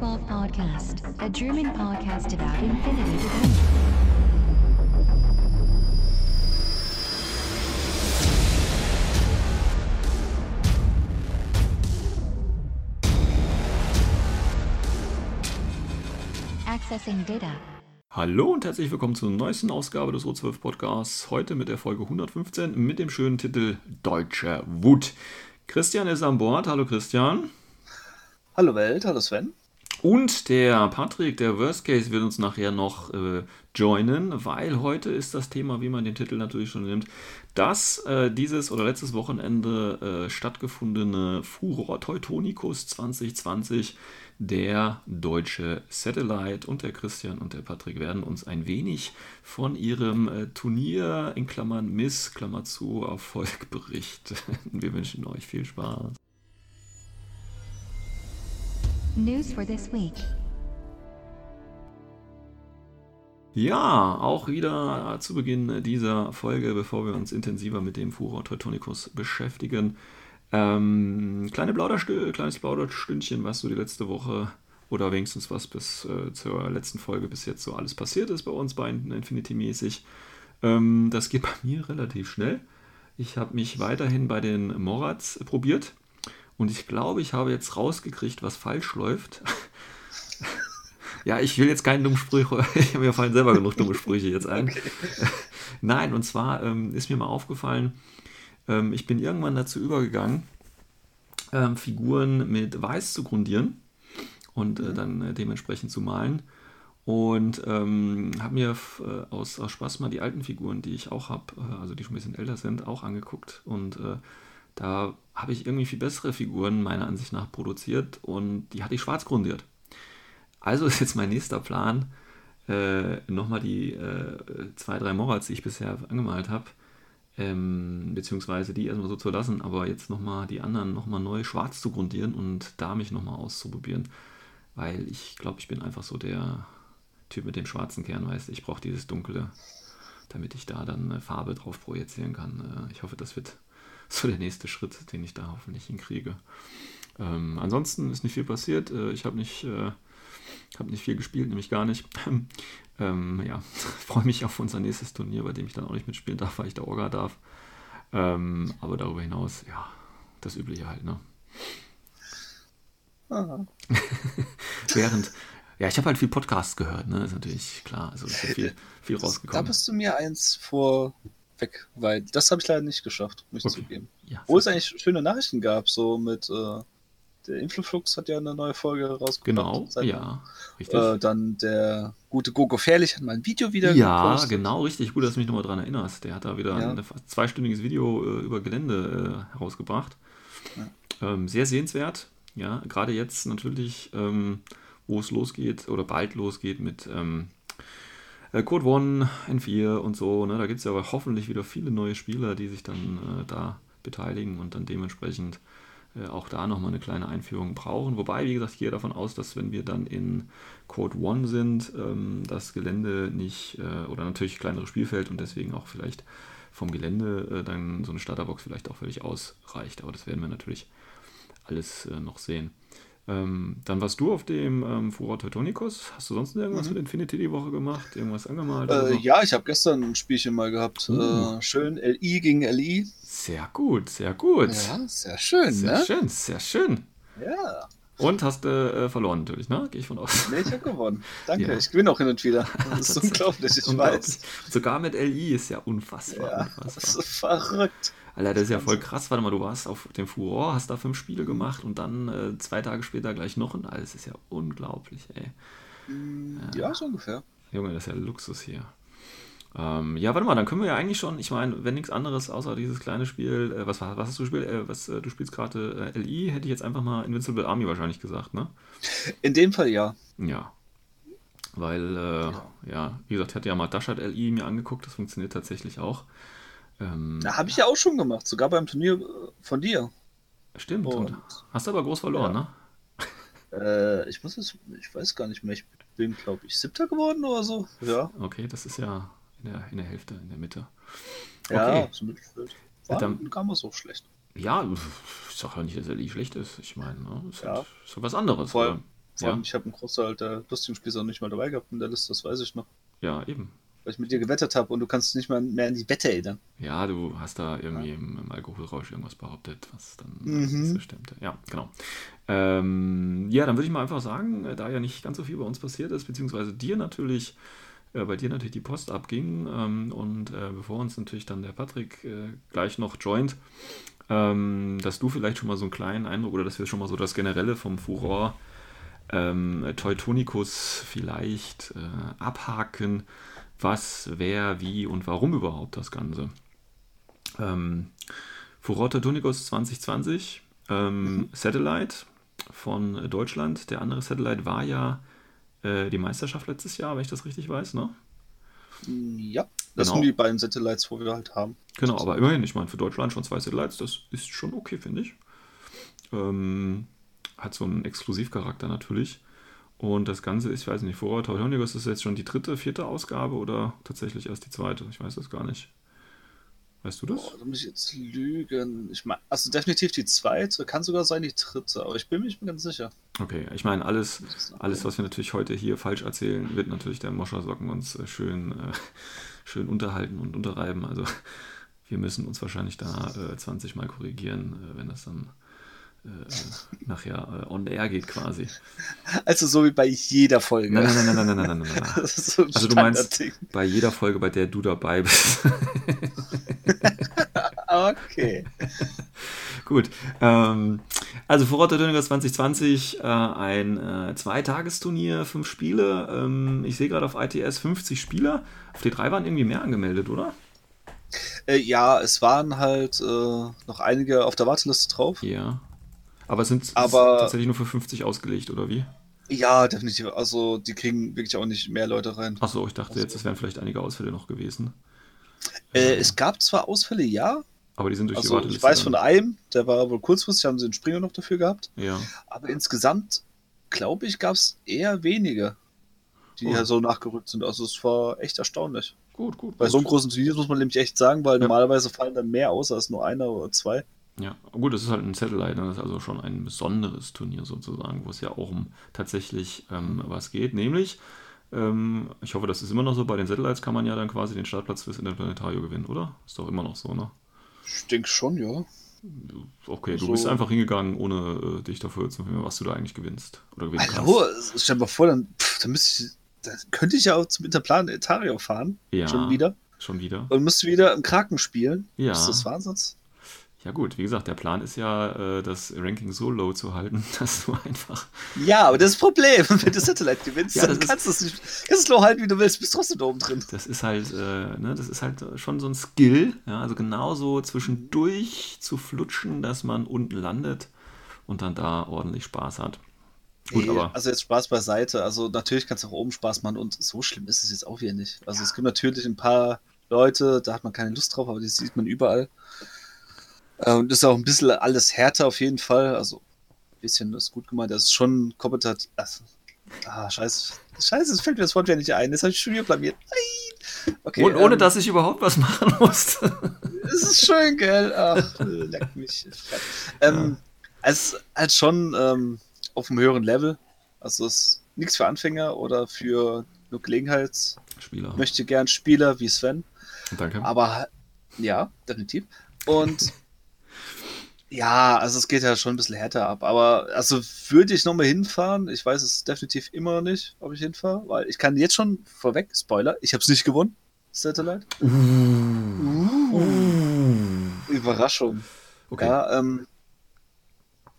Welcome to the O12 Podcast, a German podcast about infinity. Accessing Data. Hallo und herzlich willkommen zur neuesten Ausgabe des O12 Podcasts. Heute mit der Folge 115 mit dem schönen Titel Deutscher Wut. Christian ist an Bord. Hallo Christian. Hallo Welt, hallo Sven. Und der Patrick, der Worst Case, wird uns nachher noch äh, joinen, weil heute ist das Thema, wie man den Titel natürlich schon nimmt, das äh, dieses oder letztes Wochenende äh, stattgefundene Furor Teutonicus 2020 der deutsche Satellite und der Christian und der Patrick werden uns ein wenig von ihrem äh, Turnier in Klammern Miss, Klammer zu, Erfolg berichten. Wir wünschen euch viel Spaß. News for this week. Ja, auch wieder zu Beginn dieser Folge, bevor wir uns intensiver mit dem Furor Teutonicus beschäftigen, ähm, kleine Plauderstü kleines Plauderstündchen, was so die letzte Woche oder wenigstens was bis äh, zur letzten Folge bis jetzt so alles passiert ist bei uns bei Infinity-mäßig. Ähm, das geht bei mir relativ schnell. Ich habe mich weiterhin bei den Morats probiert und ich glaube, ich habe jetzt rausgekriegt, was falsch läuft. ja, ich will jetzt keinen dummen Sprüche, mir fallen selber genug dumme Sprüche jetzt ein. Okay. Nein, und zwar ähm, ist mir mal aufgefallen, ähm, ich bin irgendwann dazu übergegangen, ähm, Figuren mit Weiß zu grundieren und äh, dann äh, dementsprechend zu malen. Und ähm, habe mir äh, aus, aus Spaß mal die alten Figuren, die ich auch habe, äh, also die schon ein bisschen älter sind, auch angeguckt. Und äh, da habe ich irgendwie viel bessere Figuren meiner Ansicht nach produziert und die hatte ich schwarz grundiert. Also ist jetzt mein nächster Plan, äh, nochmal die äh, zwei, drei Morals, die ich bisher angemalt habe, ähm, beziehungsweise die erstmal so zu lassen, aber jetzt nochmal die anderen nochmal neu schwarz zu grundieren und da mich nochmal auszuprobieren, weil ich glaube, ich bin einfach so der Typ mit dem schwarzen Kern, weißt ich brauche dieses dunkle, damit ich da dann Farbe drauf projizieren kann. Äh, ich hoffe, das wird so der nächste Schritt, den ich da hoffentlich hinkriege. Ähm, ansonsten ist nicht viel passiert. Äh, ich habe nicht, äh, hab nicht viel gespielt, nämlich gar nicht. Ähm, ja, freue mich auf unser nächstes Turnier, bei dem ich dann auch nicht mitspielen darf, weil ich da Orga darf. Ähm, aber darüber hinaus, ja, das Übliche halt, ne? Während, ja, ich habe halt viel Podcasts gehört, ne? Ist natürlich klar, also ist ja viel, viel rausgekommen. Da bist du mir eins vorweg, weil das habe ich leider nicht geschafft, muss ich okay. zugeben. Ja, Obwohl es eigentlich schöne Nachrichten gab, so mit äh, der Influflux hat ja eine neue Folge rausgebracht. Genau, Seit, ja, richtig. Äh, dann der gute Gogo Fährlich hat mal ein Video wieder Ja, gepostet. genau, richtig. Gut, dass du mich nochmal daran erinnerst. Der hat da wieder ja. ein zweistündiges Video äh, über Gelände äh, herausgebracht. Ja. Ähm, sehr sehenswert. Ja, gerade jetzt natürlich, ähm, wo es losgeht oder bald losgeht mit ähm, äh, Code One, N4 und so. Ne? Da gibt es ja aber hoffentlich wieder viele neue Spieler, die sich dann äh, da beteiligen und dann dementsprechend äh, auch da nochmal eine kleine Einführung brauchen. Wobei, wie gesagt, ich gehe davon aus, dass wenn wir dann in Code One sind, ähm, das Gelände nicht, äh, oder natürlich kleinere Spielfeld und deswegen auch vielleicht vom Gelände äh, dann so eine Starterbox vielleicht auch völlig ausreicht. Aber das werden wir natürlich alles äh, noch sehen. Ähm, dann warst du auf dem ähm, Furor Teutonicus. Hast du sonst irgendwas mhm. mit Infinity die Woche gemacht? Irgendwas angemalt? Äh, so? Ja, ich habe gestern ein Spielchen mal gehabt. Uh. Äh, schön LI gegen LI. Sehr gut, sehr gut. Ja, sehr schön. Sehr ne? schön, sehr schön. Ja. Und hast du äh, verloren natürlich, ne? Gehe ich von aus. Nee, ich habe gewonnen. Danke, ja. ich gewinne auch hin und wieder. Das ist unglaublich, ich unglaublich. weiß. Sogar mit LI ist ja unfassbar. Ja, unfassbar. Das ist verrückt. Alter, das ist ja voll krass. Warte mal, du warst auf dem Furor, hast da fünf Spiele gemacht und dann äh, zwei Tage später gleich noch und alles ist ja unglaublich, ey. Mm, ja, ja so ungefähr. Junge, das ist ja Luxus hier. Ähm, ja, warte mal, dann können wir ja eigentlich schon, ich meine, wenn nichts anderes außer dieses kleine Spiel, äh, was, was hast du gespielt? Äh, was, äh, du spielst gerade äh, LI, hätte ich jetzt einfach mal Invincible Army wahrscheinlich gesagt, ne? In dem Fall ja. Ja. Weil, äh, ja. ja. wie gesagt, ich hatte ja mal Dashard LI mir angeguckt, das funktioniert tatsächlich auch. Ähm, da habe ich ja auch schon gemacht, sogar beim Turnier äh, von dir. Stimmt. Und, hast aber groß verloren, ja. ne? Äh, ich muss es, ich weiß gar nicht mehr. Ich bin, glaube ich, siebter geworden oder so. Ja. Okay, das ist ja in der, in der Hälfte, in der Mitte. Okay. Ja, so Mittelfeld. War dann kam es so schlecht. Ja, ich sage ja nicht, dass er nicht schlecht ist. Ich meine, ne? ist, ja. halt, ist halt was anderes. Vor allem, Vor allem, ja. ich habe einen Großteil der lustigen Spiele auch nicht mal dabei gehabt in der Liste, das weiß ich noch. Ja, eben. Weil ich mit dir gewettet habe und du kannst nicht mal mehr an die Wette erinnern. Ja, du hast da irgendwie ja. im, im, Alkoholrausch irgendwas behauptet, was dann mhm. so stimmte. Ja, genau. Ähm, ja, dann würde ich mal einfach sagen, äh, da ja nicht ganz so viel bei uns passiert ist, beziehungsweise dir natürlich äh, bei dir natürlich die Post abging ähm, und äh, bevor uns natürlich dann der Patrick äh, gleich noch joint, ähm, dass du vielleicht schon mal so einen kleinen Eindruck oder dass wir schon mal so das Generelle vom Furor ähm, Teutonicus vielleicht äh, abhaken, was, wer, wie und warum überhaupt das Ganze. Ähm, Furor Teutonicus 2020, ähm, mhm. Satellite von Deutschland. Der andere Satellite war ja äh, die Meisterschaft letztes Jahr, wenn ich das richtig weiß, ne? Ja, das genau. sind die beiden Satellites, wo wir halt haben. Genau, aber immerhin, ich meine, für Deutschland schon zwei Satellites, das ist schon okay, finde ich. Ähm, hat so einen Exklusivcharakter natürlich. Und das Ganze ist, ich weiß nicht, Vorrat Teutonikus ist jetzt schon die dritte, vierte Ausgabe oder tatsächlich erst die zweite? Ich weiß das gar nicht. Weißt du das? Boah, da muss ich jetzt lügen. Ich meine, also definitiv die zweite, kann sogar sein die dritte, aber ich bin mir nicht mehr ganz sicher. Okay, ich meine, alles, alles, was wir natürlich heute hier falsch erzählen, wird natürlich der Moschersocken uns äh, schön, äh, schön unterhalten und unterreiben. Also wir müssen uns wahrscheinlich da äh, 20 Mal korrigieren, äh, wenn das dann äh, nachher äh, on air geht quasi. Also so wie bei jeder Folge. Nein, nein, nein, nein, nein, nein, nein, nein. nein. So also du meinst bei jeder Folge, bei der du dabei bist. okay. Gut. Ähm, also Vororte Dönigers 2020, äh, ein äh, Zweitagesturnier, fünf Spiele. Ähm, ich sehe gerade auf ITS 50 Spieler. Auf D3 waren irgendwie mehr angemeldet, oder? Äh, ja, es waren halt äh, noch einige auf der Warteliste drauf. Ja. Aber es sind Aber, tatsächlich nur für 50 ausgelegt, oder wie? Ja, definitiv. Also die kriegen wirklich auch nicht mehr Leute rein. Achso, ich dachte also, jetzt, es wären vielleicht einige Ausfälle noch gewesen. Äh, es gab zwar Ausfälle, ja. Aber die sind durch also, die Warteliste. Ich weiß von einem, der war wohl kurzfristig, haben sie den Springer noch dafür gehabt. Ja. Aber insgesamt, glaube ich, gab es eher wenige, die oh. ja so nachgerückt sind. Also es war echt erstaunlich. Gut, gut. Bei gut. so einem großen Turnier muss man nämlich echt sagen, weil ja. normalerweise fallen dann mehr aus als nur einer oder zwei. Ja, gut, das ist halt ein Satellite, ne? das ist also schon ein besonderes Turnier sozusagen, wo es ja auch um tatsächlich ähm, was geht, nämlich, ähm, ich hoffe, das ist immer noch so, bei den Satellites kann man ja dann quasi den Startplatz fürs Interplanetario gewinnen, oder? Ist doch immer noch so, ne? Ich denke schon, ja. Okay, du so. bist einfach hingegangen, ohne äh, dich dafür zu informieren, was du da eigentlich gewinnst oder gewinnen Hallo, kannst. stell dir mal vor, dann, pff, dann, müsste ich, dann könnte ich ja auch zum Interplanetario fahren. Ja. Schon wieder. Schon wieder. Und müsste wieder im Kraken spielen. Ja. Ist das Wahnsinn? Ja gut, wie gesagt, der Plan ist ja, äh, das Ranking so low zu halten, dass du einfach... Ja, aber das ist das Problem, wenn du Satellite gewinnst, ja, dann kannst du es nicht kannst low halten, wie du willst, bist trotzdem da oben drin. Das ist halt, äh, ne, das ist halt schon so ein Skill, ja, also genauso zwischendurch zu flutschen, dass man unten landet und dann da ordentlich Spaß hat. Gut, aber also jetzt Spaß beiseite, also natürlich kannst du auch oben Spaß machen und so schlimm ist es jetzt auch wieder nicht. Also ja. es gibt natürlich ein paar Leute, da hat man keine Lust drauf, aber die sieht man überall. Äh, und ist auch ein bisschen alles härter auf jeden Fall. Also ein bisschen ist gut gemeint. Das ist schon kompetitiv. Ah, scheiße. Scheiße, es fällt mir das Wort ja nicht ein. Das habe ich schon wieder blamiert. Nein. Okay, Und ohne ähm, dass ich überhaupt was machen musste. Es ist schön, gell? Ach, leck mich. Ähm, ja. Es ist halt schon ähm, auf einem höheren Level. Also es ist nichts für Anfänger oder für nur Gelegenheitsspieler. Möchte gern Spieler wie Sven. Danke. Aber ja, definitiv. Und ja, also es geht ja schon ein bisschen härter ab. Aber also würde ich nochmal hinfahren. Ich weiß es definitiv immer noch nicht, ob ich hinfahre, weil ich kann jetzt schon vorweg, Spoiler, ich habe es nicht gewonnen, Satellite. Uh. Uh. Überraschung. Okay. Ja, ähm,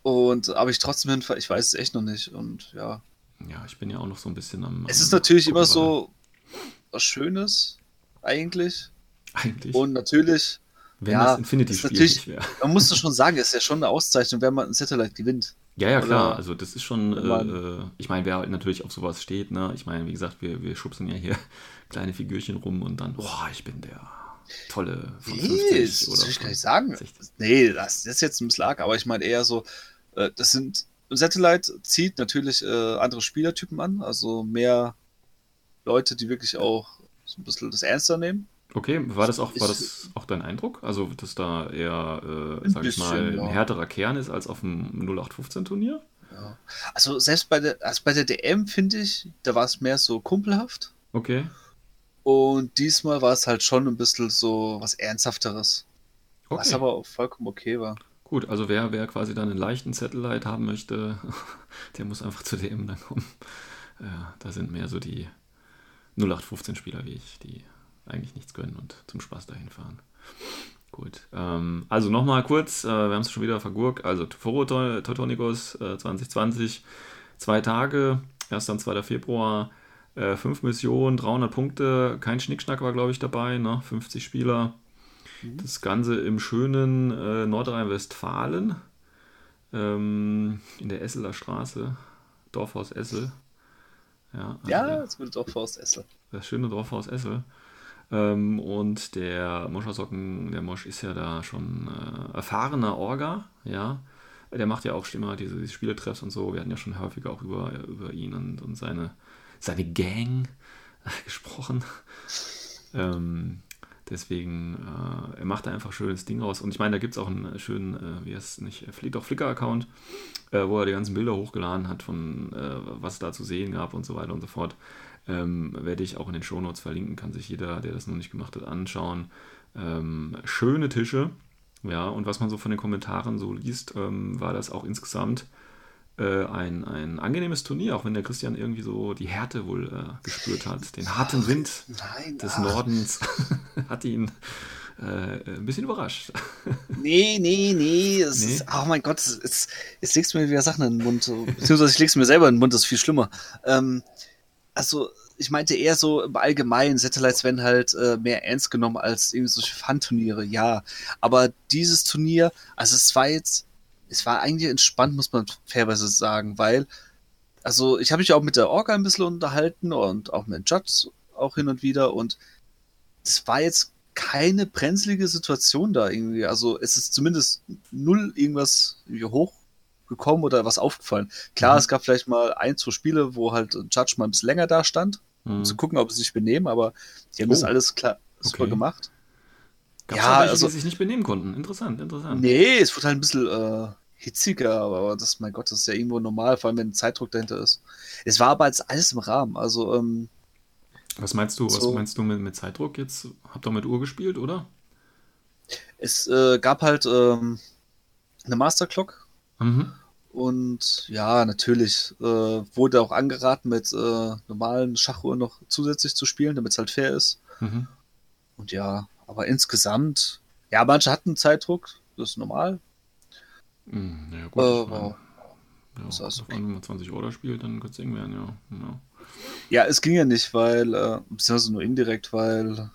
und aber ich trotzdem hinfahre, ich weiß es echt noch nicht. Und ja. Ja, ich bin ja auch noch so ein bisschen am. Es ist natürlich immer so was Schönes, eigentlich. Eigentlich. Und natürlich wenn ja, das Infinity-Spiel nicht wäre. Man muss das schon sagen, ist ja schon eine Auszeichnung, wenn man ein Satellite gewinnt. Ja, ja, klar. Oder also das ist schon, äh, ich meine, wer natürlich auf sowas steht, ne? Ich meine, wie gesagt, wir, wir schubsen ja hier kleine Figürchen rum und dann, boah, ich bin der tolle von nee, das oder ich gar nicht sagen. 60. Nee, das ist jetzt ein bisschen arg, aber ich meine eher so, äh, das sind, Satellite zieht natürlich äh, andere Spielertypen an, also mehr Leute, die wirklich auch so ein bisschen das ernster nehmen. Okay, war das auch, war das auch dein Eindruck? Also, dass da eher, äh, sag ich mal, ein härterer Kern ist als auf dem 0815-Turnier? Ja. Also selbst bei der, also bei der DM finde ich, da war es mehr so kumpelhaft. Okay. Und diesmal war es halt schon ein bisschen so was Ernsthafteres. okay. Was aber auch vollkommen okay war. Gut, also wer, wer quasi dann einen leichten Satellite haben möchte, der muss einfach zu DM dann kommen. Ja, da sind mehr so die 0815-Spieler wie ich, die eigentlich nichts können und zum Spaß dahin fahren. Gut, ähm, also nochmal kurz, äh, wir haben es schon wieder vergurkt. Also Foro Teu- Teutonicos äh, 2020, zwei Tage, 1. und 2. Februar, äh, fünf Missionen, 300 Punkte, kein Schnickschnack war glaube ich dabei, ne? 50 Spieler. Das Ganze im schönen äh, Nordrhein-Westfalen, ähm, in der Esseler Straße, Dorfhaus Essel. Ja, also Ja, es wird Faust Essel. das schöne Dorfhaus Essel. Ähm, und der Moschersocken, der Mosch ist ja da schon äh, erfahrener Orga, ja. Der macht ja auch immer diese, diese Spieletreffs und so. Wir hatten ja schon häufiger auch über, über ihn und, und seine, seine Gang gesprochen. Ähm, deswegen, äh, er macht da einfach schönes Ding raus. Und ich meine, da gibt es auch einen schönen, äh, wie heißt es nicht, Flick, doch Flickr-Account, äh, wo er die ganzen Bilder hochgeladen hat, von äh, was es da zu sehen gab und so weiter und so fort. Ähm, werde ich auch in den Shownotes verlinken, kann sich jeder, der das noch nicht gemacht hat, anschauen. Ähm, schöne Tische, ja, und was man so von den Kommentaren so liest, ähm, war das auch insgesamt äh, ein, ein angenehmes Turnier, auch wenn der Christian irgendwie so die Härte wohl äh, gespürt hat. Den harten Wind Nein, des ach, Nordens hat ihn äh, ein bisschen überrascht. Nee, nee, nee. Es Nee? Ist, oh mein Gott, es, es, es legst du mir wieder Sachen in den Mund. so. Beziehungsweise ich leg's mir selber in den Mund, das ist viel schlimmer. Ähm, also, ich meinte eher so im Allgemeinen, Satellites werden halt äh, mehr ernst genommen als irgendwie solche Fun-Turniere, ja. Aber dieses Turnier, also es war jetzt, es war eigentlich entspannt, muss man fairweise sagen, weil, also ich habe mich auch mit der Orga ein bisschen unterhalten und auch mit Judge auch hin und wieder und es war jetzt keine brenzlige Situation da irgendwie. Also es ist zumindest null irgendwas irgendwie hochgekommen oder was aufgefallen. Klar, Mhm. es gab vielleicht mal ein, zwei Spiele, wo halt Judge mal ein bisschen länger da stand, um Hm. zu gucken, ob sie sich benehmen, aber die haben Oh. das alles klar super Okay. gemacht. Gab Ja, welche, also- die sich nicht benehmen konnten. Interessant, interessant. Nee, es wird halt ein bisschen äh, hitziger, aber das, mein Gott, das ist ja irgendwo normal, vor allem wenn ein Zeitdruck dahinter ist. Es war aber jetzt alles im Rahmen. Also, ähm, Was meinst du, was So. meinst du mit, mit Zeitdruck jetzt? Habt ihr mit Uhr gespielt, oder? es äh, gab halt ähm, eine Masterclock Mhm. Und ja, natürlich äh, wurde auch angeraten, mit äh, normalen Schachuhren noch zusätzlich zu spielen, damit es halt fair ist. Mhm. Und ja, aber insgesamt, ja, manche hatten Zeitdruck, das ist normal. Mhm. Ja, gut. Äh, ich mein, ja, ist alles auf einmal, wenn man 20 Order spielt, dann könnte es eng werden, ja. ja. Ja, es ging ja nicht, weil, äh, beziehungsweise nur indirekt, weil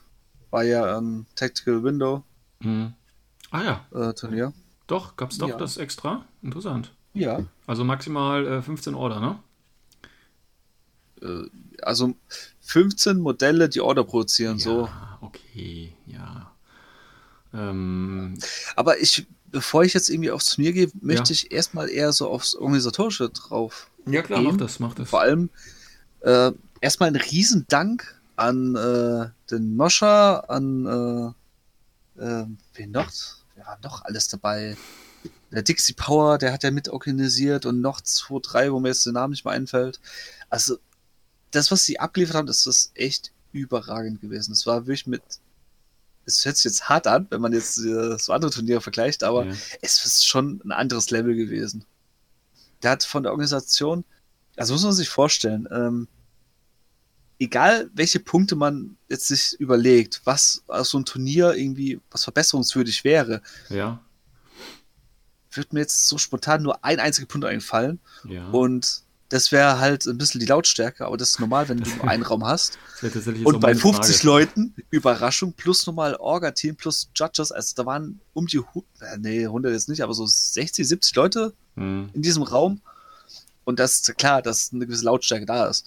war ja ein Tactical Window Mhm. Ah ja, äh, Turnier. Doch, gab es doch Ja. das extra. Interessant. Ja. Also maximal äh, 15 Order, ne? Äh, also 15 Modelle, die Order produzieren, so. Ja, okay, ja. Ähm, Aber ich, bevor ich jetzt irgendwie aufs Turnier gehe, möchte Ja. ich erstmal eher so aufs Organisatorische drauf ja klar, Gehen. mach das, mach das. Vor allem äh, erstmal ein Riesendank an äh, den Moscher, an äh, wen noch? Wer war noch alles dabei? Der Dixie Power, der hat ja mit organisiert und noch zwei, drei, wo mir jetzt der Name nicht mehr einfällt. Also, das, was sie abgeliefert haben, das ist echt überragend gewesen. Es war wirklich mit. Es hört sich jetzt hart an, wenn man jetzt äh, so andere Turniere vergleicht, aber Ja. es ist schon ein anderes Level gewesen. Der hat von der Organisation, also muss man sich vorstellen, ähm, egal welche Punkte man jetzt sich überlegt, was aus so ein Turnier irgendwie, was verbesserungswürdig wäre, Ja, wird mir jetzt so spontan nur ein einziger Punkt einfallen. ja. Und das wäre halt ein bisschen die Lautstärke, aber das ist normal, wenn du nur einen Raum hast. Und bei meine 50 Frage. Leuten, Überraschung, plus normal Orga-Team, plus Judges, also da waren um die, nee, 100 jetzt nicht, aber so 60, 70 Leute Hm. in diesem Raum. Und das ist klar, dass eine gewisse Lautstärke da ist.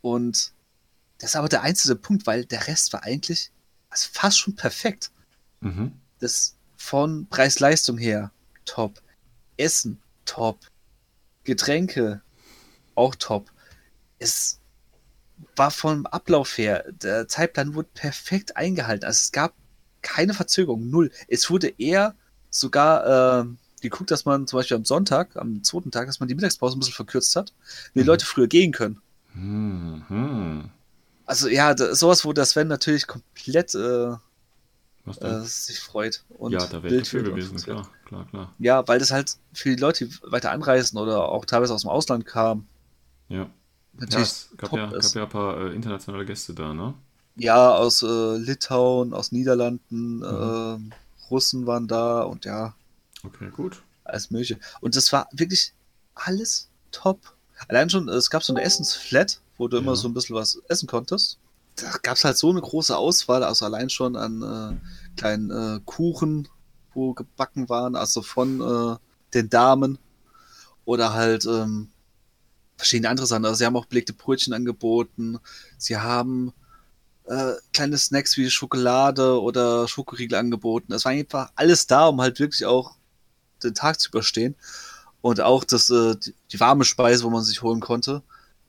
Und das ist aber der einzige Punkt, weil der Rest war eigentlich also fast schon perfekt. Mhm. Das von Preis-Leistung her top. Essen top. Getränke auch top. Es war vom Ablauf her, der Zeitplan wurde perfekt eingehalten. Also es gab keine Verzögerung, null. Es wurde eher sogar, äh, geguckt, dass man zum Beispiel am Sonntag, am zweiten Tag, dass man die Mittagspause ein bisschen verkürzt hat, wenn die Mhm. Leute früher gehen können. Mhm. Also ja, sowas, wo der Sven natürlich komplett äh, äh, sich freut und ja, da wild dafür gewesen, klar, klar, klar. Ja, weil das halt für die Leute, die weiter anreisen oder auch teilweise aus dem Ausland kamen, Ja. Ja, natürlich es gab ja, gab ja ein paar äh, internationale Gäste da, ne? Ja, aus äh, Litauen, aus Niederlanden, Mhm. ähm, Russen waren da und ja, Okay, gut. alles Mögliche. Und das war wirklich alles top. Allein schon, es gab so eine Essensflat, wo du immer Ja. so ein bisschen was essen konntest. Da gab es halt so eine große Auswahl, also allein schon an äh, kleinen äh, Kuchen, wo gebacken waren, also von äh, den Damen oder halt ähm, verschiedene andere Sachen. Also sie haben auch belegte Brötchen angeboten, sie haben äh, kleine Snacks wie Schokolade oder Schokoriegel angeboten. Es war einfach alles da, um halt wirklich auch den Tag zu überstehen. Und auch das, äh, die, die warme Speise, wo man sich holen konnte.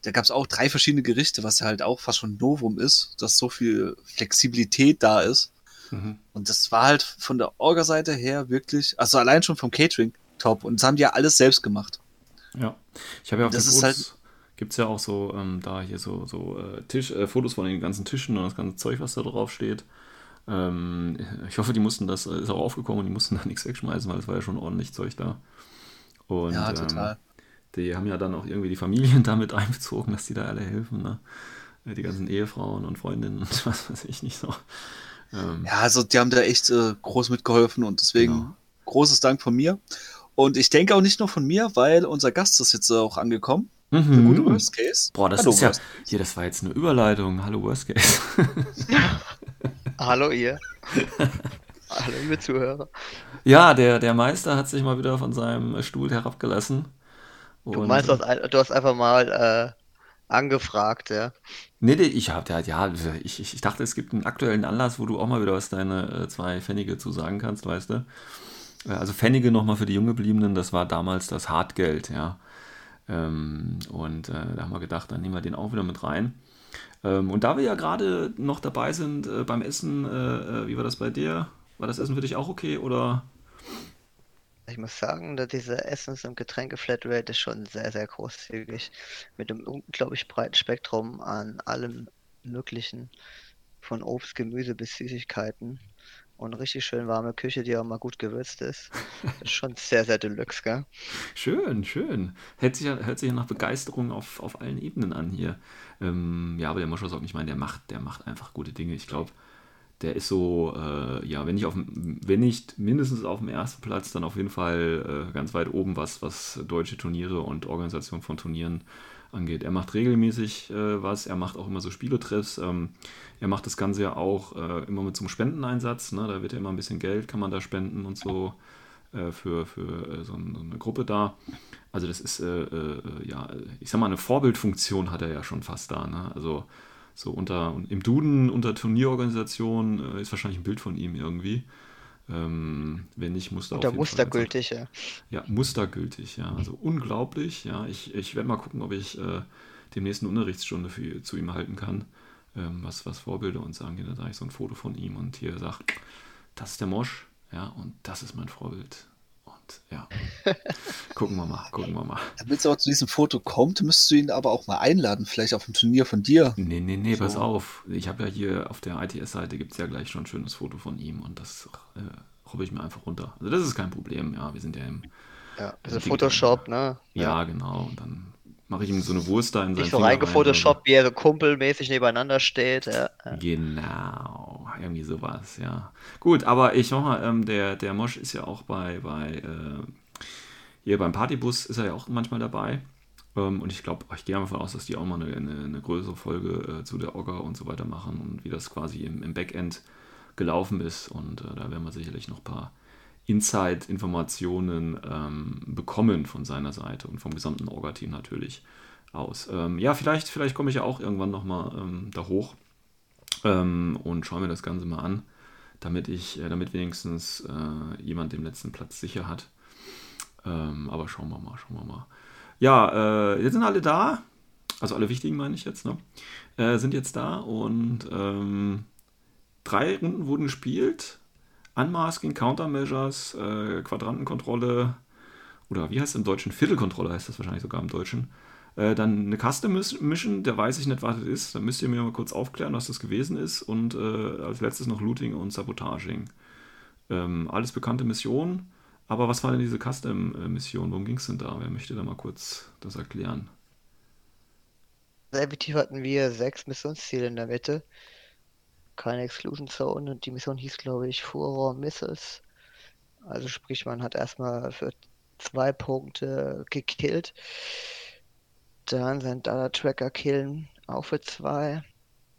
Da gab es auch drei verschiedene Gerichte, was halt auch fast schon Novum ist, dass so viel Flexibilität da ist. Mhm. Und das war halt von der Orga-Seite her wirklich, also allein schon vom Catering top. Und das haben die ja alles selbst gemacht. Ja. Ich habe ja auf Das ist halt- gibt es ja auch so, ähm, da hier so, so äh, Tisch, äh, Fotos von den ganzen Tischen und das ganze Zeug, was da drauf steht. Ähm, ich hoffe, die mussten das, äh, ist auch aufgekommen und die mussten da nichts wegschmeißen, weil es war ja schon ordentlich Zeug da. Und, ja, ähm, total. Die haben ja dann auch irgendwie die Familien damit einbezogen, dass die da alle helfen, ne? Äh, Die ganzen Ehefrauen und Freundinnen und was weiß ich nicht so. Ähm, Ja, also die haben da echt äh, groß mitgeholfen und deswegen Genau. großes Dank von mir. Und ich denke auch nicht nur von mir, weil unser Gast ist jetzt auch angekommen. Der mhm. gute Worst Case. Boah, das Hallo, ist ja, hier, das war jetzt eine Überleitung. Hallo, Worst Case. Hallo ihr. Hallo liebe Zuhörer. Ja, der, der Meister hat sich mal wieder von seinem Stuhl herabgelassen. Du Und, meinst, du hast, du hast einfach mal äh, angefragt, ja? Nee, nee, ich hab, ja, ja, ich, ich, ich dachte, es gibt einen aktuellen Anlass, wo du auch mal wieder was deine äh, zwei Pfennige zu sagen kannst, weißt du? Äh, Also Pfennige nochmal für die Junggebliebenen, das war damals das Hartgeld, ja. Ähm, und äh, da haben wir gedacht, dann nehmen wir den auch wieder mit rein. Ähm, und da wir ja gerade noch dabei sind äh, beim Essen, äh, äh, wie war das bei dir? War das Essen für dich auch okay oder? Ich muss sagen, dass diese Essens- und Getränke-Flatrate ist schon sehr, sehr großzügig. Mit einem unglaublich breiten Spektrum an allem Möglichen. Von Obst, Gemüse bis Süßigkeiten. Und richtig schön warme Küche, die auch mal gut gewürzt ist. Das ist schon sehr, sehr deluxe, gell? Schön, schön. Hört sich ja, hört sich nach Begeisterung auf, auf allen Ebenen an hier. Ähm, ja, aber der Moschus ich meine, der macht, der macht einfach gute Dinge. Ich glaube, der ist so, äh, ja, wenn nicht, auf, wenn nicht mindestens auf dem ersten Platz, dann auf jeden Fall äh, ganz weit oben, was, was deutsche Turniere und Organisation von Turnieren angeht. Er macht regelmäßig äh, was, er macht auch immer so Spieletreffs. Ähm, er macht das Ganze ja auch äh, immer mit einem Spendeneinsatz. Ne? Da wird ja immer ein bisschen Geld, kann man da spenden und so äh, für, für äh, so, ein, so eine Gruppe da. Also das ist, ja, ich sag mal, eine Vorbildfunktion hat er ja schon fast da. Ne? Also so unter, im Duden unter Turnierorganisation äh, ist wahrscheinlich ein Bild von ihm irgendwie. Ähm, wenn nicht, muss da Und der auf jeden Fall ganz- mustergültig, ja. ja, mustergültig, ja. Also unglaublich, ja. Ich, ich werde mal gucken, ob ich äh, demnächst eine Unterrichtsstunde für, zu ihm halten kann, ähm, was, was Vorbilder uns angeht. Da sage ich so ein Foto von ihm und hier sage, das ist der Mosch, ja, und das ist mein Vorbild. Und ja, gucken wir mal, gucken wir mal. Damit es auch zu diesem Foto kommt, müsstest du ihn aber auch mal einladen, vielleicht auf ein Turnier von dir. Nee, nee, nee, pass So. auf. Ich habe ja hier auf der ITS-Seite gibt es ja gleich schon ein schönes Foto von ihm und das äh, robbe ich mir einfach runter. Also das ist kein Problem, ja. Wir sind ja im Ja, Also. Photoshop, ne? Ja, genau. Und dann mache ich ihm so eine Wurst da in seinen Nicht so reingefotoshoppt, wie er so kumpelmäßig nebeneinander steht. Ja. Genau, irgendwie sowas, ja. Gut, aber ich mach mal, ähm, der, der Mosch ist ja auch bei, bei äh, hier beim Partybus ist er ja auch manchmal dabei. Ähm, und ich glaube, ich gehe mal davon aus, dass die auch mal eine, eine, eine größere Folge äh, zu der Orga und so weiter machen und wie das quasi im, im Backend gelaufen ist. Und äh, da werden wir sicherlich noch ein paar Inside-Informationen ähm, bekommen von seiner Seite und vom gesamten Orga-Team natürlich aus. Ähm, ja, vielleicht, vielleicht komme ich ja auch irgendwann nochmal ähm, da hoch ähm, und schaue mir das Ganze mal an, damit ich, äh, damit wenigstens äh, jemand den letzten Platz sicher hat. Ähm, aber schauen wir mal, schauen wir mal. Ja, äh, jetzt sind alle da. Also alle wichtigen meine ich jetzt, ne? Äh, sind jetzt da und ähm, drei Runden wurden gespielt. Unmasking, Countermeasures, äh, Quadrantenkontrolle oder wie heißt es im Deutschen? Viertelkontrolle heißt das wahrscheinlich sogar im Deutschen. Äh, dann eine Custom Mission, der weiß ich nicht, was das ist. Da müsst ihr mir mal kurz aufklären, was das gewesen ist. Und äh, als letztes noch Looting und Sabotaging. Ähm, alles bekannte Missionen. Aber was war denn diese Custom-Mission? Worum ging es denn da? Wer möchte da mal kurz das erklären? Effektiv hatten wir sechs Missionsziele in der Mitte. Keine Exclusion Zone und die Mission hieß, glaube ich, Furor Missiles. Also sprich, man hat erstmal für zwei Punkte gekillt. Dann sein Data Tracker killen, auch für zwei.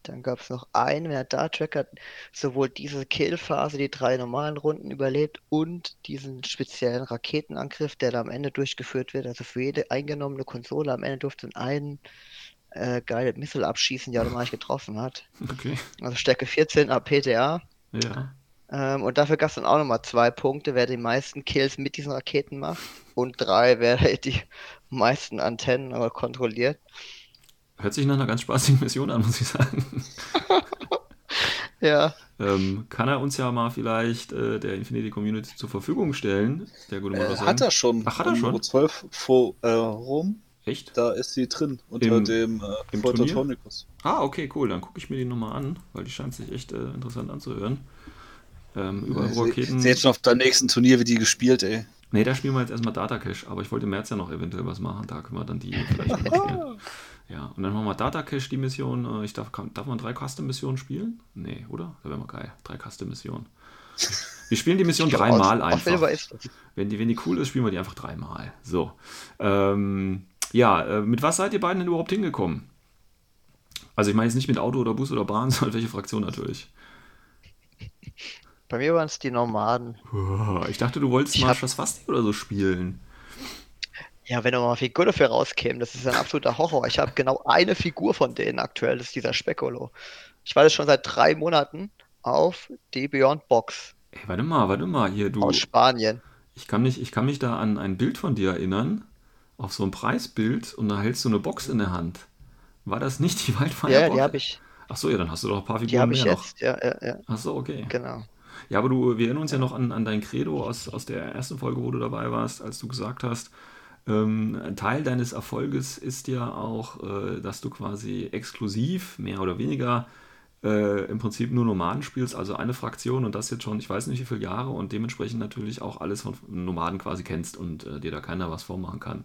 Dann gab es noch einen, der Data Tracker sowohl diese Killphase, die drei normalen Runden überlebt und diesen speziellen Raketenangriff, der da am Ende durchgeführt wird. Also für jede eingenommene Konsole am Ende durfte einen äh, Guided Missile abschießen, die automatisch getroffen hat. Okay. Also Stärke 14 APTA. Ja. Ähm, und dafür gab es dann auch nochmal zwei Punkte, wer die meisten Kills mit diesen Raketen macht. Und drei, wer die meisten Antennen aber kontrolliert. Hört sich nach einer ganz spaßigen Mission an, muss ich sagen. ja. Ähm, kann er uns ja mal vielleicht äh, der Infinity Community zur Verfügung stellen? Der gute äh, Hat er schon. Ach, hat er schon? 12 Forum. Echt? Da ist sie drin, unter Im, dem äh, im Prototonicus. Ah, okay, cool. Dann gucke ich mir die nochmal an, weil die scheint sich echt äh, interessant anzuhören. Ähm, überall ja, Raketen. Sie jetzt schon auf der nächsten Turnier wie die gespielt, ey. Nee, da spielen wir jetzt erstmal Data Cache, aber ich wollte im März ja noch eventuell was machen. Da können wir dann die vielleicht spielen. Ja, und dann machen wir Data Cache die Mission. Äh, ich darf, kann, darf man drei Custom-Missionen spielen? Nee, oder? Da wäre mal geil. Drei Custom-Missionen. Wir spielen die Mission dreimal einfach. Wenn die, wenn die cool ist, spielen wir die einfach dreimal. So. Ähm, ja, äh, mit was seid ihr beiden denn überhaupt hingekommen? Also ich meine jetzt nicht mit Auto oder Bus oder Bahn, sondern welche Fraktion natürlich. Bei mir waren es die Nomaden. Ich dachte, du wolltest mal was Fasti oder so spielen. Ja, wenn da mal eine Figur dafür rauskäme, das ist ein absoluter Horror. Ich habe genau eine Figur von denen aktuell, das ist dieser Speckolo. Ich warte schon seit drei Monaten auf die Beyond Box. Ey, warte mal, warte mal, hier du. Aus Spanien. Ich kann mich, ich kann mich da an ein Bild von dir erinnern, auf so ein Preisbild und da hältst du eine Box in der Hand. War das nicht die Wildfire Ja, die habe ich. Ach so, ja, dann hast du doch ein paar Figuren die mehr ich jetzt. noch. Ja, ja, ja. Ach so, okay. Genau. Ja, aber du, wir erinnern uns ja noch an, an dein Credo aus, aus der ersten Folge, wo du dabei warst, als du gesagt hast, ähm, ein Teil deines Erfolges ist ja auch, äh, dass du quasi exklusiv, mehr oder weniger, äh, im Prinzip nur Nomaden spielst, also eine Fraktion und das jetzt schon, ich weiß nicht wie viele Jahre und dementsprechend natürlich auch alles von Nomaden quasi kennst und äh, dir da keiner was vormachen kann.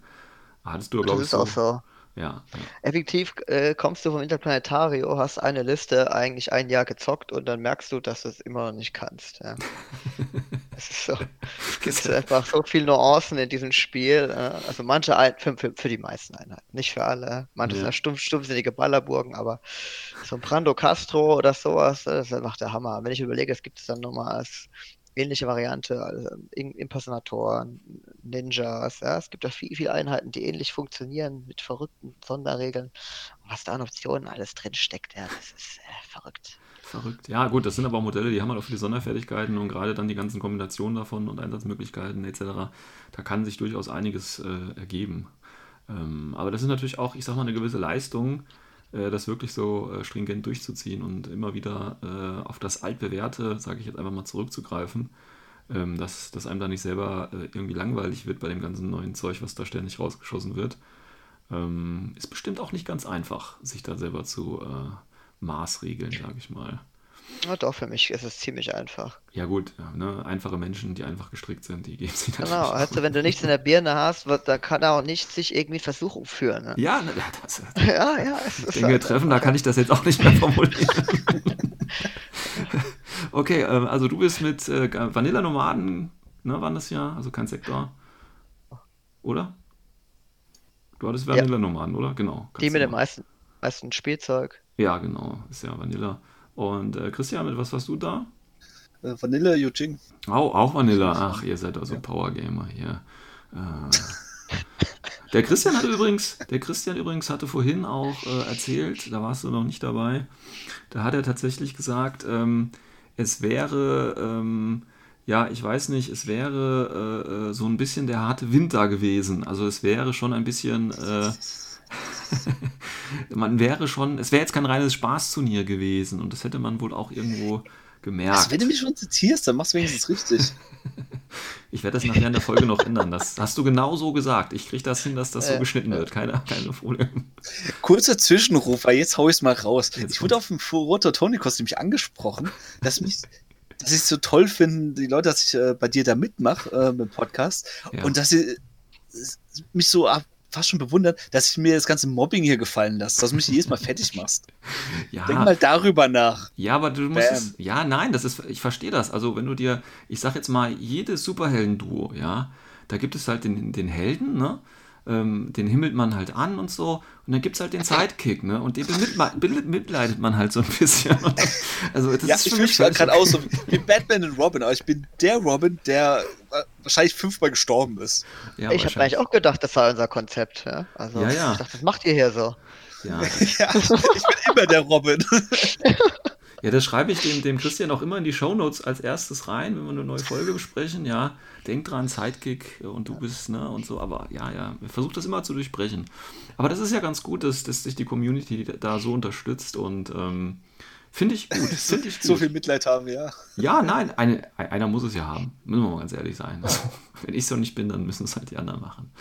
Hattest du, glaube ich, so, so. Ja. Effektiv äh, kommst du vom Interplanetario, hast eine Liste eigentlich ein Jahr gezockt und dann merkst du, dass du es immer noch nicht kannst. Ja. es ist so. Es gibt einfach so viele Nuancen in diesem Spiel. Äh, also manche ein, für, für, für, die meisten Einheiten, nicht für alle. Manche ja. sind stumpf, stumpfsinnige Ballerburgen, aber so ein Brando Castro oder sowas, das ist einfach der Hammer. Wenn ich überlege, es gibt es dann nochmal als ähnliche Variante, also Impersonatoren, Ninjas, ja, es gibt da viel, viele Einheiten, die ähnlich funktionieren mit verrückten Sonderregeln. was da an Optionen alles drin steckt, ja, das ist äh, verrückt. Verrückt. Ja, gut, das sind aber auch Modelle, die haben halt auch viele Sonderfertigkeiten und gerade dann die ganzen Kombinationen davon und Einsatzmöglichkeiten etc., da kann sich durchaus einiges äh, ergeben. Ähm, aber das ist natürlich auch, ich sag mal, eine gewisse Leistung, das wirklich so äh, stringent durchzuziehen und immer wieder äh, auf das altbewährte, sage ich jetzt einfach mal, zurückzugreifen, ähm, dass, dass einem da nicht selber irgendwie langweilig wird bei dem ganzen neuen Zeug, was da ständig rausgeschossen wird. Ähm, ist bestimmt auch nicht ganz einfach, sich da selber zu maßregeln, sage ich mal. Ja, doch, für mich ist es ziemlich einfach. Ja, gut, ja, ne? einfache Menschen, die einfach gestrickt sind, die geben sich Genau, also wenn du nichts in der Birne hast, da kann auch nicht sich irgendwie Versuchung führen. Ne? Ja, ne, das, ja, ja. Es Dinge halt treffen, da kann ich das jetzt auch nicht mehr formulieren. okay, ähm, also du bist mit äh, Vanilla-Nomaden, ne, waren das ja, also kein Sektor. Oder? Du hattest Vanilla-Nomaden, oder? Genau. Die mit dem meisten, meisten Spielzeug. Ja, genau, ist ja Vanilla. Und äh, Christian, mit was warst du da? Äh, Vanilla Yujing. Oh, auch Vanilla. Ach, ihr seid also ja. Powergamer hier. Äh, der Christian hatte übrigens, der Christian übrigens hatte vorhin auch äh, erzählt, da warst du noch nicht dabei, da hat er tatsächlich gesagt, ähm, es wäre, ähm, ja, ich weiß nicht, es wäre äh, äh so ein bisschen der harte Winter gewesen. Also es wäre schon ein bisschen man wäre schon, es wäre jetzt kein reines Spaßturnier gewesen und das hätte man wohl auch irgendwo gemerkt. Also, wenn du mich schon zitierst, dann machst du wenigstens richtig. Ich werde das nachher in der Folge noch ändern. Das hast du genau so gesagt. Ich kriege das hin, dass das so Äh, geschnitten wird. Keine, keine Problem. Kurzer Zwischenruf, weil jetzt hau ich es mal raus. Jetzt ich wurde auf dem Roter Tonikos nämlich angesprochen, dass mich, dass ich es so toll finde, die Leute, dass ich äh, bei dir da mitmache äh, mit dem Podcast Ja. und dass sie äh, mich so ah, fast schon bewundern, dass ich mir das ganze Mobbing hier gefallen lasse, dass du mich jedes Mal fertig machst. Ja, Denk mal darüber nach. Ja, aber du musst es, ja, nein, das ist, ich verstehe das. Also wenn du dir, ich sag jetzt mal, jedes Superhelden-Duo, ja, da gibt es halt den, den Helden, ne? Ähm, den himmelt man halt an und so. Und dann gibt es halt den Sidekick, ne? Und den bemitleidet man halt so ein bisschen. Also das ja, ist ich für fühle mich gerade okay. aus so wie Batman und Robin, aber ich bin der Robin, der äh, wahrscheinlich fünfmal gestorben ist. Ja, ich habe eigentlich auch gedacht, das sei unser Konzept. Ja? Also, Ja, ja. ich dachte, das macht ihr hier so. Ja. Ja, ich bin immer der Robin. Ja, das schreibe ich dem, dem Christian auch immer in die Shownotes als erstes rein, wenn wir eine neue Folge besprechen. Ja, denk dran, Sidekick und du bist, ne, und so. Aber ja, ja, versuch das immer zu durchbrechen. Aber das ist ja ganz gut, dass, dass sich die Community da so unterstützt und ähm, finde ich gut. Finde ich gut. so viel Mitleid haben, ja. Ja, nein, eine, einer muss es ja haben. Müssen wir mal ganz ehrlich sein. Also, wenn ich so nicht bin, dann müssen es halt die anderen machen.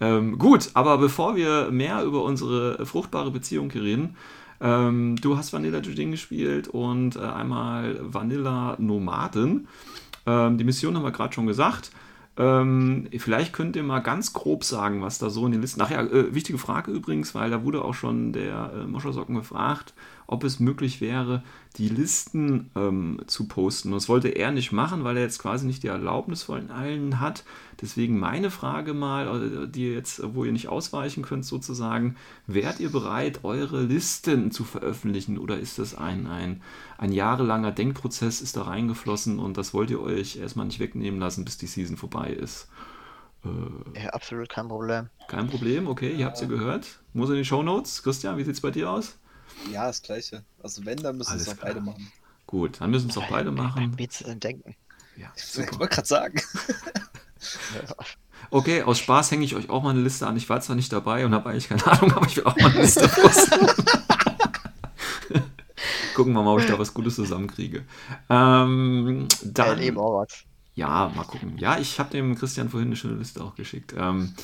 Ähm, gut, aber bevor wir mehr über unsere fruchtbare Beziehung hier reden, ähm, du hast Vanilla Judin gespielt und äh, einmal Vanilla Nomaden. Ähm, die Mission haben wir gerade schon gesagt. Ähm, vielleicht könnt ihr mal ganz grob sagen, was da so in den Listen. Ach ja, äh, wichtige Frage übrigens, weil da wurde auch schon der äh, Moschersocken gefragt, ob es möglich wäre, die Listen ähm, zu posten. Und das wollte er nicht machen, weil er jetzt quasi nicht die Erlaubnis von allen hat. Deswegen meine Frage mal, äh, die ihr jetzt, wo ihr nicht ausweichen könnt sozusagen, wärt ihr bereit, eure Listen zu veröffentlichen oder ist das ein, ein, ein jahrelanger Denkprozess ist da reingeflossen und das wollt ihr euch erstmal nicht wegnehmen lassen, bis die Season vorbei ist? Ja, absolut kein Problem. Kein Problem, okay, ihr habt es ja gehört. Muss in die Shownotes. Christian, wie sieht es bei dir aus? Ja, das Gleiche. Also wenn, dann müssen wir es auch beide machen. Gut, dann müssen es auch beide machen. Wie zu denn denken? Ja, Ich super. wollte gerade sagen. Okay, aus Spaß hänge ich euch auch mal eine Liste an. Ich war zwar nicht dabei und habe eigentlich keine Ahnung, aber ich will auch mal eine Liste posten. Gucken wir mal, ob ich da was Gutes zusammenkriege. Ähm, dann, eben auch was. ja, mal gucken. Ja, ich habe dem Christian vorhin eine schöne Liste auch geschickt. Ähm,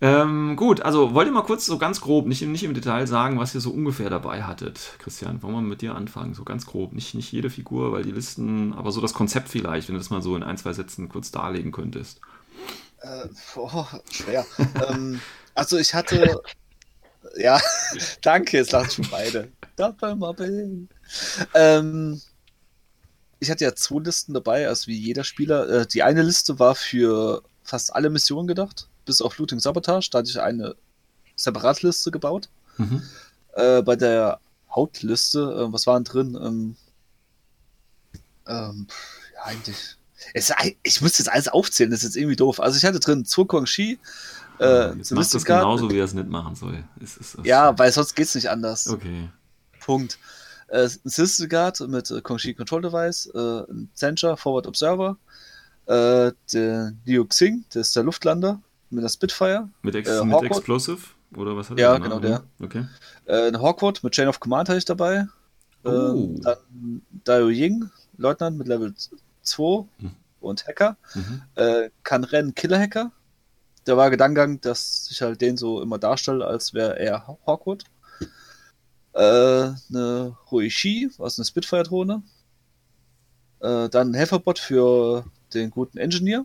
ähm, gut, also wollt ihr mal kurz so ganz grob, nicht, im- nicht im Detail sagen, was ihr so ungefähr dabei hattet, Christian? Wollen wir mit dir anfangen? So ganz grob. Nicht, nicht jede Figur, weil die Listen, aber so das Konzept vielleicht, wenn du das mal so in ein, zwei Sätzen kurz darlegen könntest. Äh, oh, schwer. ähm, also ich hatte. Ja, danke, jetzt lachen schon beide. Doppelmobbing. Ähm, ich hatte ja zwei Listen dabei, also wie jeder Spieler. Äh, die eine Liste war für fast alle Missionen gedacht, bis auf Looting Sabotage. Da hatte ich eine Separatliste gebaut. Mhm. Äh, bei der Hauptliste, äh, was waren drin? Ähm, ähm, ja, eigentlich. Es, ich muss jetzt alles aufzählen, das ist jetzt irgendwie doof. Also ich hatte drin Zukong Shi, äh, Jetzt macht das Celestia Guard. genauso, wie er es nicht machen soll. Es es Ja, weil sonst geht's nicht anders. Okay. Punkt. Äh, ein System Guard mit äh, Kong Shi Control Device, äh, ein Sensor Forward Observer, äh, der Liu Xing, das ist der Luftlander mit der Spitfire, Mit, Ex Äh, mit? Explosive? Oder was hat Ja, er genau der. Okay. äh, Hawkwood mit Chain of Command hatte ich dabei, äh, Oh. dann Dao Ying, Leutnant mit Level 2 Hm. und Hacker, Mhm. äh, kann rennen Killer Hacker. Der war Gedankengang, dass ich halt den so immer darstelle, als wäre er Hawkwood. Äh, eine Ruishi, was eine Spitfire-Drohne. Äh, dann ein Helferbot für den guten Engineer,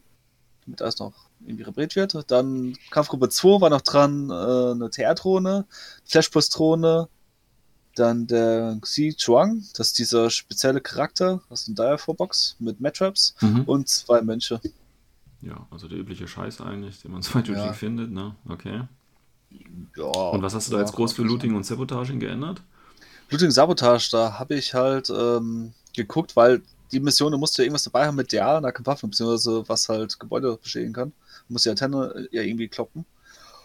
damit alles noch irgendwie repariert wird. Dann Kampfgruppe 2 war noch dran, äh, eine TR-Drohne, Flashpost-Drohne. Dann der Xi Chuang, das ist dieser spezielle Charakter aus dem Diaphobox mit Matraps Mhm. und zwei Mönche. Ja, also der übliche Scheiß eigentlich, den man so bei Duty Ja. findet, ne? Okay. Ja, Und was hast du da jetzt groß für Looting und Sabotage geändert? Looting Sabotage, da habe ich halt ähm, geguckt, weil die Mission, du musst ja irgendwas dabei haben mit ja, Nahkampfwaffen, beziehungsweise was halt Gebäude beschädigen kann. Du musst die Antenne ja irgendwie kloppen.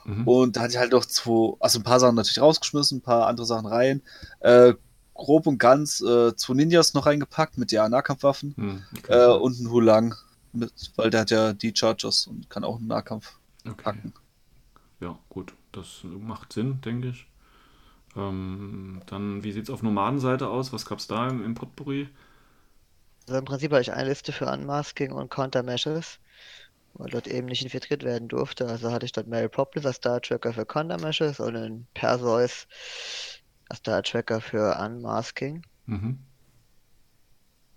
Mhm. Und da hatte ich halt noch zwei, also ein paar Sachen natürlich rausgeschmissen, ein paar andere Sachen rein. Äh, grob und ganz äh, zwei Ninjas noch reingepackt mit ja Nahkampfwaffen Hm, okay. äh, und einen Hulang, mit, weil der hat ja die Chargers und kann auch einen Nahkampf okay. packen. Ja, gut, das macht Sinn, denke ich. Ähm, dann, wie sieht es auf Nomadenseite aus? Was gab es da im, im Potpourri? Also im Prinzip habe ich eine Liste für Unmasking und Countermeasures, weil dort eben nicht infiltriert werden durfte. Also hatte ich dort Mary Poppins als Star Tracker für Countermeasures und einen Perseus als Star Tracker für Unmasking. Mhm.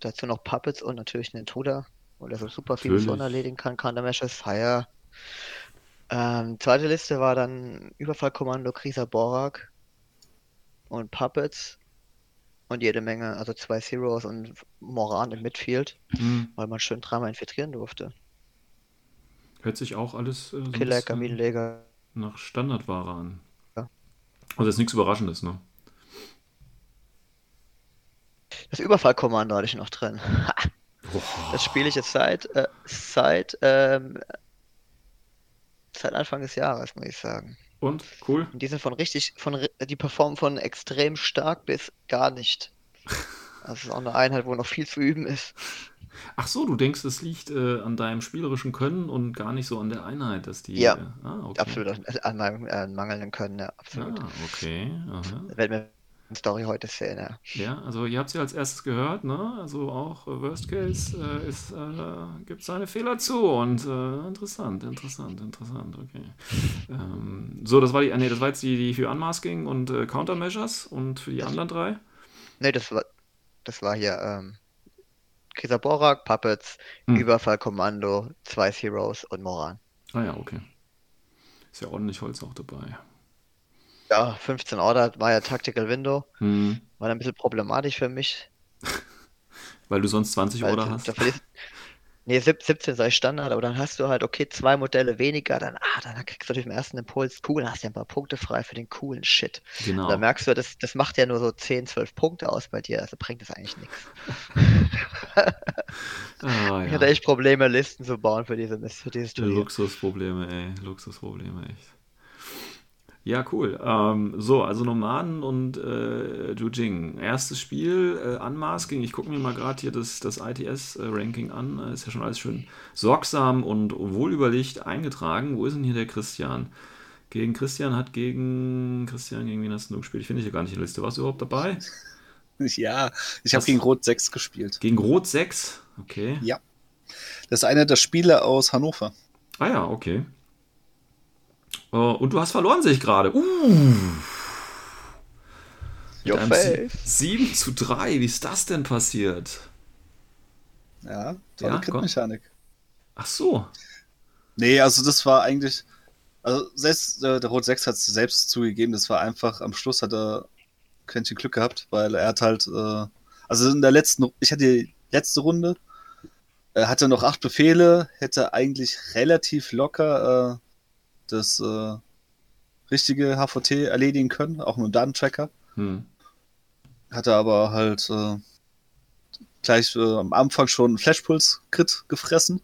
Dazu noch Puppets und natürlich einen Intruder, weil er so super viele Missionen Natürlich. erledigen kann. Countermeasures, Fire. Ähm, zweite Liste war dann Überfallkommando Krisa Borak und Puppets und jede Menge, also zwei Zeros und Moran im Midfield, Mhm. weil man schön dreimal infiltrieren durfte. Hört sich auch alles äh, Killer, Kaminleger. nach Standardware an. Ja. Also das ist nichts Überraschendes, ne? Das Überfallkommando hatte ich noch drin. Das spiele ich jetzt seit, äh, seit, ähm, seit Anfang des Jahres, muss ich sagen. Und? Cool? Und die sind von richtig, von, die performen von extrem stark bis gar nicht. Das ist auch eine Einheit, wo noch viel zu üben ist. Ach so, du denkst, es liegt äh, an deinem spielerischen Können und gar nicht so an der Einheit, dass die. Ja. Äh, ah, okay. Absolut an meinem äh, mangelnden Können, ja, absolut. Ah, okay. Aha. In der Story heute sehen, ja. Also ihr habt sie als erstes gehört, ne? Also auch äh, Worst Case äh, ist, äh, gibt seine Fehler zu und äh, interessant, interessant, interessant, okay. Ähm, so, das war die, äh, nee, das war jetzt die, die für Unmasking und äh, Countermeasures und für die anderen drei. Nee, das war, das war hier, ähm, Kisa Borak, Puppets, Hm. Überfallkommando, zwei Heroes und Moran. Ah ja, okay. Ist ja ordentlich Holz auch dabei. Ja, 15 Order war ja Tactical Window. Hm. War dann ein bisschen problematisch für mich. Weil du sonst 20 Weil Order du- hast. da verlierst- Nee, sieb- 17 sei Standard, aber dann hast du halt, okay, zwei Modelle weniger, dann, ah, dann kriegst du durch den ersten Impuls cool, dann hast du ja ein paar Punkte frei für den coolen Shit. Genau. Da merkst du, das, das macht ja nur so 10, 12 Punkte aus bei dir, also bringt das eigentlich nichts. Ich ja. hatte echt Probleme, Listen zu bauen für, diese, für dieses Turnier. Luxusprobleme, ey. Luxusprobleme, echt. Ja, cool. Ähm, so, also Nomaden und äh, Jujing. Erstes Spiel, äh, Unmasking. Ich gucke mir mal gerade hier das, das ITS-Ranking an. Äh, Ist ja schon alles schön sorgsam und wohlüberlegt eingetragen. Wo ist denn hier der Christian? Gegen Christian hat gegen. Christian, gegen wen hast du gespielt? Ich finde hier gar nicht in der Liste. Warst du überhaupt dabei? Ja, ich habe gegen Rot 6 gespielt. Gegen Rot 6. Okay. Ja. Das ist einer der Spieler aus Hannover. Ah ja, okay. Äh, und du hast verloren, sehe ich gerade. Uh. Mit Your einem face. Sie- 7 zu 3. Wie ist das denn passiert? Ja, tolle Ja, Crit-Mechanik. Ach so. Nee, also das war eigentlich. Also selbst äh, der Rot 6 hat es selbst zugegeben, das war einfach, am Schluss hat er Quäntchen Glück gehabt, weil er hat halt, äh, also in der letzten, ich hatte die letzte Runde, er hatte noch acht Befehle, hätte eigentlich relativ locker äh, das äh, richtige HVT erledigen können, auch mit dem Datentracker. Hm. Hatte aber halt äh, gleich äh, am Anfang schon einen Flashpuls-Crit gefressen.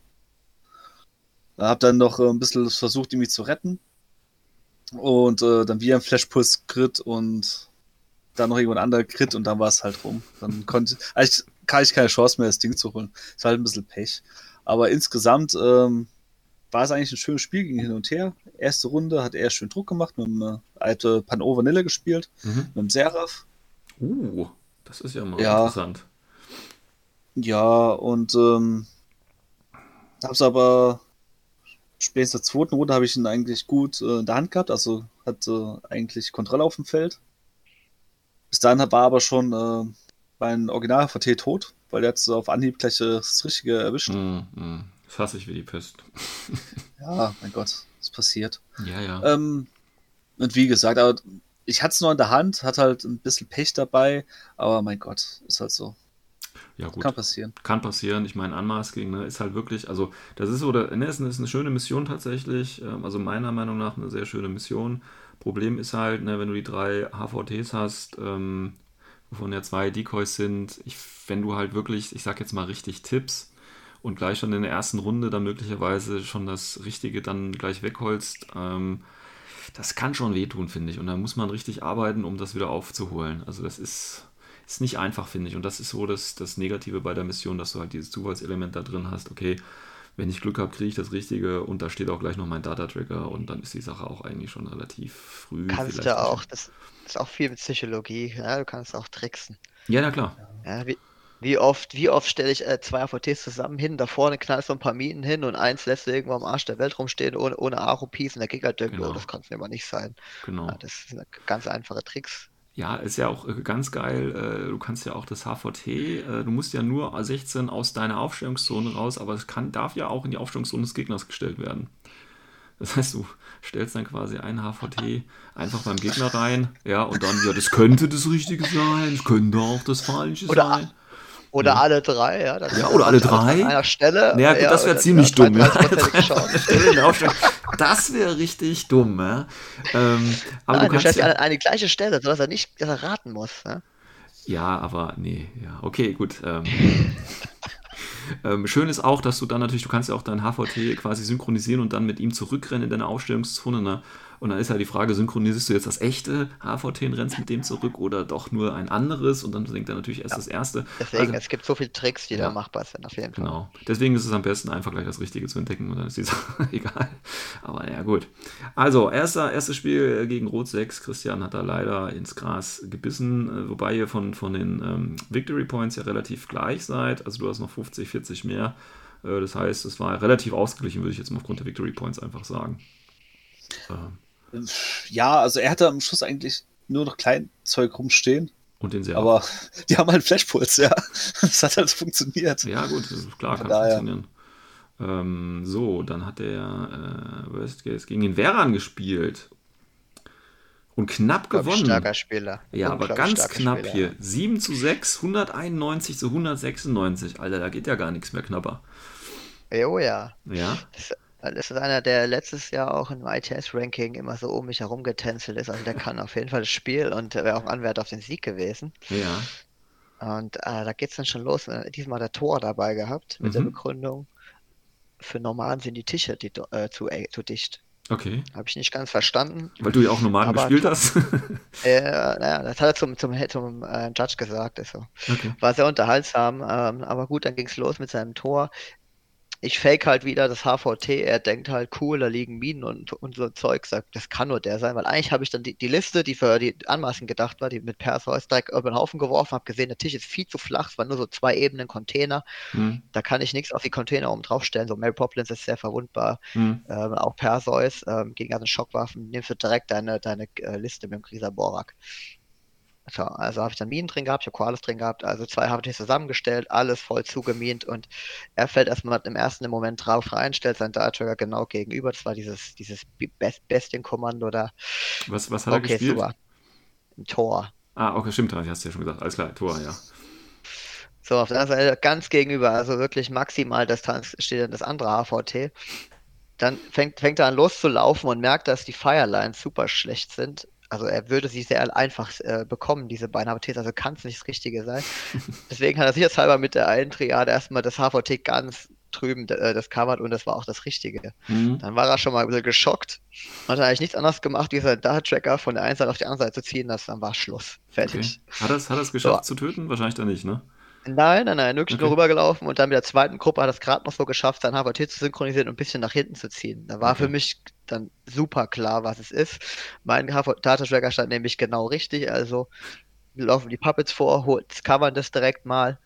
Hab dann noch äh, ein bisschen versucht, ihn zu retten. Und äh, dann wieder ein Flashpuls-Crit und dann noch irgendwann ein anderer Crit und dann war es halt rum. Dann konnte eigentlich kann ich keine Chance mehr, das Ding zu holen. Ist halt ein bisschen Pech. Aber insgesamt ähm, war es eigentlich ein schönes Spiel, ging hin und her. Erste Runde hat er schön Druck gemacht, mit einem alte Pan-O Vanille gespielt, Mhm. mit einem Seraph. Uh, das ist ja mal Ja. interessant. Ja, und ähm, hab's aber spätestens der zweiten Runde habe ich ihn eigentlich gut äh, in der Hand gehabt, also hatte eigentlich Kontrolle auf dem Feld. Bis dahin war aber schon äh, mein Original VT tot, weil der hat auf Anhieb gleich das Richtige erwischt. Hm. Das hasse ich wie die Pest. Ja, mein Gott, ist passiert. Ja, ja. Ähm, und wie gesagt, aber ich hatte es nur in der Hand, hat halt ein bisschen Pech dabei, aber mein Gott, ist halt so. ja, gut. Kann passieren. Kann passieren. Ich meine, Unmasking ne, ist halt wirklich, also das ist so, der, ne, ist, eine- ist eine schöne Mission tatsächlich. Ähm, also meiner Meinung nach eine sehr schöne Mission. Problem ist halt, ne, wenn du die drei HVTs hast, ähm, wovon ja zwei Decoys sind, ich, wenn du halt wirklich, ich sag jetzt mal richtig Tipps und gleich schon in der ersten Runde dann möglicherweise schon das Richtige dann gleich wegholst, ähm, das kann schon wehtun, finde ich. Und da muss man richtig arbeiten, um das wieder aufzuholen. Also das ist, ist nicht einfach, finde ich. Und das ist so das, das Negative bei der Mission, dass du halt dieses Zufallselement da drin hast. Okay, wenn ich Glück habe, kriege ich das Richtige und da steht auch gleich noch mein Data-Tracker und dann ist die Sache auch eigentlich schon relativ früh. Kannst du auch, das ist auch viel mit Psychologie, ja, du kannst auch tricksen. Ja, na klar. Ja, wie, Wie oft, wie oft stelle ich äh, zwei AVTs zusammen hin, da vorne knallst du ein paar Minen hin und eins lässt du irgendwo am Arsch der Welt rumstehen ohne, ohne Aro-Piece und der Gegner denkt, Genau. oh, das kann es aber nicht sein. Genau. Ja, das sind ganz einfache Tricks. Ja, ist ja auch äh, ganz geil. äh, Du kannst ja auch das HVT, äh, du musst ja nur 16 aus deiner Aufstellungszone raus, aber es kann, darf ja auch in die Aufstellungszone des Gegners gestellt werden. Das heißt, du stellst dann quasi ein HVT einfach beim Gegner rein, ja, und dann, ja, das könnte das Richtige sein, es könnte auch das Falsche Oder- sein. Oder Ja. alle drei, ja. Ja, oder alle drei. An einer Stelle. Naja, gut, ja, das wäre ziemlich ja, dumm. Ja. 33% Chance. Stelle in der Aufstellung. Das wäre richtig dumm, ja. Ähm, aber Nein, du du kannst ja, an eine gleiche Stelle, sodass er nicht dass er raten muss. Ja? Ja, aber nee, ja, okay, gut. Ähm, ähm, schön ist auch, dass du dann natürlich, du kannst ja auch dein HVT quasi synchronisieren und dann mit ihm zurückrennen in deine Aufstellungszone. Ne? Und dann ist ja die Frage, synchronisierst du jetzt das echte HVT und rennst mit dem zurück oder doch nur ein anderes? Und dann denkt er natürlich erst das erste. Deswegen, Also- es gibt so viele Tricks, die Ja. da machbar sind, auf jeden Fall. Genau. Deswegen ist es am besten, einfach gleich das Richtige zu entdecken und dann ist die Sache egal. Aber ja, gut. Also, erster, erstes Spiel gegen Rot 6. Christian hat da leider ins Gras gebissen, äh, wobei ihr von, von den ähm, Victory Points ja relativ gleich seid. Also, du hast noch 50, 40 mehr. Äh, das heißt, es war relativ ausgeglichen, würde ich jetzt mal aufgrund der Victory Points einfach sagen. Ähm, Ja, also er hatte am Schluss eigentlich nur noch Kleinzeug rumstehen, und den sehr. aber die haben halt Flashpuls, ja. Das hat halt funktioniert. Ja, gut, das ist klar, kann daher. funktionieren. Ähm, so, dann hat der äh, Worst Case gegen den Veran gespielt. Und knapp gewonnen. Starker Spieler. Ja, aber ganz knapp Spieler. hier. 7 zu 6, 191 zu 196. Alter, da geht ja gar nichts mehr knapper. Jo, ja. Ja, Das, ist einer, der letztes Jahr auch im ITS-Ranking immer so um mich herum getänzelt ist. Also der kann auf jeden Fall das Spiel und wäre auch Anwärter auf den Sieg gewesen. ja. Und äh, da geht's dann schon los. Äh, Diesmal hat er Tor dabei gehabt mit der Mhm. Begründung. Für Normalen sind die Tische die, äh, zu, äh, zu dicht. Okay. Habe ich nicht ganz verstanden. Weil du ja auch normal gespielt hast. Äh, naja, das hat er zum, zum, zum äh, Judge gesagt. Also. okay. War sehr unterhaltsam, ähm, aber gut, dann ging's los mit seinem Tor. Ich fake halt wieder das HVT, er denkt halt, cool, da liegen Minen und, und so Zeug, sagt, das kann nur der sein, weil eigentlich habe ich dann die, die Liste, die für die Anmaßen gedacht war, die mit Perseus direkt über den Haufen geworfen, habe gesehen, der Tisch ist viel zu flach, es waren nur so zwei Ebenen Container, Hm, da kann ich nichts auf die Container oben drauf stellen, so Mary Poppins ist sehr verwundbar, hm. ähm, auch Perseus, ähm, gegen ganzen Schockwaffen, nimmst du direkt deine, deine äh, Liste mit dem Grieser Borak. So, also habe ich dann Minen drin gehabt, ich habe Koalas drin gehabt, also zwei habe ich zusammengestellt, alles voll zugemint und er fällt erstmal im ersten Moment drauf rein, stellt seinen Trigger genau gegenüber, das war dieses, dieses Best Bestien-Kommando da. Was, was hat er Okay, gespielt? super. Ein Tor. Ah, okay, stimmt, hast du ja schon gesagt. Alles klar, Tor, ja. So, auf der anderen Seite ganz gegenüber, also wirklich maximal Distanz steht dann das andere HVT. Dann fängt, fängt er an loszulaufen und merkt, dass die Firelines super schlecht sind. Also er würde sie sehr einfach äh, bekommen, diese beiden HVTs, also kann es nicht das Richtige sein. Deswegen hat er sicherheitshalber mit der einen Triade erstmal das HVT ganz drüben äh, das covered und das war auch das Richtige. Hm. Dann war er schon mal ein bisschen geschockt und hat eigentlich nichts anderes gemacht, wie seinen Dart-Tracker von der einen Seite auf die andere Seite zu ziehen, das, dann war Schluss. Okay. Fertig. Hat er es hat er's geschafft zu töten? Wahrscheinlich dann nicht, ne? Nein, nein, nein, wirklich nur Okay. rübergelaufen und dann mit der zweiten Gruppe hat er es gerade noch so geschafft, sein HVT zu synchronisieren und ein bisschen nach hinten zu ziehen. Da war Okay. für mich dann super klar, was es ist. Mein Data-Tracker stand nämlich genau richtig, also laufen die Puppets vor, holt, covern das direkt mal.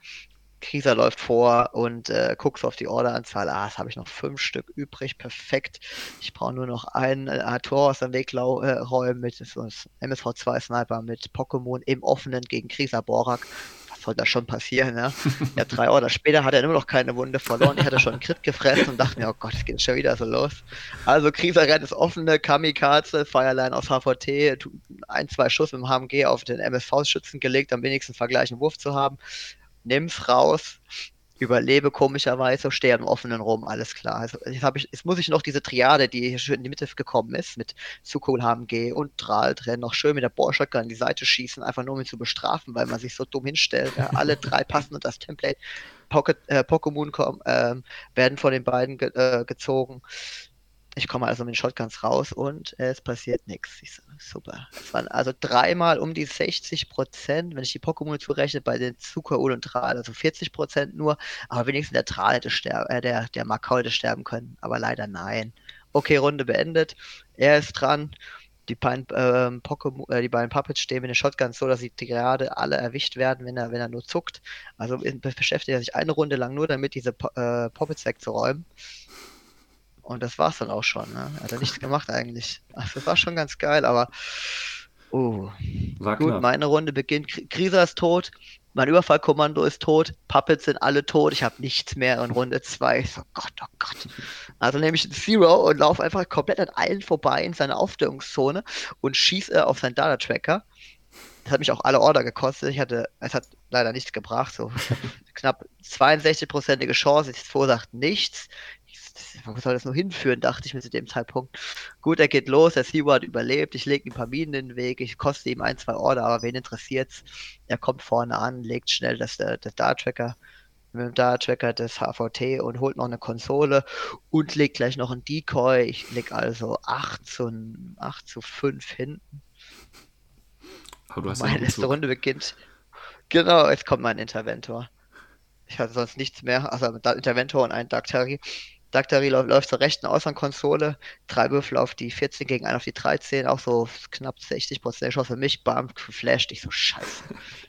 Krieser läuft vor und äh, guckst auf die Orderanzahl. Ah, jetzt habe ich noch fünf Stück übrig. Perfekt. Ich brauche nur noch einen äh, Tor aus dem Weg äh, räumen mit so einem MSV2 Sniper mit Pokémon im offenen gegen Krieser Borak. Soll da schon passieren, ne? Ja, drei Order später hat er immer noch keine Wunde verloren. Ich hatte schon einen Crit gefressen und dachte mir, oh Gott, es geht schon wieder so los. Also rennt das offene, Kamikaze, Fireline aus HVT, ein, zwei Schuss dem HMG auf den MSV-Schützen gelegt, am wenigsten vergleichen Wurf zu haben. Nimm's raus, überlebe komischerweise, stehe im offenen rum, alles klar. Also jetzt, ich, jetzt muss ich noch diese Triade, die hier schön in die Mitte gekommen ist, mit Sukul HMG und Drahl drin, noch schön mit der Bohrshotgun an die Seite schießen, einfach nur um ihn zu bestrafen, weil man sich so dumm hinstellt. Ja. Alle drei passen und das Template. Pocket, äh, Pokémon ähm, werden von den beiden ge äh, gezogen. Ich komme also mit den Shotguns raus und es passiert nichts. Ich so, super. Es waren also dreimal um die 60 Prozent, wenn ich die Pokémon zurechne, bei den Zukaul und Tral, also 40 Prozent nur. Aber wenigstens der Tral hätte sterben, äh, der, der Makau hätte sterben können. Aber leider nein. Okay, Runde beendet. Er ist dran. die beiden, ähm, Pokémon, äh, die beiden Puppets stehen mit den Shotguns so, dass sie gerade alle erwischt werden, wenn er, wenn er nur zuckt. Also beschäftigt er sich eine Runde lang nur damit, diese äh, Puppets wegzuräumen. Und das war's dann auch schon. Ne? Hat er nichts gemacht eigentlich. Ach, das war schon ganz geil, aber Oh. War Gut, klar. meine Runde beginnt. Krisa ist tot. Mein Überfallkommando ist tot. Puppets sind alle tot. Ich habe nichts mehr in Runde 2. So, Gott, oh Gott. Also nehme ich Zero und laufe einfach komplett an allen vorbei in seine Aufstellungszone und schieße auf seinen Data-Tracker. Das hat mich auch alle Order gekostet. Ich hatte, es hat leider nichts gebracht. So knapp 62-prozentige Chance. Ich vorsacht nichts wo soll das nur hinführen, dachte ich mir zu dem Zeitpunkt. Gut, er geht los, der Seaward überlebt, ich lege ein paar Minen in den Weg, ich koste ihm ein, zwei Order, aber wen interessiert's? Er kommt vorne an, legt schnell das, das Dart-Tracker mit dem Dart-Tracker des HVT und holt noch eine Konsole und legt gleich noch ein Decoy. Ich leg also 8 zu, 8 zu 5 hinten. Aber du hast Meine letzte Runde beginnt. Genau, jetzt kommt mein Interventor. Ich hatte sonst nichts mehr, also Interventor und ein Dactari. Daktari läuft, läuft zur rechten Außenkonsole, drei Würfel auf die 14 gegen einen auf die 13, auch so knapp 60 Prozent Chance für mich, bam, flasht ich so, scheiße.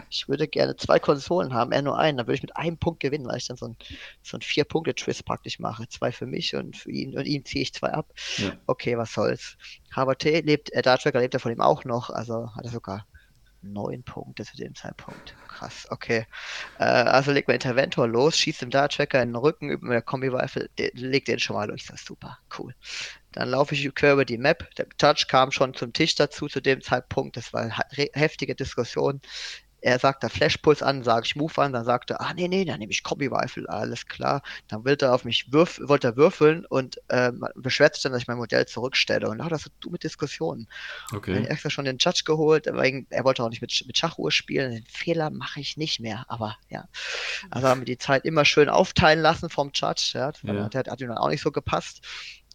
Ich würde gerne zwei Konsolen haben, er nur einen, dann würde ich mit einem Punkt gewinnen, weil ich dann so ein, so ein Vier-Punkte-Twist praktisch mache. Zwei für mich und für ihn und ihm ziehe ich zwei ab. Ja. Okay, was soll's. Harvard lebt, äh, Dark lebt er von ihm auch noch, also hat er sogar neun Punkte zu dem Zeitpunkt. Krass, okay. Äh, also legt mein Interventor los, schießt dem Dart-Tracker in den Rücken mit der Kombi-Rifle, legt den schon mal durch. Das ist super, cool. Dann laufe ich quer über die Map. Der Touch kam schon zum Tisch dazu zu dem Zeitpunkt. Das war heftige Diskussion er sagt da Flashpuls an, sage ich Move an, dann sagt er, ah nee, nee, dann nehme ich Kombi Rifle, alles klar. Dann will er auf mich würf wollte er würfeln und ähm, beschwert sich dann, dass ich mein Modell zurückstelle. Und hat das so du mit Diskussionen. Okay. Dann extra schon den Judge geholt, wegen, er wollte auch nicht mit, mit Schachuhr spielen. Den Fehler mache ich nicht mehr, aber ja. Also haben wir die Zeit immer schön aufteilen lassen vom Judge. Ja. ja. Der hat ihm dann auch nicht so gepasst.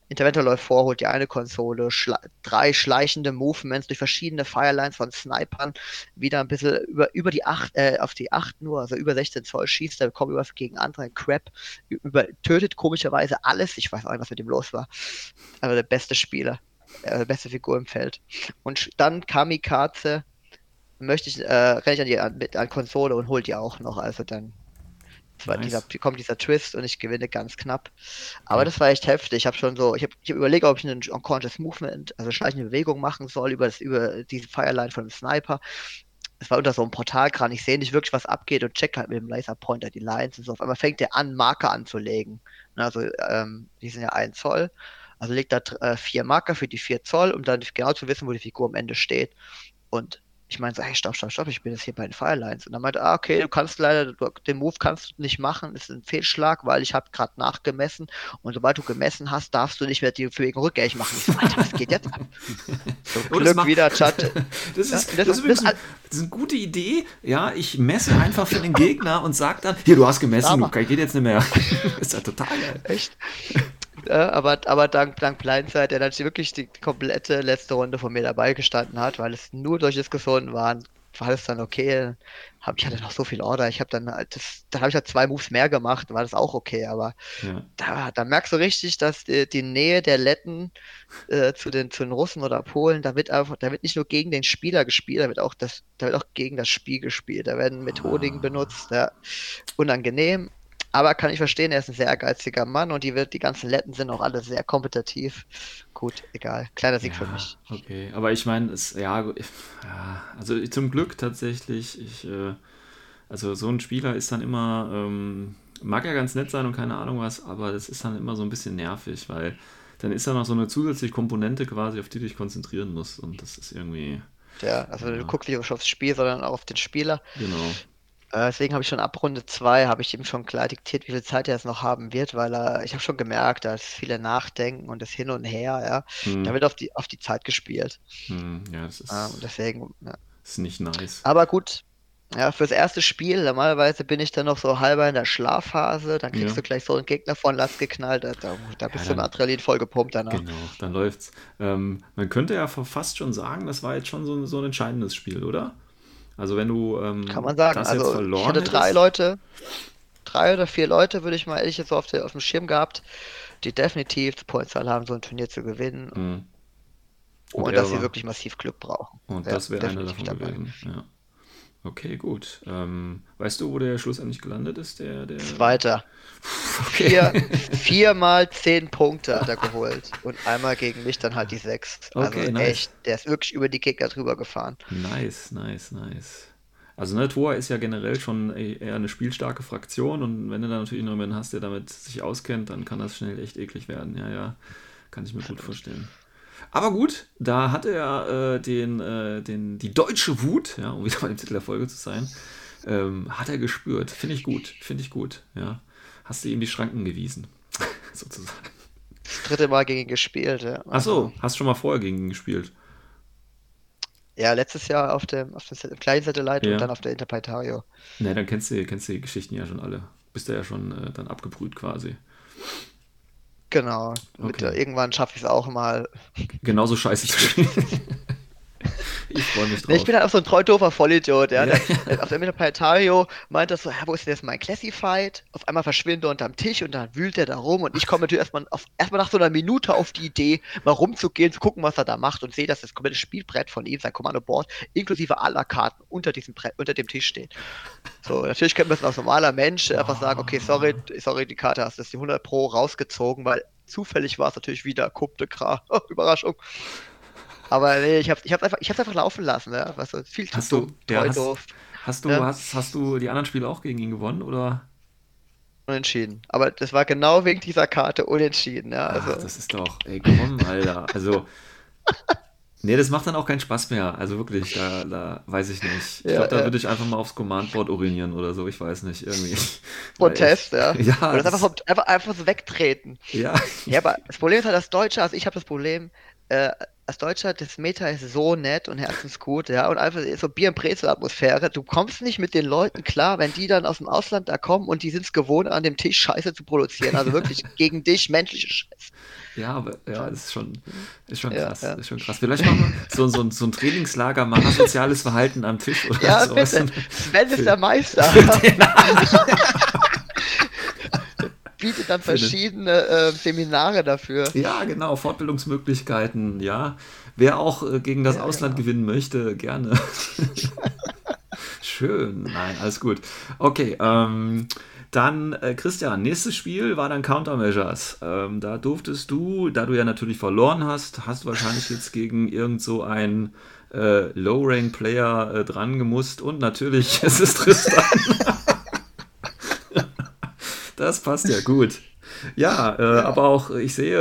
Interventor läuft vor, holt die eine Konsole, schla drei schleichende Movements durch verschiedene Firelines von Snipern, wieder ein bisschen über, über die 8, äh, auf die 8 nur, also über 16 Zoll schießt der Combi gegen andere Crap, über, tötet komischerweise alles, ich weiß auch nicht, was mit dem los war, aber der beste Spieler, äh, beste Figur im Feld. Und dann Kamikaze, möchte ich, äh, renne ich an die an, an Konsole und hol die auch noch, also dann nice. dieser, kommt dieser Twist und ich gewinne ganz knapp. Aber ja. das war echt heftig. Ich habe schon so, ich habe ich hab überlegt, ob ich einen Unconscious Movement, also schleichende Bewegung machen soll über, das, über diese Fireline von dem Sniper. Es war unter so einem Portalkran. Ich sehe nicht wirklich, was abgeht und check halt mit dem Laserpointer die Lines und so. Auf einmal fängt der an, Marker anzulegen. Also, ähm, die sind ja ein Zoll. Also legt da äh, vier Marker für die vier Zoll, um dann genau zu wissen, wo die Figur am Ende steht. Und ich meine so, hey, stopp, stopp, stopp, ich bin jetzt hier bei den Firelines. Und dann meinte, ah, okay, du kannst leider, du, den Move kannst du nicht machen, ist ein Fehlschlag, weil ich habe gerade nachgemessen und sobald du gemessen hast, darfst du nicht mehr die wegen rückgängig machen. Ich so, Alter, was geht jetzt ab? So, oh, Glück macht, wieder, Chat. Das ist, ja, das, das, ist, das, das, ist eine gute Idee. Ja, ich messe einfach für den Gegner und sag dann, hier, du hast gemessen, du geht jetzt nicht mehr. das ist ja total geil. Echt? Ja, aber, aber dank, dank Blindside, der dann wirklich die komplette letzte Runde von mir dabei gestanden hat, weil es nur durch Diskussionen waren, war das dann okay. Hab, ich hatte noch so viel Order. Ich habe dann halt das, dann habe ich halt zwei Moves mehr gemacht, war das auch okay. Aber ja. da, da merkst du richtig, dass die, die Nähe der Letten äh, zu den zu den Russen oder Polen, da wird einfach, da wird nicht nur gegen den Spieler gespielt, da wird auch das, da wird auch gegen das Spiel gespielt. Da werden Methodiken ah. benutzt, ja. unangenehm, aber kann ich verstehen, er ist ein sehr ehrgeiziger Mann und die, wird, die ganzen Letten sind auch alle sehr kompetitiv. Gut, egal. Kleiner Sieg ja, für mich. Okay, aber ich meine, es, ja, ja, also zum Glück tatsächlich, ich, äh, also so ein Spieler ist dann immer, ähm, mag ja ganz nett sein und keine Ahnung was, aber das ist dann immer so ein bisschen nervig, weil dann ist da noch so eine zusätzliche Komponente quasi, auf die du dich konzentrieren musst und das ist irgendwie. Ja, also ja. du guckst nicht aufs Spiel, sondern auch auf den Spieler. Genau. Äh, deswegen habe ich schon ab Runde 2 habe ich ihm schon klar diktiert, wie viel Zeit er jetzt noch haben wird, weil er, ich habe schon gemerkt, da ist viele Nachdenken und das Hin und Her, ja. Hm. Da wird auf die, auf die Zeit gespielt. Hm, ja, das ist, ähm, deswegen, ja. ist nicht nice. Aber gut, ja, fürs erste Spiel, normalerweise bin ich dann noch so halber in der Schlafphase, dann kriegst ja. du gleich so einen Gegner von Last geknallt, da, da bist ja, du mit Adrenalin voll gepumpt danach. Genau, dann läuft's. Ähm, man könnte ja fast schon sagen, das war jetzt schon so, so ein entscheidendes Spiel, oder? Also wenn du ähm, kann man sagen, also ich hatte drei hättest. Leute, drei oder vier Leute würde ich mal ehrlich jetzt so auf, der, auf dem Schirm gehabt, die definitiv die Pointzahl haben, so ein Turnier zu gewinnen. Mhm. Und, er dass sie wirklich massiv Glück brauchen. Und Ja, das wäre definitiv davon dabei. gewesen. Ja. Okay, gut. Ähm, weißt du, wo der schlussendlich gelandet ist? Der, der... Zweiter. Okay. Vier, viermal zehn Punkte hat er geholt. Und einmal gegen mich dann halt die sechs. Also Okay, nice. echt, der ist wirklich über die Gegner drüber gefahren. Nice, nice, nice. Also ne, Toa ist ja generell schon e- eher eine spielstarke Fraktion und wenn du dann natürlich noch jemanden hast, der damit sich auskennt, dann kann das schnell echt eklig werden. Ja, ja, kann ich mir gut vorstellen. Aber gut, da hat er äh, den, äh, den, die deutsche Wut, ja, um wieder bei dem Titel der Folge zu sein, ähm, hat er gespürt. Finde ich gut, finde ich gut, ja. Hast du ihm die Schranken gewiesen, sozusagen. Das dritte Mal gegen ihn gespielt, ja. Ach so, hast schon mal vorher gegen ihn gespielt. Ja, letztes Jahr auf dem, auf dem kleinen Satellite Ja. und dann auf der Interplanetario. Ne, dann kennst du, kennst du die Geschichten ja schon alle. Bist du ja schon äh, dann abgebrüht quasi. Genau. Mit, Okay. äh, irgendwann schaffe ich es auch mal. Genauso scheiße zu spielen. Ich freue mich drauf. Ich bin halt auch so ein treu doofer Vollidiot, ja. Ja. Der, auf dem Interplanetario meint er so, ja, wo ist denn jetzt mein Classified? Auf einmal verschwindet er unterm Tisch und dann wühlt er da rum und ich komme natürlich erstmal auf, erstmal nach so einer Minute auf die Idee, mal rumzugehen, zu gucken, was er da macht und sehe, dass das komplette Spielbrett von ihm, sein Kommando-Board, inklusive aller Karten unter diesem Brett, unter dem Tisch steht. So, natürlich könnte man als normaler Mensch einfach sagen, okay, sorry, sorry, die Karte hast du die 100 Pro rausgezogen, weil zufällig war es natürlich wieder Coupe de Gras. Überraschung. Aber nee, ich hab's, ich einfach, ich hab's einfach laufen lassen, ja. Was so, viel zu Hast du- dumm, ja, treu hast- doof, Hast du, Ja. hast, hast du die anderen Spiele auch gegen ihn gewonnen oder? unentschieden. Aber das war genau wegen dieser Karte unentschieden, ja. Also, Ach, das ist doch, ey, komm, Alter. Also, nee, das macht dann auch keinen Spaß mehr. Also wirklich, da, da weiß ich nicht. Ich Ja, glaube, da ja. würde ich einfach mal aufs Command-Board urinieren oder so. Ich weiß nicht, irgendwie. Protest, ja. Ja, Oder das das- einfach, einfach, einfach so wegtreten. ja. Ja, aber das Problem ist halt, als Deutscher, also ich habe das Problem, äh, als Deutscher, das Meta ist so nett und herzensgut, ja, und einfach so Bier- und Brezel-Atmosphäre. Du kommst nicht mit den Leuten klar, wenn die dann aus dem Ausland da kommen und die sind es gewohnt, an dem Tisch Scheiße zu produzieren. Also wirklich gegen dich menschliche Scheiße. Ja, aber ja, ist schon, ist schon Ja, krass. ja. Ist schon krass. Vielleicht machen wir so, so, so ein Trainingslager, mal asoziales Verhalten am Tisch oder Ja, so. bitte. Sven ist der Meister. Bietet dann verschiedene äh, Seminare dafür. Ja, genau, Fortbildungsmöglichkeiten, ja. Wer auch äh, gegen das Ja, Ausland genau. gewinnen möchte, gerne. Schön, nein, alles gut. Okay, ähm, dann äh, Christian, nächstes Spiel war dann Countermeasures. Ähm, da durftest du, da du ja natürlich verloren hast, hast du wahrscheinlich jetzt gegen irgend so einen äh, Low-Rank-Player äh, dran gemusst und natürlich es ist Tristan. Das passt ja gut. Ja, äh, aber auch, ich sehe,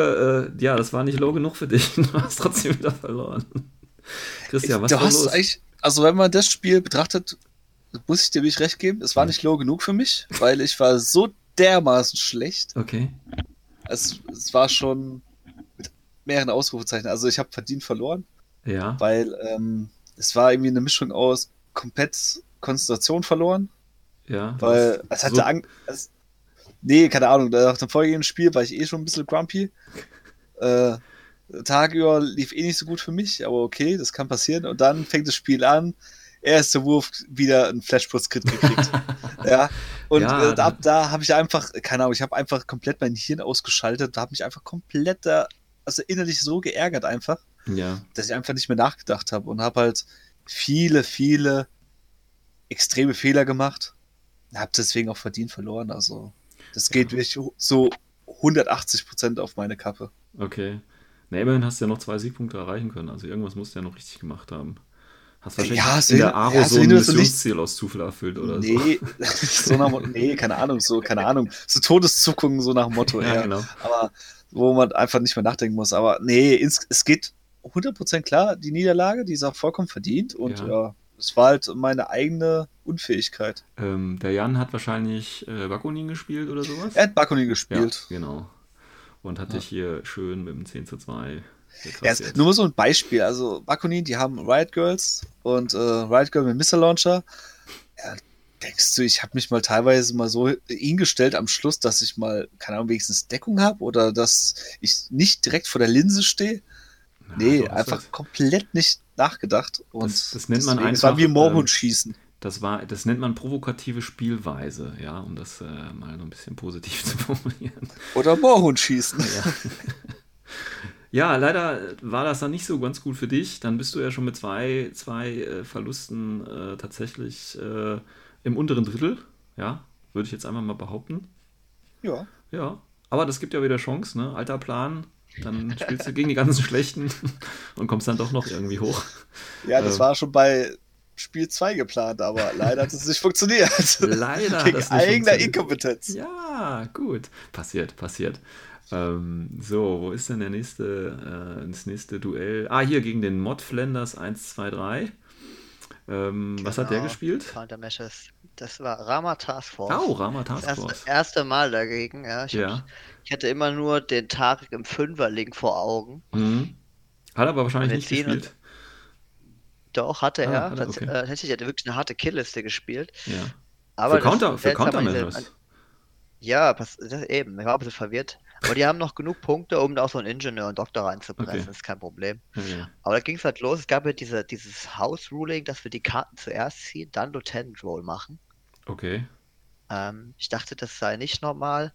äh, ja, das war nicht low genug für dich. Du hast trotzdem wieder verloren. Christian, was du war hast los? eigentlich, also wenn man das Spiel betrachtet, muss ich dir wirklich recht geben, es war nicht low genug für mich, weil ich war so dermaßen schlecht. Okay. Es, es war schon mit mehreren Ausrufezeichen. Also ich habe verdient verloren, Ja. weil ähm, es war irgendwie eine Mischung aus komplett Konzentration verloren, Ja. weil es hatte so- Angst. Nee, keine Ahnung, nach dem vorhergehenden Spiel war ich eh schon ein bisschen grumpy. Äh, Tag über lief eh nicht so gut für mich, aber okay, das kann passieren. Und dann fängt das Spiel an. Erster Wurf, wieder ein Flashpoint-Crit gekriegt. ja. Und Ja, äh, ab da habe ich einfach, keine Ahnung, ich habe einfach komplett mein Hirn ausgeschaltet, da habe mich einfach komplett da, also innerlich so geärgert einfach, Ja. dass ich einfach nicht mehr nachgedacht habe und habe halt viele, viele extreme Fehler gemacht. Habe deswegen auch verdient verloren. Also das geht wirklich so 180 Prozent auf meine Kappe. Okay. Na, immerhin hast du ja noch zwei Siegpunkte erreichen können. Also irgendwas musst du ja noch richtig gemacht haben. Hast wahrscheinlich Ja, so in der Aro ja, so so ein so Missionsziel aus Zufall erfüllt oder so. Nee, so nach, dem Motto- nee, keine Ahnung, so, keine Ahnung. So Todeszuckungen, so nach dem Motto, Ja, ja. genau. Aber wo man einfach nicht mehr nachdenken muss. Aber nee, ins, es geht 100% klar, die Niederlage, die ist auch vollkommen verdient. Und Ja. ja, es war halt meine eigene Unfähigkeit. Ähm, der Jan hat wahrscheinlich äh, Bakunin gespielt oder sowas? Er hat Bakunin ja, gespielt. genau. Und hat dich hier schön mit dem 10 zu 2 Ja, geklassiert. ist nur so ein Beispiel. Also Bakunin, die haben Riot Girls und äh, Riot Girl mit Missile Launcher. Ja, denkst du, ich habe mich mal teilweise mal so hingestellt am Schluss, dass ich mal, keine Ahnung, wenigstens Deckung habe oder dass ich nicht direkt vor der Linse stehe? Nee, das einfach war- komplett nicht nachgedacht. Und Das- das nennt man deswegen, es war einfach, wie Moorhund ähm, schießen. Das war, das nennt man provokative Spielweise, ja, um das äh, mal so ein bisschen positiv zu formulieren. Oder Moorhund schießen. Ja. Ja, leider war das dann nicht so ganz gut für dich. Dann bist du ja schon mit zwei, zwei äh, Verlusten äh, tatsächlich äh, im unteren Drittel. Ja, würde ich jetzt einmal mal behaupten. Ja. Ja, aber das gibt ja wieder Chance, ne? Alter Plan. Dann spielst du gegen die ganzen Schlechten und kommst dann doch noch irgendwie hoch. Ja, das Ähm. war schon bei Spiel 2 geplant, aber leider hat es nicht funktioniert. Leider hat das nicht eigener. Inkompetenz. Ja, gut. Passiert, passiert. Ähm, so, wo ist denn der nächste, äh, das nächste Duell? Ah, hier gegen den Mod Flanders 1, 2, 3. Ähm, Was hat der Genau, gespielt? Das war Rama Task Force. Oh, Rama das Task erste, Force. erste Mal dagegen, ja. Ich, Ja. Ich hatte immer nur den Tarek im Fünferlink vor Augen. Mhm. Hat aber wahrscheinlich Und nicht gespielt. Doch, hatte Ah, er. hat er, okay. äh, Tatsächlich hat er wirklich eine harte Killliste gespielt. Ja. Aber für das Counter, für Countermeasures. dieser- Ja, pass, das eben. Ich war ein bisschen verwirrt. Aber die haben noch genug Punkte, um da auch so einen Ingenieur und Doktor reinzupressen. Okay. Das ist kein Problem. Ja. Aber da ging es halt los. Es gab ja diese, dieses House-Ruling, dass wir die Karten zuerst ziehen, dann Lieutenant Roll machen. Okay. Ähm, ich dachte, das sei nicht normal.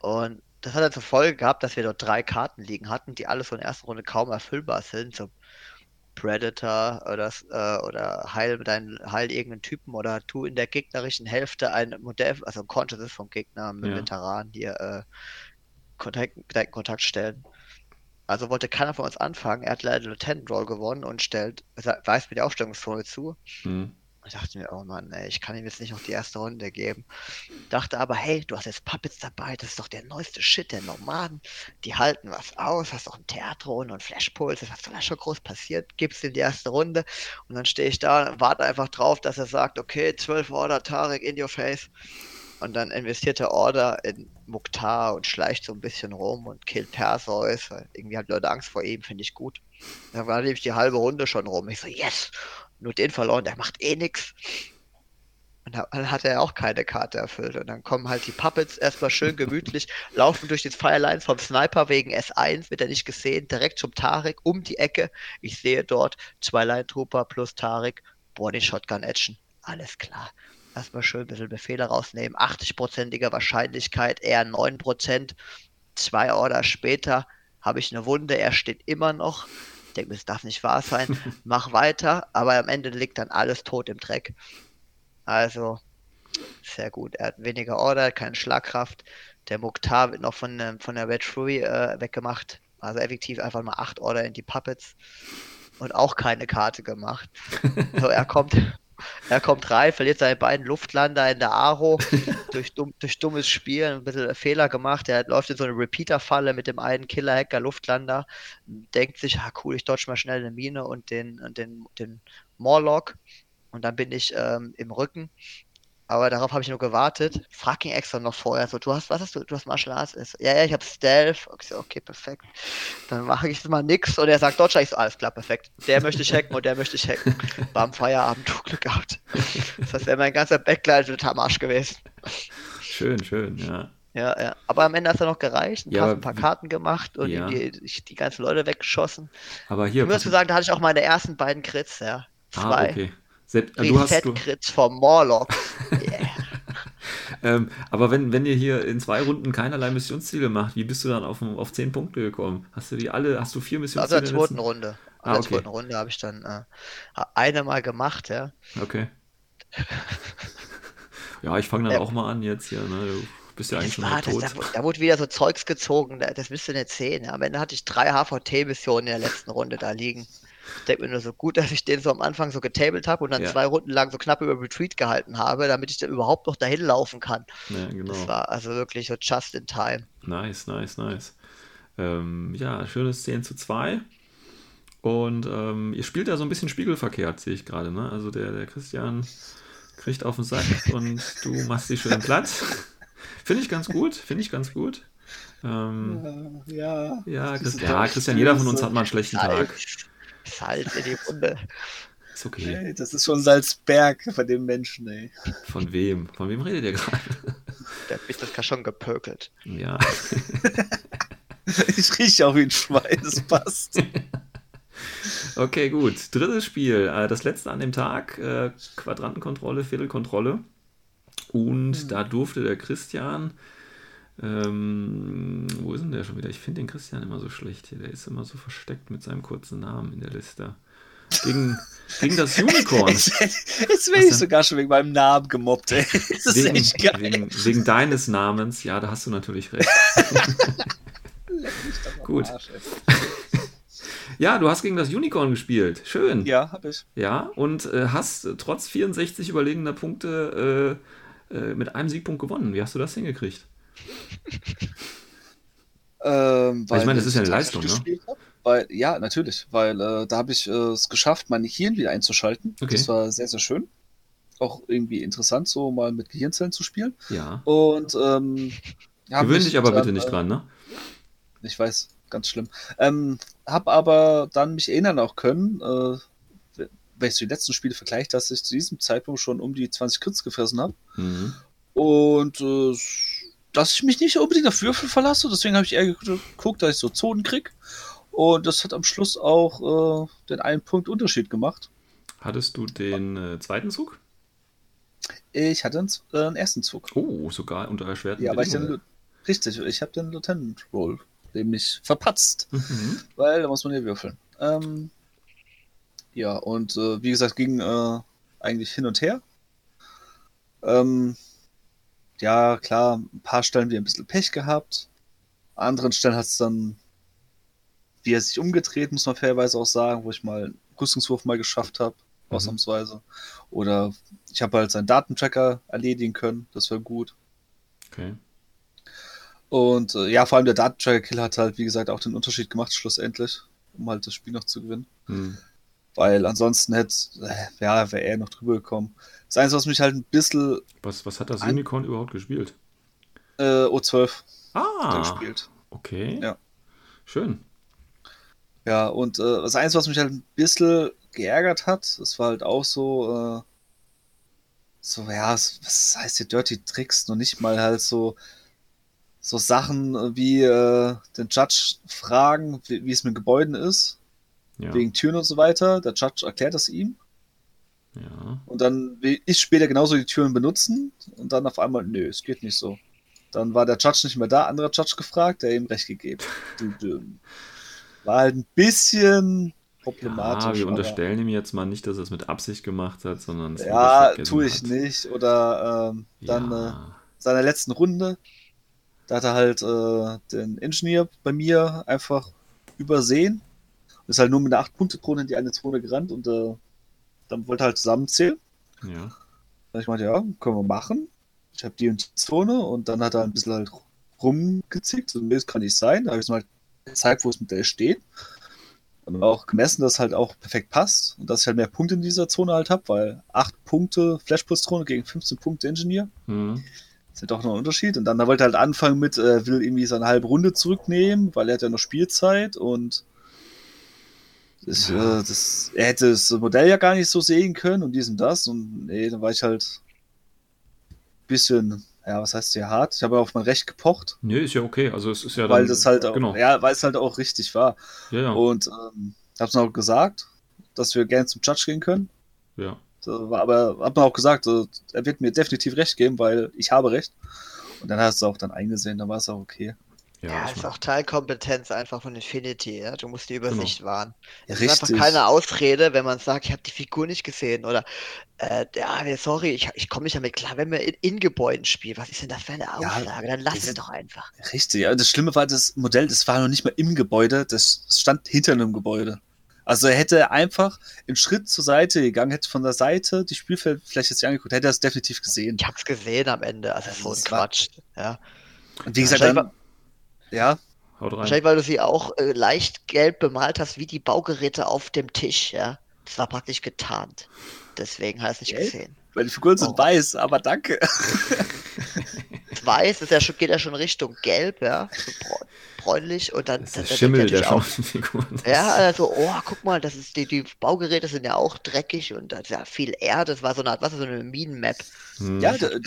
Und das hat dann zur Folge gehabt, dass wir dort drei Karten liegen hatten, die alle so in der ersten Runde kaum erfüllbar sind. So Predator oder, äh, oder heil deinen, heil irgendeinen Typen oder tu in der gegnerischen Hälfte ein Modell, also ein Consciousness vom Gegner mit Ja. Veteran hier äh, Kontakt, Kontakt stellen. Also wollte keiner von uns anfangen. Er hat leider Lieutenant Roll gewonnen und stellt, weist mir die Aufstellungszone zu. Hm. Ich dachte mir, oh Mann, ey, ich kann ihm jetzt nicht noch die erste Runde geben. Dachte aber, hey, du hast jetzt Puppets dabei, das ist doch der neueste Shit der Nomaden. Die halten was aus, hast doch einen Theatron und Flashpuls, das ist schon groß passiert, gibst ihm die erste Runde und dann stehe ich da und warte einfach drauf, dass er sagt, okay, 12 Order, Tarek, in your face. Und dann investiert der Order in Mukhtar und schleicht so ein bisschen rum und killt Perseus, irgendwie hat Leute Angst vor ihm, finde ich gut. Dann war nämlich die halbe Runde schon rum. Ich so, yes! Nur den verloren, der macht eh nix. Und da- dann hat er auch keine Karte erfüllt. Und dann kommen halt die Puppets erstmal schön gemütlich, laufen durch die Firelines vom Sniper wegen S1, wird er nicht gesehen, direkt zum Tarek, um die Ecke. Ich sehe dort zwei Line Trooper plus Tarek, Body Shotgun Action. Alles klar. Erstmal schön ein bisschen Befehle rausnehmen. 80%iger Wahrscheinlichkeit, eher 9%. Zwei Order später habe ich eine Wunde, er steht immer noch. Ich denke mir, das darf nicht wahr sein. Mach weiter, aber am Ende liegt dann alles tot im Dreck. Also, sehr gut. Er hat weniger Order, keine Schlagkraft. Der Mukhtar wird noch von, ähm, von der Red Fury äh, weggemacht. Also effektiv einfach mal 8 Order in die Puppets. Und auch keine Karte gemacht. So, er kommt, er kommt rein, verliert seine beiden Luftlander in der Aro durch, dumm, durch dummes Spiel, ein bisschen Fehler gemacht. Er läuft in so eine Repeater-Falle mit dem einen Killer-Hacker-Luftlander, denkt sich, ah cool, ich dodge mal schnell eine Mine und den, und den, den Morlock. Und dann bin ich ähm, im Rücken. Aber darauf habe ich nur gewartet. Ihn extra noch vorher. So, du hast, was hast du? Du hast Martial Arts? Ja, ja, ich habe Stealth. So, okay, perfekt. Dann mache ich mal nix. Und er sagt Dodger. Ich so, alles klar, perfekt. Der möchte ich hacken und der möchte ich hacken. War am Feierabend, du Glück gehabt. Das heißt, wäre mein ganzer Backline total am Arsch gewesen. Schön, schön, ja. Ja, ja. Aber am Ende hat er noch gereicht. Ein Ja, aber ein paar Karten gemacht und Ja. die, die, die ganzen Leute weggeschossen. Aber hier. Ich muss sagen, da hatte ich auch meine ersten beiden Crits, ja. ah, Zwei. okay. Selbst, du hast, du, vom Morlock. Yeah. ähm, aber wenn, wenn ihr hier in zwei Runden keinerlei Missionsziele macht, wie bist du dann auf, auf 10 Punkte gekommen? Hast du die alle, hast du vier Also Missionsziele? der in der zweiten Runde. Ah, In der okay. zweiten Runde habe ich dann äh, eine mal gemacht, ja. Okay. Ja, ich fange dann Ja. auch mal an jetzt hier, ne? Du bist ja eigentlich schon war, halb das, tot. da, da wurde wieder so Zeugs gezogen, da- das du nicht sehen. Ja. Am Ende hatte ich drei HVT-Missionen in der letzten Runde da liegen. Ich denke mir nur so gut, dass ich den so am Anfang so getabelt habe und dann Ja. zwei Runden lang so knapp über Retreat gehalten habe, damit ich dann überhaupt noch dahin laufen kann. Ja, genau. Das war also wirklich so just in time. Nice, nice, nice. Ähm, ja, schönes 10 zu 2. Und ähm, ihr spielt da so ein bisschen spiegelverkehrt, sehe ich gerade. Ne? Also der, der Christian kriegt auf den Sack und du machst dich schön platt. Finde ich ganz gut, finde ich ganz gut. Ähm, Ja. ja, Das Christ, ist ja, Christian, jeder von uns hat mal einen schlechten Tag. Salz, in die Runde. Ist okay. Ey, das ist schon Salzberg von dem Menschen, ey. Von wem? Von wem redet ihr gerade? Der ist das schon gepökelt. Ja. Ich rieche auch wie ein Schwein, das passt. Okay, gut. Drittes Spiel. Äh, das letzte an dem Tag. Äh, Quadrantenkontrolle, Viertelkontrolle. Und da durfte der Christian Ähm, wo ist denn der schon wieder? Ich finde den Christian immer so schlecht hier. Der ist immer so versteckt mit seinem kurzen Namen in der Liste. Gegen, gegen das Unicorn. Jetzt, jetzt werde ich sogar schon wegen meinem Namen gemobbt, ey. Das ist wegen, echt geil. wegen, wegen deines Namens. Ja, da hast du natürlich recht. Gut. Arsch. Ja, du hast gegen das Unicorn gespielt. Schön. Ja, hab ich. Ja, und äh, hast äh, trotz 64 überlegener Punkte äh, äh, mit einem Siegpunkt gewonnen. Wie hast du das hingekriegt? Ähm, ich meine, das ist ja eine Leistung, ne? hab. Weil, ja, natürlich, weil äh, da habe ich äh, es geschafft, meine Hirn wieder einzuschalten. Okay. Das war sehr, sehr schön. Auch irgendwie interessant, so mal mit Gehirnzellen zu spielen. Ja. Und ähm, Gewöhn dich aber dann, bitte nicht äh, dran, ne? Ich weiß, ganz schlimm. Ähm, hab aber dann mich erinnern auch können, äh, wenn ich die letzten Spiele vergleiche, dass ich zu diesem Zeitpunkt schon um die 20 Crits gefressen habe. Mhm. Und äh, dass ich mich nicht unbedingt auf Würfel verlasse, deswegen habe ich eher geguckt, dass ich so Zonen krieg. Und das hat am Schluss auch äh, den einen Punkt Unterschied gemacht. Hattest du den äh, zweiten Zug? Ich hatte einen, äh, einen ersten Zug. Oh, sogar unter erschwerten Ja, aber ich den, Bedingungen. richtig, ich habe den Lieutenant Roll nämlich verpatzt. Mhm. weil da muss man ja würfeln. Ähm, ja, und äh, wie gesagt, ging äh, eigentlich hin und her. Ähm, ja, klar, ein paar Stellen wieder ein bisschen Pech gehabt. An anderen Stellen hat es dann wieder sich umgedreht, muss man fairerweise auch sagen, wo ich mal einen Rüstungswurf mal geschafft habe, Mhm. ausnahmsweise. Oder ich habe halt seinen Datentracker erledigen können, das war gut. Okay. Und äh, ja, vor allem der Datentracker-Kill hat halt, wie gesagt, auch den Unterschied gemacht, schlussendlich, um halt das Spiel noch zu gewinnen. Hm. Weil ansonsten hätte, äh, ja, wäre er noch drüber gekommen. Das Einzige, was mich halt ein bisschen Was, was hat das Unicorn überhaupt gespielt? äh, O12 hat er Ah, gespielt. okay. Ja. Schön. Ja, und äh, das Einzige, was mich halt ein bisschen geärgert hat, das war halt auch so, äh, so, ja, was heißt hier Dirty Tricks? Noch nicht mal halt so, so Sachen wie äh, den Judge fragen, wie es mit Gebäuden ist, Ja. wegen Türen und so weiter. Der Judge erklärt das ihm. ja. Und dann will ich später genauso die Türen benutzen und dann auf einmal, nö, es geht nicht so. Dann war der Judge nicht mehr da, anderer Judge gefragt, der ihm recht gegeben. War halt ein bisschen problematisch. Ja, wir aber- unterstellen ihm jetzt mal nicht, dass er es mit Absicht gemacht hat, sondern es Ja, tue ich hat. nicht. Oder ähm, dann äh, ja. seiner letzten Runde, da hat er halt äh, den Ingenieur bei mir einfach übersehen. Ist halt nur mit einer 8-Punkte-Krone in die eine Zone gerannt und äh, dann wollte er halt zusammenzählen. ja. Und ich meinte, ja, können wir machen. Ich habe die und die Zone und dann hat er ein bisschen halt rumgezickt. So, nee, das kann nicht sein. Da habe ich ihm halt gezeigt, wo es mit der steht. Und auch gemessen, dass es halt auch perfekt passt und dass ich halt mehr Punkte in dieser Zone halt habe, weil 8 Punkte Flashpulse-Zone gegen 15 Punkte Engineer Hm. ist ja doch noch ein Unterschied. Und dann da wollte er halt anfangen mit, äh, will irgendwie seine halbe Runde zurücknehmen, weil er hat ja noch Spielzeit und das, Ja. äh, das, er hätte das Modell ja gar nicht so sehen können und dies und das. Und nee, dann war ich halt ein bisschen, ja, was heißt hier hart? Ich habe auf mein Recht gepocht, Nee, ist ja okay. Also es ist ja weil dann, das halt auch, genau. ja, weil es halt auch richtig war. Ja, ja. Und ähm, hab's noch gesagt, dass wir gerne zum Judge gehen können. ja. War aber hat man auch gesagt, er wird mir definitiv recht geben, weil ich habe recht. Und dann hast du auch dann eingesehen, dann war es auch okay. Ja, Ja, ist auch Teilkompetenz einfach von Infinity, ja. Du musst die Übersicht wahren. Ja, Es ist einfach richtig. keine Ausrede, wenn man sagt, ich habe die Figur nicht gesehen oder äh, ja, sorry, ich, ich komme nicht damit klar, wenn wir in, in Gebäuden spielen. Was ist denn das für eine Ja, Aussage? Dann lass es doch einfach. Richtig, ja. Das Schlimme war, das Modell, das war noch nicht mal im Gebäude, das stand hinter einem Gebäude. Also er hätte einfach einen Schritt zur Seite gegangen, hätte von der Seite die Spielfeldfläche sich angeguckt, hätte er es definitiv gesehen. Ich hab's gesehen am Ende, also Ja, so ein Quatsch. Ja. Und wie gesagt, dann, ja, Haut rein. Wahrscheinlich, weil du sie auch äh, leicht gelb bemalt hast, wie die Baugeräte auf dem Tisch, ja. Das war praktisch getarnt. Deswegen hast du nicht Gelb? gesehen. weil die Figuren sind Oh. weiß, aber danke. Das Weiß ist ja schon, geht ja schon Richtung gelb, ja. So bräu- bräunlich und dann. Das ist dann- der dann Schimmel, der er den Figuren auch, Ja, also, oh, guck mal, das ist die, die Baugeräte sind ja auch dreckig und da ist ja viel Erde. Das war so eine Art, was ist so eine Minenmap. Hm. Ja, der,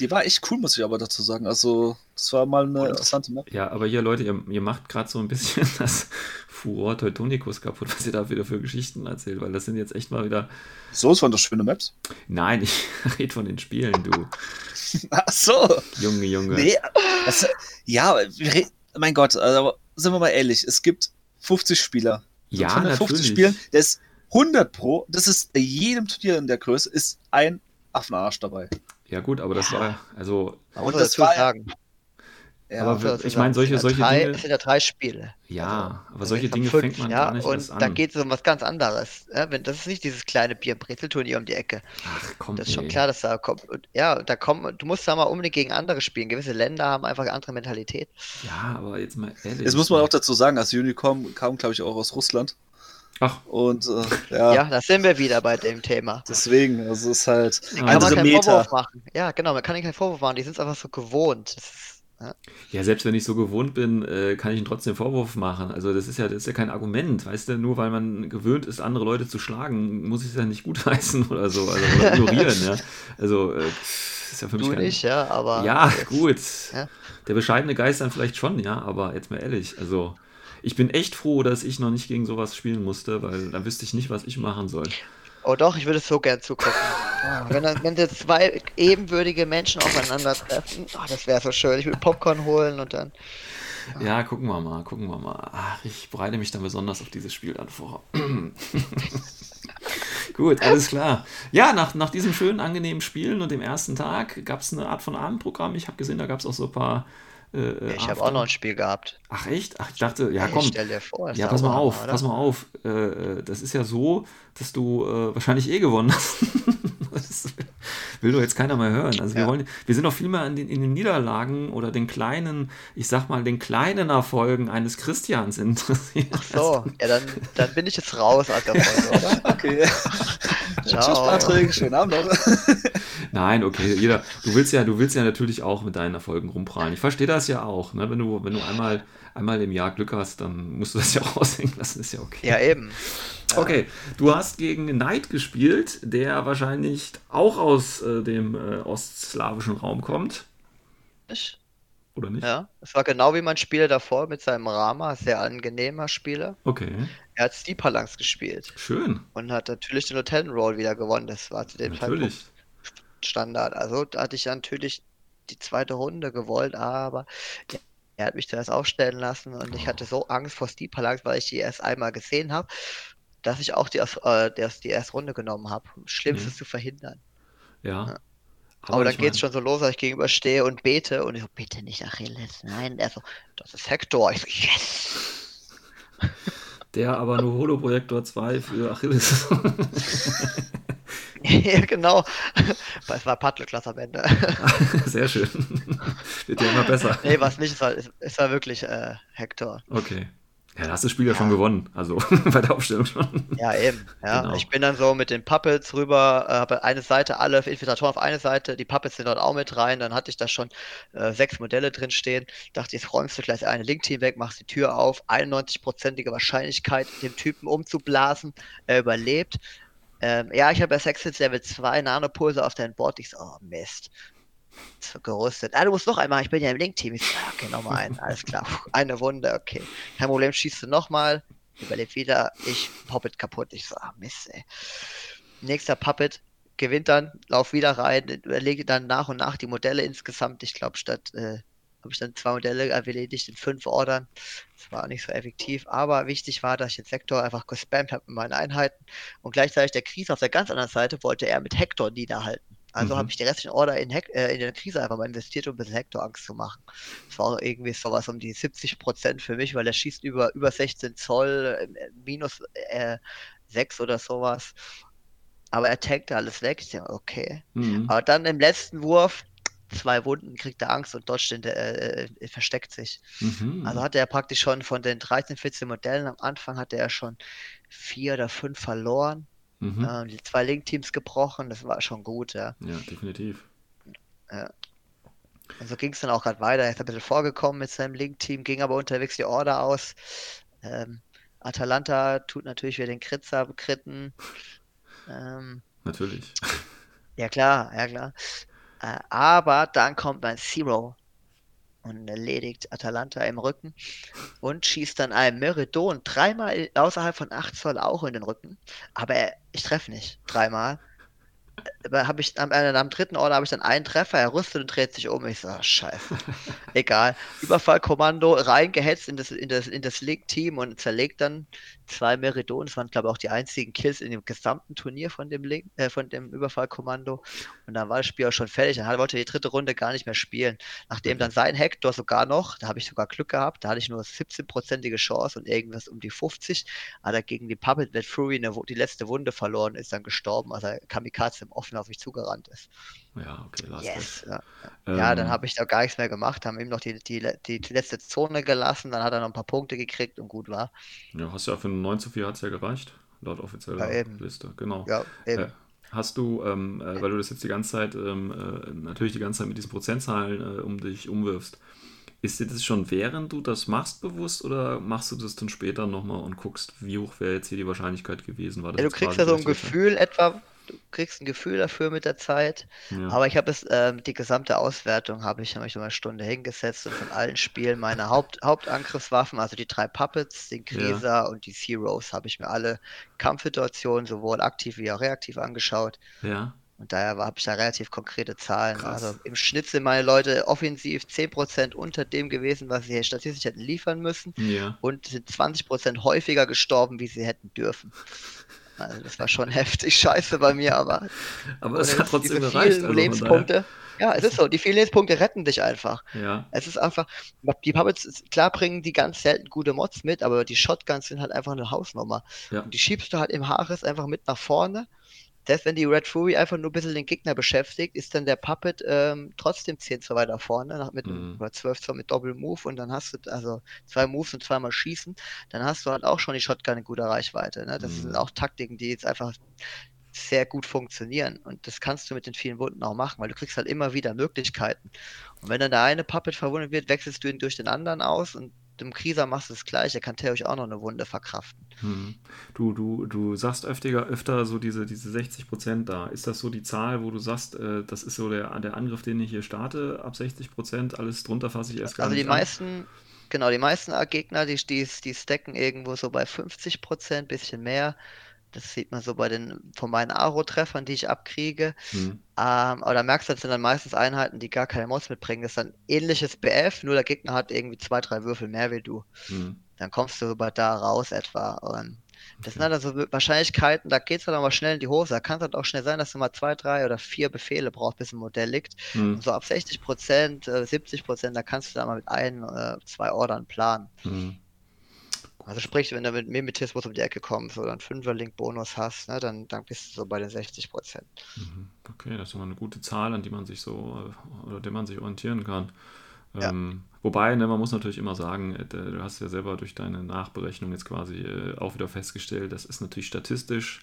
die war echt cool, muss ich aber dazu sagen. Also, das war mal eine interessante Map. Ja, aber hier, Leute, ihr, ihr macht gerade so ein bisschen das Furor Teutonicus kaputt, was ihr da wieder für Geschichten erzählt, weil das sind jetzt echt mal wieder. So, es waren doch schöne Maps. Nein, ich rede von den Spielen, du. Ach so. Junge, Junge. Nee, das, ja, wir re- mein Gott, also, sind wir mal ehrlich, es gibt 50 Spieler. ja, 150 natürlich. Spielen, das ist 100 Pro, das ist jedem Turnier in der Größe, ist ein Affenarsch dabei. Ja, gut, aber das war, also, Man muss das dazu ja- sagen. Ja, Aber ich sagen, meine, solche- ja solche drei, Dinge- Es sind ja drei Spiele. ja, aber Also solche jetzt haben Dinge fünf, fängt man ja, gar nicht und erst an. da geht es um was ganz anderes. Ja, wenn, das ist nicht dieses kleine Bier-Brezel-Turnier um die Ecke. Ach, komm, Das ist schon ey. klar, dass da kommt. Und, ja, da kommen, du musst da mal unbedingt gegen andere spielen. Gewisse Länder haben einfach eine andere Mentalität. Ja, aber jetzt mal ehrlich. Jetzt muss man auch dazu sagen, als Unicom kam, glaube ich, auch aus Russland. Ach, Und äh, ja, Ja, da sind wir wieder bei dem Thema. deswegen, also es ist halt Ah, Kann man keinen. Vorwurf machen. Ja, genau, man kann ihnen keinen Vorwurf machen. Die sind es einfach so gewohnt. Ist, ja. ja, selbst wenn ich so gewohnt bin, äh, kann ich ihm trotzdem Vorwurf machen. Also das ist ja, das ist ja kein Argument, weißt du, nur weil man gewöhnt ist, andere Leute zu schlagen, muss ich es ja nicht gutheißen oder so, also oder ignorieren, ja. Also äh, das ist ja für mich Du kein... nicht, ja, aber. Ja, jetzt- gut. Ja. Der bescheidene Geist dann vielleicht schon, ja, aber jetzt mal ehrlich, also ich bin echt froh, dass ich noch nicht gegen sowas spielen musste, weil dann wüsste ich nicht, was ich machen soll. Oh doch, ich würde es so gern zugucken. Ja, wenn, dann, wenn jetzt zwei ebenwürdige Menschen aufeinandertreffen, oh, das wäre so schön. Ich würde Popcorn holen und dann. Ja, gucken wir mal, gucken wir mal. Ach, ich bereite mich dann besonders auf dieses Spiel dann vor. Gut, alles klar. Ja, nach, nach diesem schönen, angenehmen Spielen und dem ersten Tag gab es eine Art von Abendprogramm. Ich habe gesehen, da gab es auch so ein paar. Äh, Ich habe auch noch ein Spiel gehabt. Ach, echt? Ach, ich dachte, ja, komm. Stell dir vor. Ja, der pass mal auf, oder? pass mal auf. Äh, äh, das ist ja so, dass du äh, wahrscheinlich eh gewonnen hast. das will doch jetzt keiner mehr hören. Also wir Ja. wollen, wir sind doch viel mehr in den, in den Niederlagen oder den kleinen, ich sag mal, den kleinen Erfolgen eines Christians interessiert. Ach so, ja, dann, dann bin ich jetzt raus oder? Okay. Ciao. Tschüss, Patrick. Schönen Abend, Leute. Nein, okay, jeder, du willst ja, du willst ja natürlich auch mit deinen Erfolgen rumprallen. Ich verstehe das ja auch, ne? Wenn du, wenn du einmal, einmal im Jahr Glück hast, dann musst du das ja auch aushängen lassen, ist ja okay. Ja, eben. Okay, du hast gegen Knight gespielt, der wahrscheinlich auch aus äh, dem äh, ostslawischen Raum kommt, Ich, oder nicht? ja, es war genau wie mein Spieler davor mit seinem Rama, sehr angenehmer Spieler. Okay, Er hat Steepalangs gespielt schön, und hat natürlich den Lieutenant Roll wieder gewonnen. Das war zu dem Zeitpunkt natürlich. Standard. Also da hatte ich natürlich die zweite Runde gewollt, aber er hat mich zuerst aufstellen lassen und ich Oh. hatte so Angst vor Steepalangs, weil ich die erst einmal gesehen habe, dass ich auch die, äh, das- die erste Runde genommen habe. Um Schlimmstes Mhm. zu verhindern. Ja. Ja. Aber, dann ich geht's mein- schon so los, dass ich gegenüberstehe und bete und ich so, bitte nicht Achilles. Nein, er so, das ist Hector. Ich so, yes! Der aber nur Holoprojektor 2 für Achilles. ja, genau. Es war Paddle-Klasse am Ende. Sehr schön. Wird ja immer besser. nee, was nicht, es war, es war wirklich äh, Hector. Okay. Ja, da hast du das Spiel ja, schon gewonnen. Also bei der Aufstellung schon. Ja, eben. Ja, Genau. ich bin dann so mit den Puppets rüber, äh, habe eine Seite, alle Infiltratoren auf eine Seite, die Puppets sind dort auch mit rein, dann hatte ich da schon äh, sechs Modelle drin stehen. Dachte, jetzt räumst du gleich eine Link-Team weg, machst die Tür auf, 91-prozentige Wahrscheinlichkeit, den Typen umzublasen, er überlebt. Ähm, ja, ich habe ja Sexhits Level 2 Nanopulse auf dein Board. Ich so, oh Mist. Gerüstet. Ah, du musst noch einmal, ich bin ja im Link-Team. Ich so, okay, nochmal einen, alles klar. Puh, Eine Wunde, okay. Kein Problem, schießt du nochmal, überlebt wieder, ich Puppet kaputt. Ich so, ah Mist, ey. Nächster Puppet gewinnt dann, lauf wieder rein, überlege dann nach und nach die Modelle insgesamt. Ich glaube, statt äh, habe ich dann zwei Modelle erledigt in fünf Ordern. Das war auch nicht so effektiv, aber wichtig war, dass ich den Sektor einfach gespammt habe mit meinen Einheiten und gleichzeitig der Krise auf der ganz anderen Seite wollte er mit Hector niederhalten. Also Mhm. habe ich die restlichen Order in, Hec äh, in der Krise einfach mal investiert, um ein bisschen Hector Angst zu machen. Das war irgendwie sowas um die 70 Prozent für mich, weil er schießt über, über 16 Zoll, äh, minus äh, 6 oder sowas. Aber er tankte alles weg. Ich dachte, okay. Mhm. Aber dann im letzten Wurf, zwei Wunden, kriegt er Angst und dodgt den, äh, äh, versteckt sich. Mhm. Also hatte er praktisch schon von den 13, 14 Modellen am Anfang hatte er schon vier oder fünf verloren. Mhm. Ähm, die zwei Link-Teams gebrochen, das war schon gut, ja. Ja, definitiv. Und so ging es dann auch gerade weiter. Er ist ein bisschen vorgekommen mit seinem Link-Team, ging aber unterwegs die Order aus. Ähm, Atalanta tut natürlich wieder den Kritzer bekritten. Ähm, Natürlich. ja klar, ja klar. Äh, aber dann kommt mein Zero und erledigt Atalanta im Rücken und schießt dann einen Meridon dreimal außerhalb von 8 Zoll auch in den Rücken. Aber er, ich treffe nicht dreimal habe ich am, äh, am dritten Order habe ich dann einen Treffer, er rüstet und dreht sich um. Ich so, oh, scheiße. Egal. Überfallkommando reingehetzt in das, in das, in das League-Team und zerlegt dann zwei Meridon. Das waren, glaube ich, auch die einzigen Kills in dem gesamten Turnier von dem, Link, äh, von dem Überfallkommando. Und dann war das Spiel auch schon fertig. Dann wollte die dritte Runde gar nicht mehr spielen. Nachdem dann sein Hector sogar noch, da habe ich sogar Glück gehabt, da hatte ich nur 17-prozentige Chance und irgendwas um die 50. Aber gegen die Puppet Red Fury eine, die letzte Wunde verloren, ist dann gestorben, also Kamikaze im Offen auf mich zugerannt ist. Ja, okay, last yes. Ja, ähm, ja, dann habe ich da gar nichts mehr gemacht, haben ihm noch die, die, die, letzte Zone gelassen, dann hat er noch ein paar Punkte gekriegt und gut war. Ja, hast ja für 9 zu 4 hat es ja gereicht, laut offizieller ja, Liste, genau. Ja, eben. Äh, hast du, ähm, äh, weil du das jetzt die ganze Zeit, ähm, äh, natürlich die ganze Zeit mit diesen Prozentzahlen äh, um dich umwirfst, ist dir das schon während du das machst bewusst oder machst du das dann später nochmal und guckst, wie hoch wäre jetzt hier die Wahrscheinlichkeit gewesen? War ja, du kriegst ja so ein Gefühl etwa, du kriegst ein Gefühl dafür mit der Zeit. Ja. Aber ich habe es, ähm, die gesamte Auswertung habe ich, hab ich eine Stunde hingesetzt und von allen Spielen meine Haupt, Hauptangriffswaffen, also die drei Puppets, den Krieser ja. und die Zeros, habe ich mir alle Kampfsituationen sowohl aktiv wie auch reaktiv angeschaut. Ja. Und daher habe ich da relativ konkrete Zahlen. Krass. Also im Schnitt sind meine Leute offensiv 10% unter dem gewesen, was sie statistisch hätten liefern müssen. Ja. Und sind 20% häufiger gestorben, wie sie hätten dürfen. Also das war schon heftig scheiße bei mir, aber. Aber es hat trotzdem gereicht. Also Lebenspunkte. Ja, es ist so. Die vielen Lebenspunkte retten dich einfach. Ja. Es ist einfach. Die Puppets, klar bringen die ganz selten gute Mods mit, aber die Shotguns sind halt einfach eine Hausnummer. Ja. Und die schiebst du halt im Haares einfach mit nach vorne selbst wenn die Red Fury einfach nur ein bisschen den Gegner beschäftigt, ist dann der Puppet ähm, trotzdem 10 Zoll weiter vorne, mit mhm. oder 12 Zoll mit Doppel Move und dann hast du also zwei Moves und zweimal schießen, dann hast du halt auch schon die Shotgun in guter Reichweite. Ne? Das mhm. sind auch Taktiken, die jetzt einfach sehr gut funktionieren. Und das kannst du mit den vielen Wunden auch machen, weil du kriegst halt immer wieder Möglichkeiten. Und wenn dann der eine Puppet verwundet wird, wechselst du ihn durch den anderen aus und dem Krieger machst du das gleiche, kann Theo auch noch eine Wunde verkraften. Hm. Du, du, du sagst öfter, öfter so diese, diese 60 Prozent da. Ist das so die Zahl, wo du sagst, äh, das ist so der, der Angriff, den ich hier starte, ab 60 Prozent, alles drunter fasse ich erst gar also nicht Also die an. meisten, genau, die meisten Gegner, die, die, die stacken irgendwo so bei 50 Prozent, bisschen mehr. Das sieht man so bei den von meinen Aro-Treffern, die ich abkriege. Mhm. Ähm, aber da merkst du, das sind dann meistens Einheiten, die gar keine Mods mitbringen. Das ist dann ähnliches BF, nur der Gegner hat irgendwie zwei, drei Würfel mehr wie du. Mhm. Dann kommst du über da raus etwa. Und das sind dann also Wahrscheinlichkeiten, da geht es dann aber schnell in die Hose. Da kann es halt auch schnell sein, dass du mal zwei, drei oder vier Befehle brauchst, bis ein Modell liegt. Mhm. Und so ab 60 Prozent, 70 äh, Prozent, da kannst du dann mal mit ein, äh, zwei Ordern planen. Mhm. Also sprich, wenn du mit Mimetismus um die Ecke kommst oder einen Fünfer-Link-Bonus hast, ne, dann, dann bist du so bei den 60 Prozent. Mhm. Okay, das ist immer eine gute Zahl, an die man sich so äh, oder der man sich orientieren kann. Ja. Ähm, wobei, ne, man muss natürlich immer sagen, äh, du hast ja selber durch deine Nachberechnung jetzt quasi äh, auch wieder festgestellt, das ist natürlich statistisch.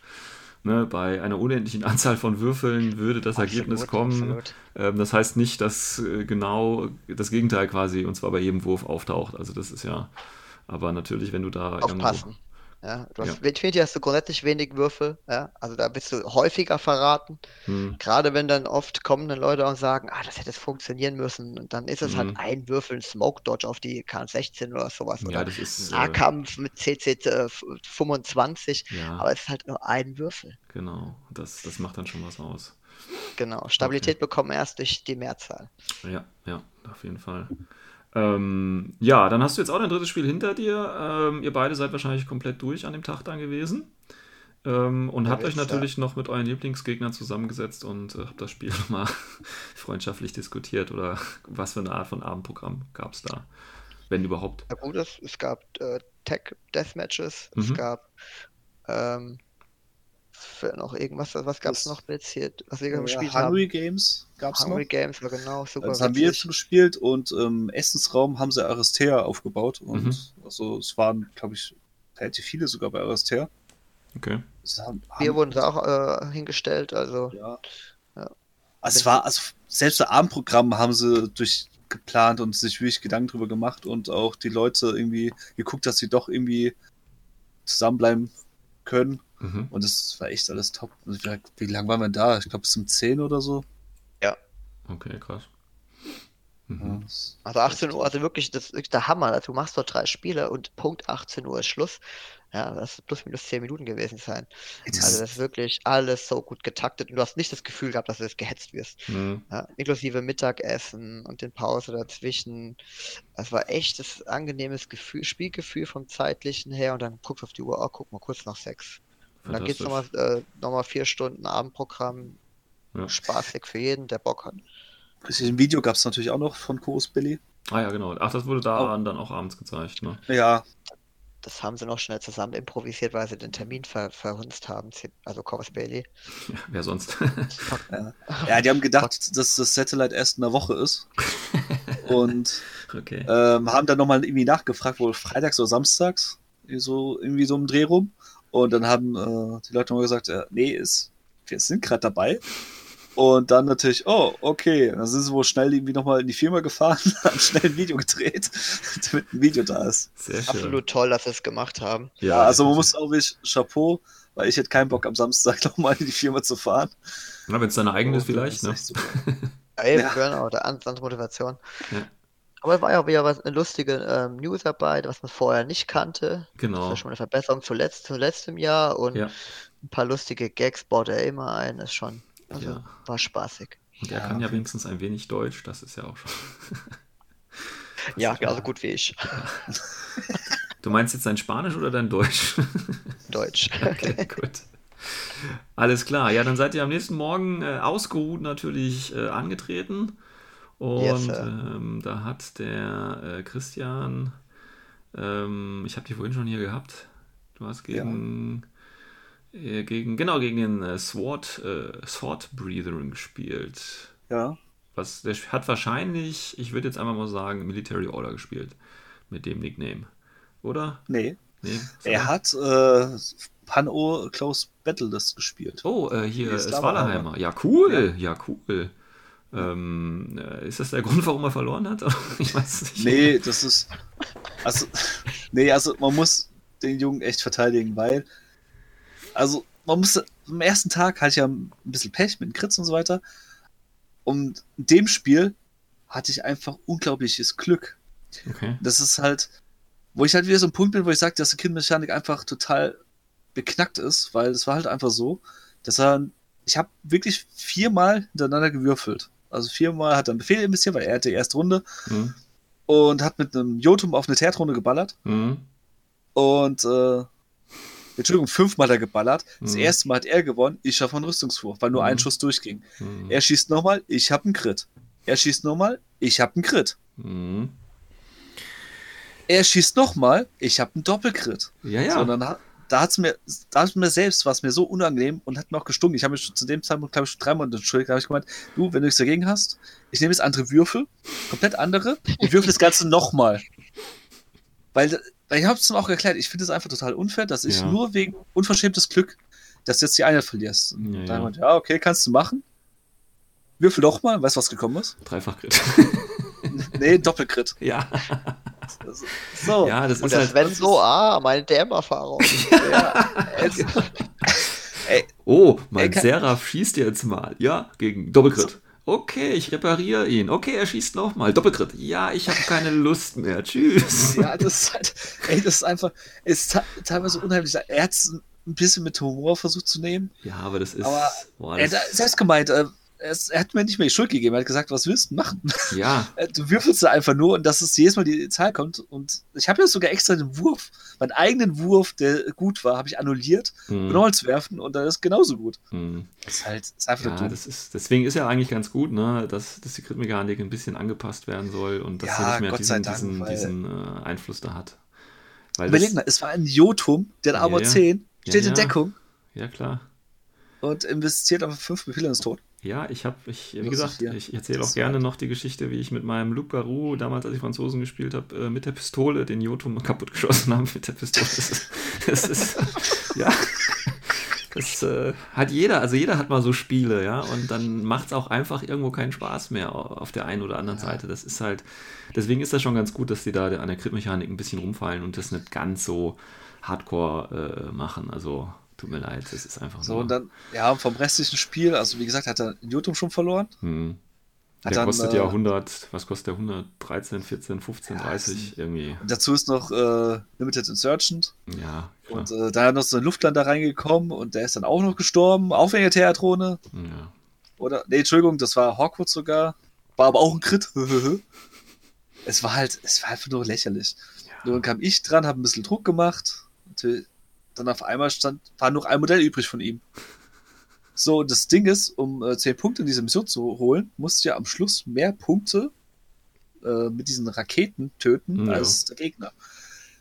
Ne, bei einer unendlichen Anzahl von Würfeln würde das absolut, Ergebnis kommen. Ähm, das heißt nicht, dass genau das Gegenteil quasi und zwar bei jedem Wurf auftaucht. Also das ist ja aber natürlich, wenn du da. Aufpassen. Ja, du hast, ja. Infinity hast du grundsätzlich wenig Würfel, ja, also da bist du häufiger verraten. Hm. Gerade wenn dann oft kommen dann Leute und sagen, ah, das hätte es funktionieren müssen. Und dann ist es halt hm. halt ein Würfel, ein Smoke Dodge auf die K16 oder sowas. Ja, oder das ist. Nahkampf äh, mit CC äh, 25, ja. aber es ist halt nur ein Würfel. Genau, das, das macht dann schon was aus. Genau, Stabilität okay. bekommen erst durch die Mehrzahl. Ja, ja, auf jeden Fall. Ähm, ja, dann hast du jetzt auch dein drittes Spiel hinter dir. Ähm, ihr beide seid wahrscheinlich komplett durch an dem Tag dann gewesen. Ähm, und ja, habt euch natürlich ja. noch mit euren Lieblingsgegnern zusammengesetzt und äh, habt das Spiel nochmal freundschaftlich diskutiert. Oder was für eine Art von Abendprogramm gab es da? Wenn überhaupt. Ja, gut, es, gab äh, Tech Deathmatches, mhm. es gab ähm, für noch irgendwas, was gab es noch jetzt hier, was wir ja, gespielt Hungry haben? Hungry Games gab es noch. Hungry Games, ja genau, super. Das haben wir jetzt gespielt und im ähm, Essensraum haben sie Aristea aufgebaut und mhm. also es waren, glaube ich, relativ viele sogar bei Aristea. Okay. Haben, wir wurden da auch äh, hingestellt, also. Ja. ja. Also es war, also selbst das Abendprogramm haben sie durchgeplant und sich wirklich Gedanken drüber gemacht und auch die Leute irgendwie geguckt, dass sie doch irgendwie zusammenbleiben können. Mhm. Und das war echt alles top. Also wie, wie lange waren wir da? Ich glaube bis um 10 oder so. Ja. Okay, krass. Mhm. das- Also 18 Uhr, also wirklich, das ist wirklich der Hammer. Also du machst dort drei Spiele und Punkt 18 Uhr ist Schluss. Ja, das ist plus minus 10 Minuten gewesen sein. das- Also das ist wirklich alles so gut getaktet und du hast nicht das Gefühl gehabt, dass du jetzt gehetzt wirst. Mhm. Ja, inklusive Mittagessen und den Pause dazwischen. Es war echt das angenehmes Gefühl, Spielgefühl vom zeitlichen her und dann guckst du auf die Uhr, oh, guck mal, kurz nach sechs. Und dann geht's nochmal Fantastisch. äh, noch mal vier Stunden Abendprogramm. Ja. Spaßig für jeden, der Bock hat. Ein Video gab es natürlich auch noch von Chorus Billy. Ah ja, genau. Ach, das wurde da Oh. dann auch abends gezeigt, ne? Ja, Das haben sie noch schnell zusammen improvisiert, weil sie den Termin ver verhunzt haben. Also Corvus Bailey. Ja, wer sonst? ja, die haben gedacht, dass das Satellite erst in einer Woche ist. Und okay. ähm, haben dann nochmal irgendwie nachgefragt, wohl freitags oder samstags, so, irgendwie so im Dreh rum. Und dann haben äh, die Leute mal gesagt, äh, nee, ist, wir sind gerade dabei. Und dann natürlich, oh, okay. Dann sind sie wohl schnell irgendwie nochmal in die Firma gefahren, haben schnell ein Video gedreht, damit ein Video da ist. Sehr schön. Absolut toll, dass sie es gemacht haben. Ja, also man muss auch wirklich Chapeau, weil ich hätte keinen Bock am Samstag nochmal in die Firma zu fahren. Na, wenn es deine eigene ist, Und, äh, vielleicht, ist ne? super. Ja, eben, Ja. genau, der An- andere Motivation. Ja. Aber es war ja auch wieder was, eine lustige ähm, News dabei, was man vorher nicht kannte. Das Genau. ist schon eine Verbesserung zu, letzt, zu letztem Jahr und Ja. ein paar lustige Gags baut er immer ein. Ist schon, also Ja. war spaßig. Und er Ja. kann ja wenigstens ein wenig Deutsch, das ist ja auch schon. Ja, genauso gut wie ich. Du meinst jetzt dein Spanisch oder dein Deutsch? Deutsch. Okay, gut. Alles klar. Ja, dann seid ihr am nächsten Morgen äh, ausgeruht natürlich äh, angetreten. Und Yes, ähm, da hat der äh, Christian, ähm, ich habe die vorhin schon hier gehabt. Du hast gegen, äh, gegen genau, gegen den äh, Sword, äh, Sword Breathering gespielt. Ja. Was, der hat wahrscheinlich, ich würde jetzt einfach mal sagen, Military Order gespielt. Mit dem Nickname. Oder? Nee. Nee? Er hat äh, Pan-O Close Battle das gespielt. Oh, äh, hier ist ist Swallerheimer. Ja, cool. Ja, cool. Ähm, äh, ist das der Grund, warum er verloren hat? ich weiß es nicht. Nee, das ist. Also, nee, also man muss den Jungen echt verteidigen, weil. Also, man muss. Am ersten Tag hatte ich ja ein bisschen Pech mit den Crits und so weiter. Und in dem Spiel hatte ich einfach unglaubliches Glück. Okay. Das ist halt, wo ich halt wieder so ein Punkt bin, wo ich sage, dass die Kid-Mechanik einfach total beknackt ist, weil es war halt einfach so, dass er, ich habe wirklich viermal hintereinander gewürfelt. Also viermal hat er einen Befehl investiert, weil er hatte die erste Runde Hm. und hat mit einem Jotum auf eine Teertrunde geballert Hm. und äh, Entschuldigung, fünfmal hat er geballert. Das Mhm. erste Mal hat er gewonnen, ich schaffe einen Rüstungswurf, weil nur Mhm. ein Schuss durchging. Hm. Er schießt nochmal, ich habe einen Crit. Er schießt nochmal, ich habe einen Crit. Hm. Er schießt nochmal, ich habe einen Doppelcrit. Ja, ja. So, und dann hat, da hat's mir, da hat's mir selbst, war es mir so unangenehm und hat mir auch gestunken. Ich habe mich zu dem Zeitpunkt, glaube ich, schon dreimal entschuldigt. Da habe ich gemeint, du, wenn du nichts dagegen hast, ich nehme jetzt andere Würfel, komplett andere, ich würfel das Ganze nochmal. Weil, weil ich habe es ihm auch erklärt, ich finde es einfach total unfair, dass ich Ja. nur wegen unverschämtes Glück, dass du jetzt die Einheit verlierst. Und Ja, da ja. ja. Meinte, ja, okay, kannst du machen. Würfel doch mal, weißt du, was gekommen ist? Dreifach Crit. Nee, Doppelcrit. ja. So. ja, das Und ist halt. Sven so, ah, meine DM-Erfahrung. Ey, Oh, mein kann- Seraph schießt jetzt mal. Ja, gegen Doppelcrit. Okay, ich repariere ihn. Okay, er schießt nochmal. Doppelcrit. Ja, ich habe keine Lust mehr. Tschüss. Ja, das ist halt, ey, das ist einfach, es ist te- teilweise unheimlich. Er hat es ein bisschen mit Humor versucht zu nehmen. Ja, aber das ist. Aber boah, Er das, hat selbst gemeint, äh, er, ist- er hat mir nicht mehr die Schuld gegeben. Er hat gesagt, was willst du machen? ja, Äh, Du würfelst da einfach nur und dass es jedes Mal die Zahl kommt. Und ich habe ja sogar extra den Wurf, meinen eigenen Wurf, der gut war, habe ich annulliert, hm, mhm. Holz werfen und dann ist genauso gut. hm. Das ist halt, das ist einfach Ja, dumm. das ist, deswegen ist ja eigentlich ganz gut, ne, dass, dass die Crit-Mechanik ein bisschen angepasst werden soll und dass Ja, sie nicht mehr Gott sei diesen, Dank, diesen, diesen äh, Einfluss da hat. Weil Überleg mal, es war ein Jotum, der hat Ja, Armor ja. 10, Ja, steht in. Deckung ja klar. und investiert aber 5 Befehle ins Tod. Ja, ich habe, ich, wie gesagt, ich erzähle auch gerne noch die Geschichte, wie ich mit meinem Luc Garou, damals als ich Franzosen gespielt habe, äh, mit der Pistole den Jotum kaputtgeschossen habe mit der Pistole. Das ist, das ist ja, das äh, hat jeder, also jeder hat mal so Spiele, ja, und dann macht es auch einfach irgendwo keinen Spaß mehr auf der einen oder anderen Seite. Das ist halt, deswegen ist das schon ganz gut, dass die da an der Crit-Mechanik ein bisschen rumfallen und das nicht ganz so hardcore äh, machen. Also, tut mir leid, das ist einfach So, so. und dann, ja, vom restlichen Spiel, also wie gesagt, hat er Jotum schon verloren. hm. Hat Der dann, kostet äh, ja 100, was kostet der? 113, 14, 15, Ja, 30 irgendwie. Und dazu ist noch äh, Limited Insurgent. Ja, klar. Und äh, da hat noch so ein Luftlander reingekommen und der ist dann auch noch gestorben, auch wegen der Theatrone. ja. Oder, nee, Entschuldigung, das war Hawkwood sogar. War aber auch ein Crit. es war halt, es war einfach nur lächerlich. Ja. Nun kam ich dran, habe ein bisschen Druck gemacht. Und dann auf einmal stand, war nur ein Modell übrig von ihm. So, und das Ding ist, um äh, 10 Punkte in diese Mission zu holen, musst du ja am Schluss mehr Punkte äh, mit diesen Raketen töten Ja. als der Gegner.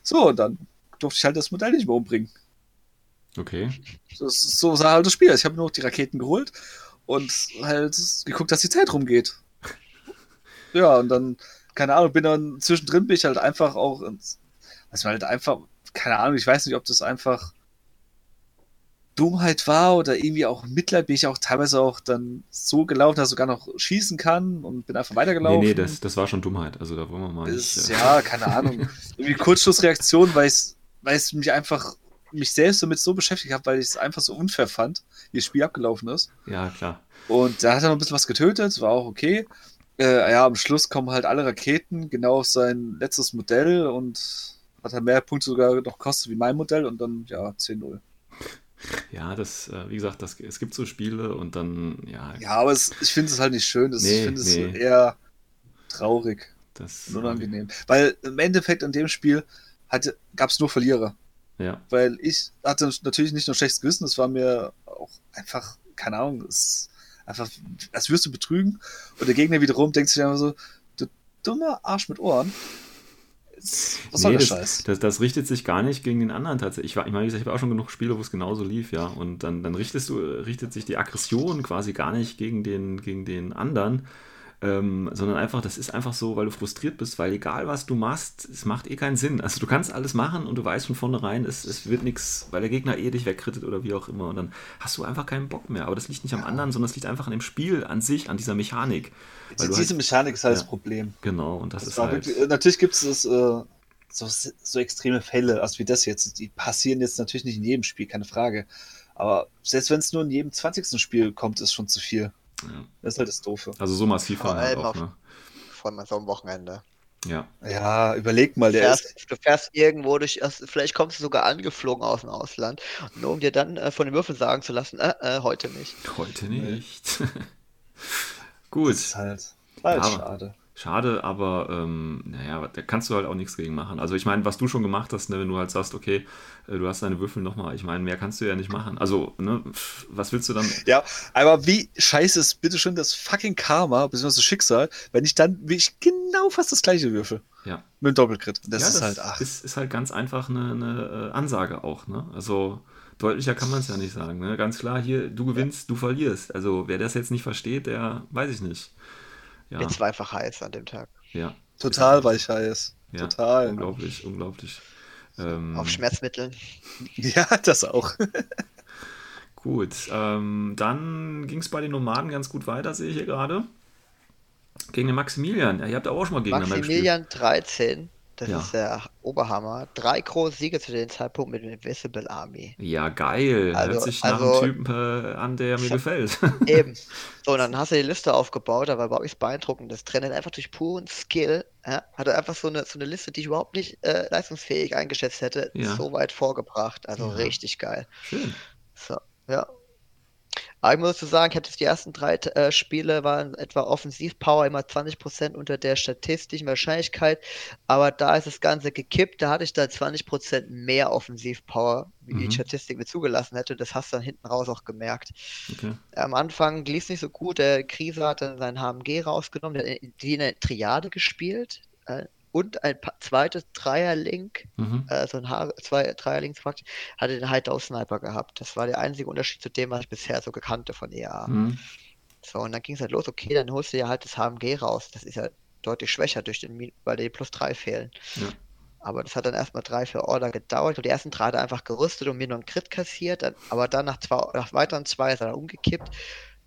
So, und dann durfte ich halt das Modell nicht mehr umbringen. Okay. Das so sah halt das Spiel. aus. Ich habe nur noch die Raketen geholt und halt geguckt, dass die Zeit rumgeht. Ja, und dann, keine Ahnung, bin dann zwischendrin bin ich halt einfach auch ins, also halt einfach, keine Ahnung, ich weiß nicht, ob das einfach Dummheit war oder irgendwie auch Mitleid, bin ich auch teilweise auch dann so gelaufen, dass ich sogar noch schießen kann und bin einfach Nee, weitergelaufen. nee, das, das war schon Dummheit. Also da wollen wir mal nicht. ist, äh, ja, keine Ahnung. Irgendwie Kurzschlussreaktion, weil es weil es mich einfach mich selbst damit so beschäftigt habe, weil ich es einfach so unfair fand, wie das Spiel abgelaufen ist. ja, klar. Und da hat er noch ein bisschen was getötet, war auch okay. Äh, ja, am Schluss kommen halt alle Raketen genau auf sein letztes Modell und hat halt mehr Punkte sogar noch gekostet wie mein Modell und dann, ja, 10-0. Ja, das, äh, wie gesagt, das, es gibt so Spiele und dann, ja, Ja, aber es, ich finde es halt nicht schön. Das, Nee, ich finde es nee. eher traurig das. und unangenehm. Weil im Endeffekt in dem Spiel gab es nur Verlierer. Ja, Weil ich hatte natürlich nicht nur schlechtes Gewissen, es war mir auch einfach, keine Ahnung, es ist einfach, als wirst du betrügen. Und der Gegner wiederum denkt sich einfach so, du dummer Arsch mit Ohren. Was soll Nee, der das, Scheiß? Das, das richtet sich gar nicht gegen den anderen tatsächlich. Ich, war- ich meine, ich habe auch schon genug Spiele, wo es genauso lief, ja. Und dann, dann richtest du, richtet sich die Aggression quasi gar nicht gegen den, gegen den anderen, ähm, sondern einfach, das ist einfach so, weil du frustriert bist, weil egal was du machst, es macht eh keinen Sinn. Also du kannst alles machen und du weißt von vornherein, es, es wird nichts, weil der Gegner eh dich wegkrittet oder wie auch immer. Und dann hast du einfach keinen Bock mehr. Aber das liegt nicht am anderen, sondern es liegt einfach an dem Spiel an sich, an dieser Mechanik. Weil Diese halt, Mechanik ist halt ja. das Problem. genau, und das, Das ist halt. wirklich, natürlich gibt es äh, so, so extreme Fälle, als wie das jetzt. Die passieren jetzt natürlich nicht in jedem Spiel, keine Frage. Aber selbst wenn es nur in jedem 20. Spiel kommt, ist schon zu viel. Ja. Das ist halt das Doofe. Also so massiv Vor waren halt allem auch, auf- ne? Vor allem so am Wochenende. Ja. Ja, überleg mal, Du der ist. fährst, du fährst irgendwo durch, vielleicht kommst du sogar angeflogen aus dem Ausland, nur um dir dann äh, von den Würfeln sagen zu lassen, äh, äh, heute nicht. Heute nicht. Gut, Das ist halt, halt schade. Schade, aber ähm, naja, da kannst du halt auch nichts gegen machen. Also ich meine, was du schon gemacht hast, ne, wenn du halt sagst, okay, äh, du hast deine Würfel nochmal, ich meine, mehr kannst du ja nicht machen. Also, ne, was willst du dann? Ja, aber wie scheiße ist bitte schon das fucking Karma, beziehungsweise das Schicksal, wenn ich dann wie ich genau fast das gleiche würfel. Ja. Mit dem Doppelcrit. Das ja, ist halt, ach. Ist, ist halt ganz einfach eine, eine äh, Ansage auch, ne? Also deutlicher kann man es ja nicht sagen, ne? Ganz klar, hier, du gewinnst, du verlierst. Also wer das jetzt nicht versteht, der weiß ich nicht. Ja, Jetzt war einfach heiß an dem Tag. ja. Total weichheiß. Ja, Total. Unglaublich, unglaublich. Ähm, Auf Schmerzmitteln. Ja, das auch. Gut, ähm, dann ging es bei den Nomaden ganz gut weiter, sehe ich hier gerade. Gegen den Maximilian. Ja, ihr habt auch schon mal gespielt. Maximilian 13, das Ja. ist der Oberhammer. Drei große Siege zu dem Zeitpunkt mit der Invisible Army. Ja, geil. Hört Also- sich nach also- einem Typen äh, an, der mir gefällt. Eben. So, und dann hast du die Liste aufgebaut, da war wirklich beeindruckend. Das Training einfach durch puren Skill, ja, hat er einfach so eine, so eine Liste, die ich überhaupt nicht äh, leistungsfähig eingeschätzt hätte, Ja. so weit vorgebracht. Also richtig geil. Schön. So, ja. Aber ich muss sagen, ich habe das die ersten drei äh, Spiele waren etwa Offensivpower immer 20% unter der statistischen Wahrscheinlichkeit, aber da ist das Ganze gekippt, da hatte ich da 20% mehr Offensivpower, wie Mhm. die Statistik mir zugelassen hätte. Das hast du dann hinten raus auch gemerkt. Okay. Am Anfang lief es nicht so gut. Der Krise hat dann sein HMG rausgenommen, der hat die in der Triade gespielt äh, und ein zweites Dreierlink, Mhm. äh, so ein Haar, zwei Dreierlinks praktisch, hatte den Hideout Sniper gehabt. Das war der einzige Unterschied zu dem, was ich bisher so gekannte von EA. Mhm. So, und dann ging es halt los, okay, dann holst du ja halt das HMG raus. Das ist ja deutlich schwächer durch den, Min- weil die plus drei fehlen. Ja. Aber das hat dann erstmal drei, vier Order gedauert. Und die ersten drei hat er einfach gerüstet und mir noch einen Crit kassiert. Dann, aber dann nach, zwei, nach weiteren zwei ist er dann umgekippt.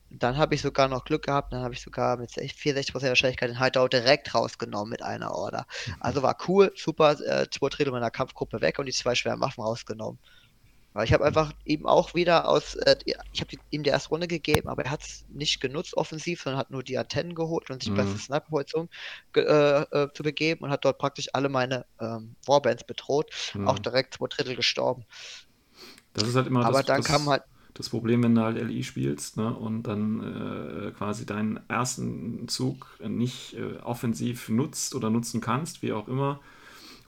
Dann habe ich sogar noch Glück gehabt. Dann habe ich sogar mit 64% Wahrscheinlichkeit den Hideout direkt rausgenommen mit einer Order. Also war cool, super. Äh, zwei Drittel meiner Kampfgruppe weg und die zwei schweren Waffen rausgenommen. Weil ich habe einfach ihm auch wieder aus, äh, ich habe ihm die erste Runde gegeben, aber er hat es nicht genutzt offensiv, sondern hat nur die Antennen geholt und sich Mhm. bei Sniper-Position ge äh, äh, zu begeben und hat dort praktisch alle meine ähm, Warbands bedroht, Mhm. auch direkt zwei Drittel gestorben. Das ist halt immer aber das, dann das, kam halt, das Problem, wenn du halt LI spielst ne, und dann äh, quasi deinen ersten Zug nicht äh, offensiv nutzt oder nutzen kannst, wie auch immer,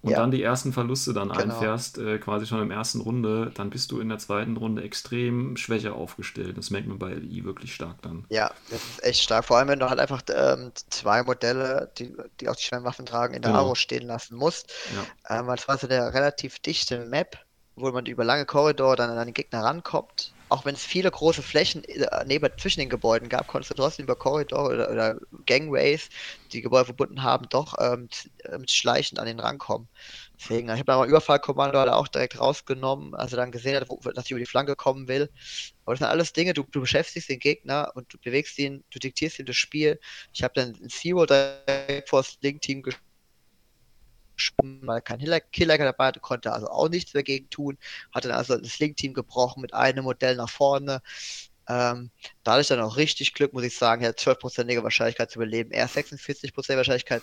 und Ja. dann die ersten Verluste dann Genau. einfährst, äh, quasi schon im ersten Runde, dann bist du in der zweiten Runde extrem schwächer aufgestellt. Das merkt man bei LI wirklich stark dann. ja, das ist echt stark. Vor allem, wenn du halt einfach ähm, zwei Modelle, die, die auch die schweren Waffen tragen, in der Genau. Aro stehen lassen musst. Ja. Ähm, weil es war so eine relativ dichte Map, wo man über lange Korridore dann an den Gegner rankommt. Auch wenn es viele große Flächen äh, neben, zwischen den Gebäuden gab, konntest du trotzdem über Korridore oder, oder Gangways, die Gebäude verbunden haben, doch ähm, z- ähm, schleichend an den rankommen. Deswegen, ich habe dann auch Überfallkommando halt auch direkt rausgenommen, als er dann gesehen hat, dass ich über die Flanke kommen will. Aber das sind alles Dinge, du, du beschäftigst den Gegner und du bewegst ihn, du diktierst ihm das Spiel. Ich habe dann ein Zero direkt vor das Link-Team geschoben, weil kein Killer dabei hatte, konnte also auch nichts dagegen tun. Hatte dann also das Link-Team gebrochen mit einem Modell nach vorne. Ähm, da hatte ich dann auch richtig Glück, muss ich sagen. Er hat 12%ige Wahrscheinlichkeit zu überleben. Er 46% Wahrscheinlichkeit.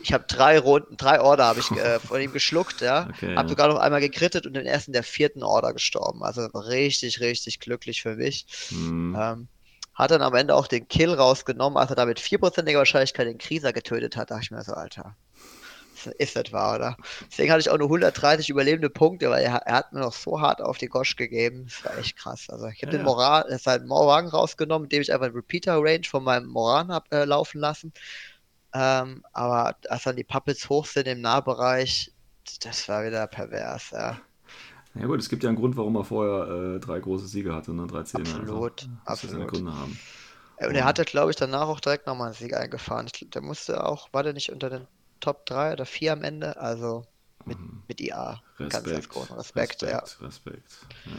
Ich habe drei Runden, drei Order habe ich äh, von ihm geschluckt, ja. Okay, Hab ja. sogar noch einmal gegrittet und den ersten der vierten Order gestorben. Also richtig, richtig glücklich für mich. Hm. Ähm, hat dann am Ende auch den Kill rausgenommen, als er damit 4%iger Wahrscheinlichkeit den Krieger getötet hat. Da dachte ich mir so, Alter, ist- das wahr, oder? Deswegen hatte ich auch nur 130 überlebende Punkte, weil er, er hat mir noch so hart auf die Gosch gegeben. Das war echt krass. Also ich habe Ja, den ja. Moran, es halt Morwagen rausgenommen, indem ich einfach einen Repeater-Range von meinem Moran hab äh, laufen lassen. Ähm, aber als dann die Puppets hoch sind im Nahbereich, das war wieder pervers, ja. Ja gut, es gibt ja einen Grund, warum er vorher äh, drei große Siege hatte, ne? drei Zähne. Absolut, seine absolut. Gründe haben. Und er hatte, glaube ich, danach auch direkt nochmal einen Sieg eingefahren. Ich, der musste auch, war der nicht unter den Top 3 oder 4 am Ende? Also mit, Mhm. mit IA. Respekt. Ganz, ganz großen Respekt, ja. Respekt, Respekt. Ja.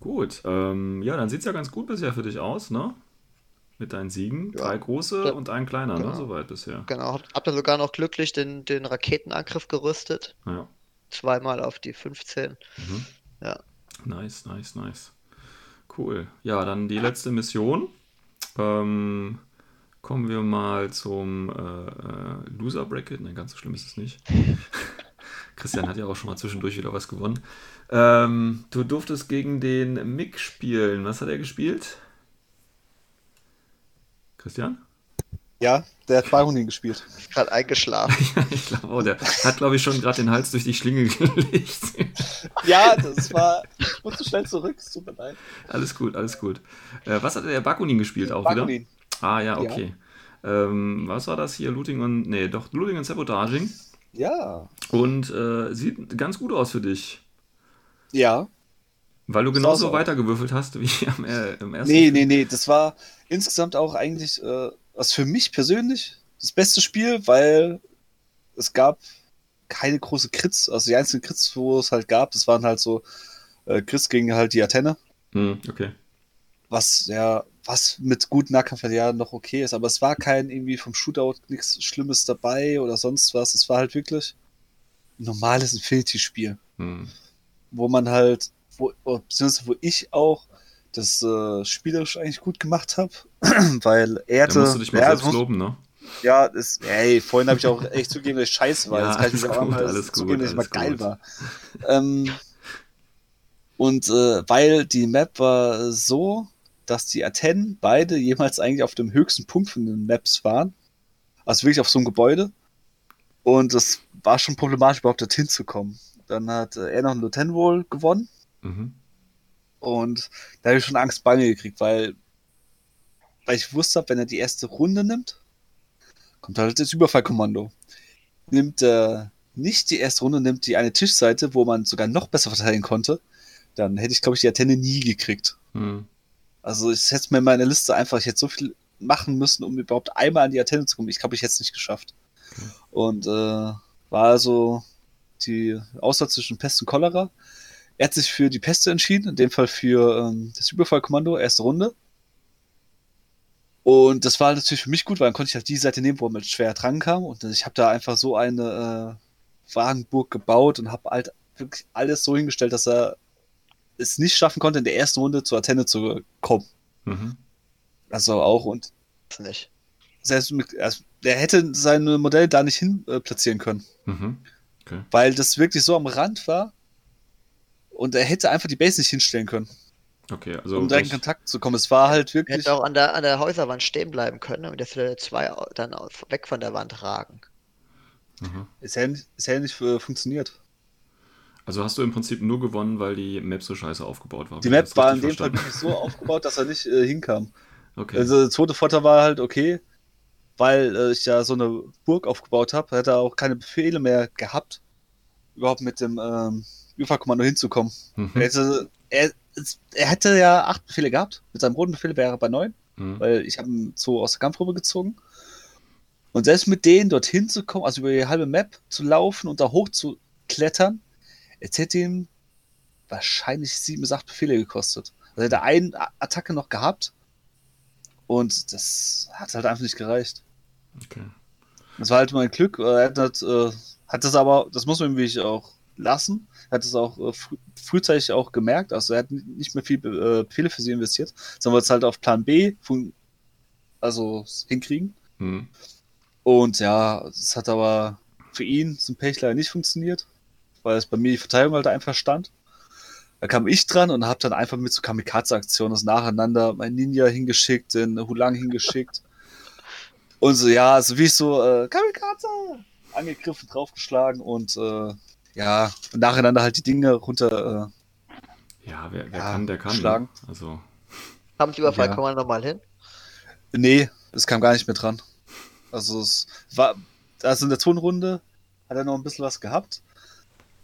Gut, ähm, ja, dann sieht es ja ganz gut bisher für dich aus, ne? Mit deinen Siegen. Ja. Drei große Ja. und ein kleiner, ne? Genau. Soweit bisher. Genau, hab, hab dann sogar noch glücklich den, den Raketenangriff gerüstet. Ja. Zweimal auf die 15. Mhm. Ja. Nice, nice, nice. Cool. Ja, dann die letzte Mission. Ähm, kommen wir mal zum äh, äh, Loser Bracket. Nein, ganz so schlimm ist es nicht. Christian hat ja auch schon mal zwischendurch wieder was gewonnen. Ähm, du durftest gegen den Mick spielen. Was hat er gespielt? Christian? Ja, der hat Baronin gespielt. Gerade eingeschlafen. ich glaube, oh, der hat, glaube ich, schon gerade den Hals durch die Schlinge gelegt. Ja, das war. Ich muss so schnell zurück, es tut mir leid. alles gut, alles gut. Äh, was hat der Bakunin gespielt auch wieder? Ah ja, okay. Ähm, was war das hier? Looting und. Nee, doch, Looting und Sabotaging. Ja. Und äh, sieht ganz gut aus für dich. Ja. Weil du genauso so. weitergewürfelt hast wie am, äh, im ersten. Nee, nee, nee. Das war insgesamt auch eigentlich, äh, was für mich persönlich das beste Spiel, weil es gab keine große Crits. Also die einzigen Crits, wo es halt gab, das waren halt so äh, Crits gegen halt die Athene. Hm, okay. was ja, was mit guten Nahkampf ja noch okay ist, aber es war kein irgendwie vom Shootout nichts Schlimmes dabei oder sonst was. Es war halt wirklich ein normales Infinity-Spiel, Hm. wo man halt, wo, oh, beziehungsweise wo ich auch das äh, spielerisch eigentlich gut gemacht habe, weil er Da musst du dich mal ja, selbst das loben, ne? ja, ist, ey, vorhin habe ich auch echt zugegeben, dass ich scheiße war. Ja, Jetzt kann ich mich alles auch gut, mal alles zugeben, gut, dass ich mal alles geil gut. war. Ähm, und äh, weil die Map war so, dass die Athenen beide jemals eigentlich auf dem höchsten Punkt von den Maps waren. Also wirklich auf so einem Gebäude. Und das war schon problematisch, überhaupt dorthin zu kommen. Dann hat äh, er noch ein Lieutenant wohl gewonnen. Mhm. Und da habe ich schon Angst bei mir gekriegt, weil, weil ich wusste, wenn er die erste Runde nimmt, kommt halt das Überfallkommando. Nimmt er nicht die erste Runde, nimmt die eine Tischseite, wo man sogar noch besser verteidigen konnte, dann hätte ich, glaube ich, die Antenne nie gekriegt. Hm. Also ich hätte mir in meiner Liste einfach, ich hätte so viel machen müssen, um überhaupt einmal an die Antenne zu kommen. Ich glaube, ich hätte es nicht geschafft. Und äh, war also die Auswahl zwischen Pest und Cholera. Er hat sich für die Peste entschieden, in dem Fall für ähm, das Überfallkommando, erste Runde. Und das war natürlich für mich gut, weil dann konnte ich halt die Seite nehmen, wo man schwer dran kam. Und ich habe da einfach so eine äh, Wagenburg gebaut und habe halt wirklich alles so hingestellt, dass er es nicht schaffen konnte, in der ersten Runde zur Antenne zu kommen. Mhm. Also auch und Das nicht. selbst mit, also er hätte sein Modell da nicht hin äh, platzieren können, Mhm. Okay. weil das wirklich so am Rand war und er hätte einfach die Base nicht hinstellen können, Okay, also. um direkt in Kontakt zu kommen. Es war halt Er wirklich. hätte auch an der, an der Häuserwand stehen bleiben können und jetzt würde zwei dann weg von der Wand ragen. Mhm. Es hätte, nicht- es hätte nicht äh, funktioniert. Also hast du im Prinzip nur gewonnen, weil die Map so scheiße aufgebaut war. Die Map war in dem Fall wirklich so aufgebaut, dass er nicht äh, hinkam. Okay. Also der zweite Vorteil war halt okay, weil äh, ich ja so eine Burg aufgebaut habe, hätte er auch keine Befehle mehr gehabt, überhaupt mit dem ähm, Überfallkommando hinzukommen. Mhm. Er, hätte, er, er hätte ja acht Befehle gehabt, mit seinem roten Befehl wäre er bei neun, Mhm. weil ich habe ihn so aus der Kampfprobe gezogen. Und selbst mit denen dorthin zu kommen, also über die halbe Map zu laufen und da hoch zu klettern, es hätte ihm wahrscheinlich sieben bis acht Befehle gekostet. Also hätte er eine Attacke noch gehabt und das hat halt einfach nicht gereicht. Okay. Das war halt mein Glück. Er hat, halt, äh, hat das aber, das muss man wirklich auch lassen. Er hat es auch äh, früh, frühzeitig auch gemerkt. Also er hat nicht mehr viel äh, Befehle für sie investiert, sondern wollte es halt auf Plan B also hinkriegen. Mhm. Und ja, es hat aber für ihn zum Pech leider nicht funktioniert, weil es bei mir die Verteidigung halt einfach stand. Da kam ich dran und habe dann einfach mit so Kamikaze-Aktionen das nacheinander mein Ninja hingeschickt, den Hulang hingeschickt. Und so, ja, also wie ich so, äh, Kamikaze! Angegriffen, draufgeschlagen und äh, ja, nacheinander halt die Dinge runter. Ja, wer, wer Ja, kann, der kann. schlagen. Ne? Also. Haben die Überfallkommando nochmal hin? Äh, nee, es kam gar nicht mehr dran. Also es war, also in der zweiten Runde hat er noch ein bisschen was gehabt,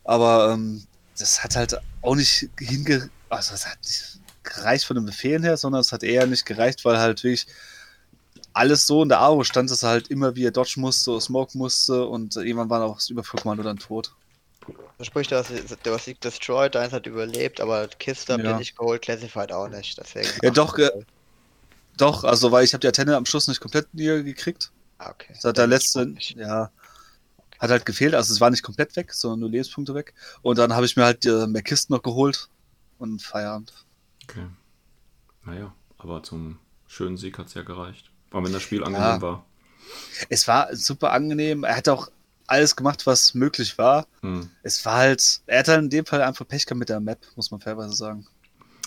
aber ähm, das hat halt auch nicht hinge... Also es hat nicht gereicht von den Befehlen her, sondern es hat eher nicht gereicht, weil halt wirklich alles so in der Aro stand, dass er halt immer wieder dodge musste, smoke musste und irgendwann war auch das Überfallkommando dann tot. Sprich, hast, du hast Sieg destroyed, deins hat überlebt, aber Kiste habt ihr Ja. nicht geholt, Classified auch nicht. Deswegen Ja, doch, äh, Doch, also weil ich habe die Antenne am Schluss nicht komplett nieder gekriegt. Ah, okay. Das hat der letzte, ja, hat halt gefehlt. Also es war nicht komplett weg, sondern nur Lebenspunkte weg. Und dann habe ich mir halt äh, mehr Kisten noch geholt und Feierabend. Okay. Naja, aber zum schönen Sieg hat es ja gereicht. Auch wenn das Spiel angenehm Ja. war. Es war super angenehm. Er hat auch alles gemacht, was möglich war. Hm. Es war halt, er hat halt in dem Fall einfach Pech gehabt mit der Map, muss man fairweise sagen.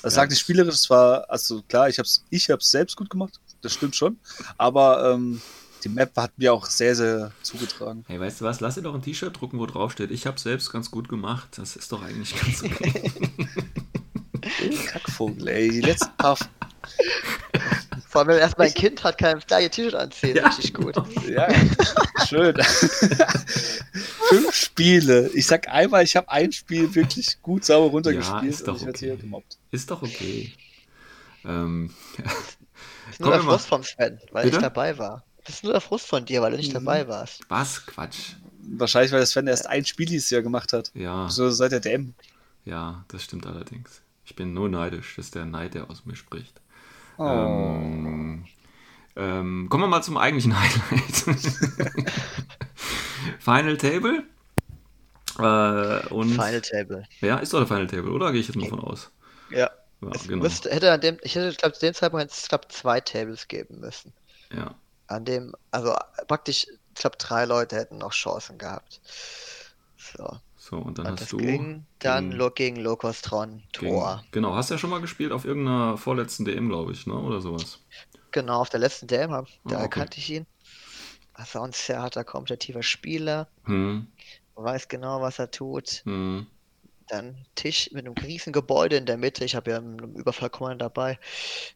Das Ja, sagt nicht spielerisch, es war, also klar, ich hab's, ich hab's selbst gut gemacht, das stimmt schon. Aber ähm, die Map hat mir auch sehr, sehr zugetragen. Hey, weißt du was? Lass dir doch ein T-Shirt drucken, wo drauf steht. Ich habe selbst ganz gut gemacht. Das ist doch eigentlich ganz okay. Kackvogel, ey. Die letzten paar. Vor allem, wenn erst mein Kind hat, kann da ihr T-Shirt anziehen. Ja, Richtig gut. ja, schön. Fünf Spiele. Ich sag einmal, ich habe ein Spiel wirklich gut sauber runtergespielt Ja, ist doch und okay. hier gemobbt. Ist doch okay. Ähm, ist nur der Frust vom Sven, weil Bitte? ich dabei war. Das ist nur der Frust von dir, weil du nicht Mhm. dabei warst. was? Quatsch. Wahrscheinlich, weil der Sven erst ein Spiel dieses Jahr gemacht hat. Ja, So seit der DM. ja, das stimmt allerdings. Ich bin nur neidisch. Das ist der Neid, der aus mir spricht. Oh. Ähm, ähm, kommen wir mal zum eigentlichen Highlight. Final Table. Äh, und Final Table. ja, ist doch der Final Table, oder? Gehe ich jetzt mal von aus. Ja. Ja, Es genau. müsste, hätte an dem, ich hätte, glaube zu dem Zeitpunkt, ich glaube, zwei Tables geben müssen. Ja. An dem, also praktisch, ich glaube, drei Leute hätten noch Chancen gehabt. So. So, und dann Und hast das du. ging dann gegen- Lo- gegen Lokostron gegen- Tor. Genau, hast ja schon mal gespielt auf irgendeiner vorletzten DM, glaube ich, ne? Oder sowas. Genau, auf der letzten DM, hab- da Ah, okay. erkannte ich ihn. Also ein sehr harter, kompetitiver Spieler, Hm, weiß genau, was er tut. hm, Dann Tisch mit einem riesen Gebäude in der Mitte. Ich habe ja einen Überfallkommando dabei.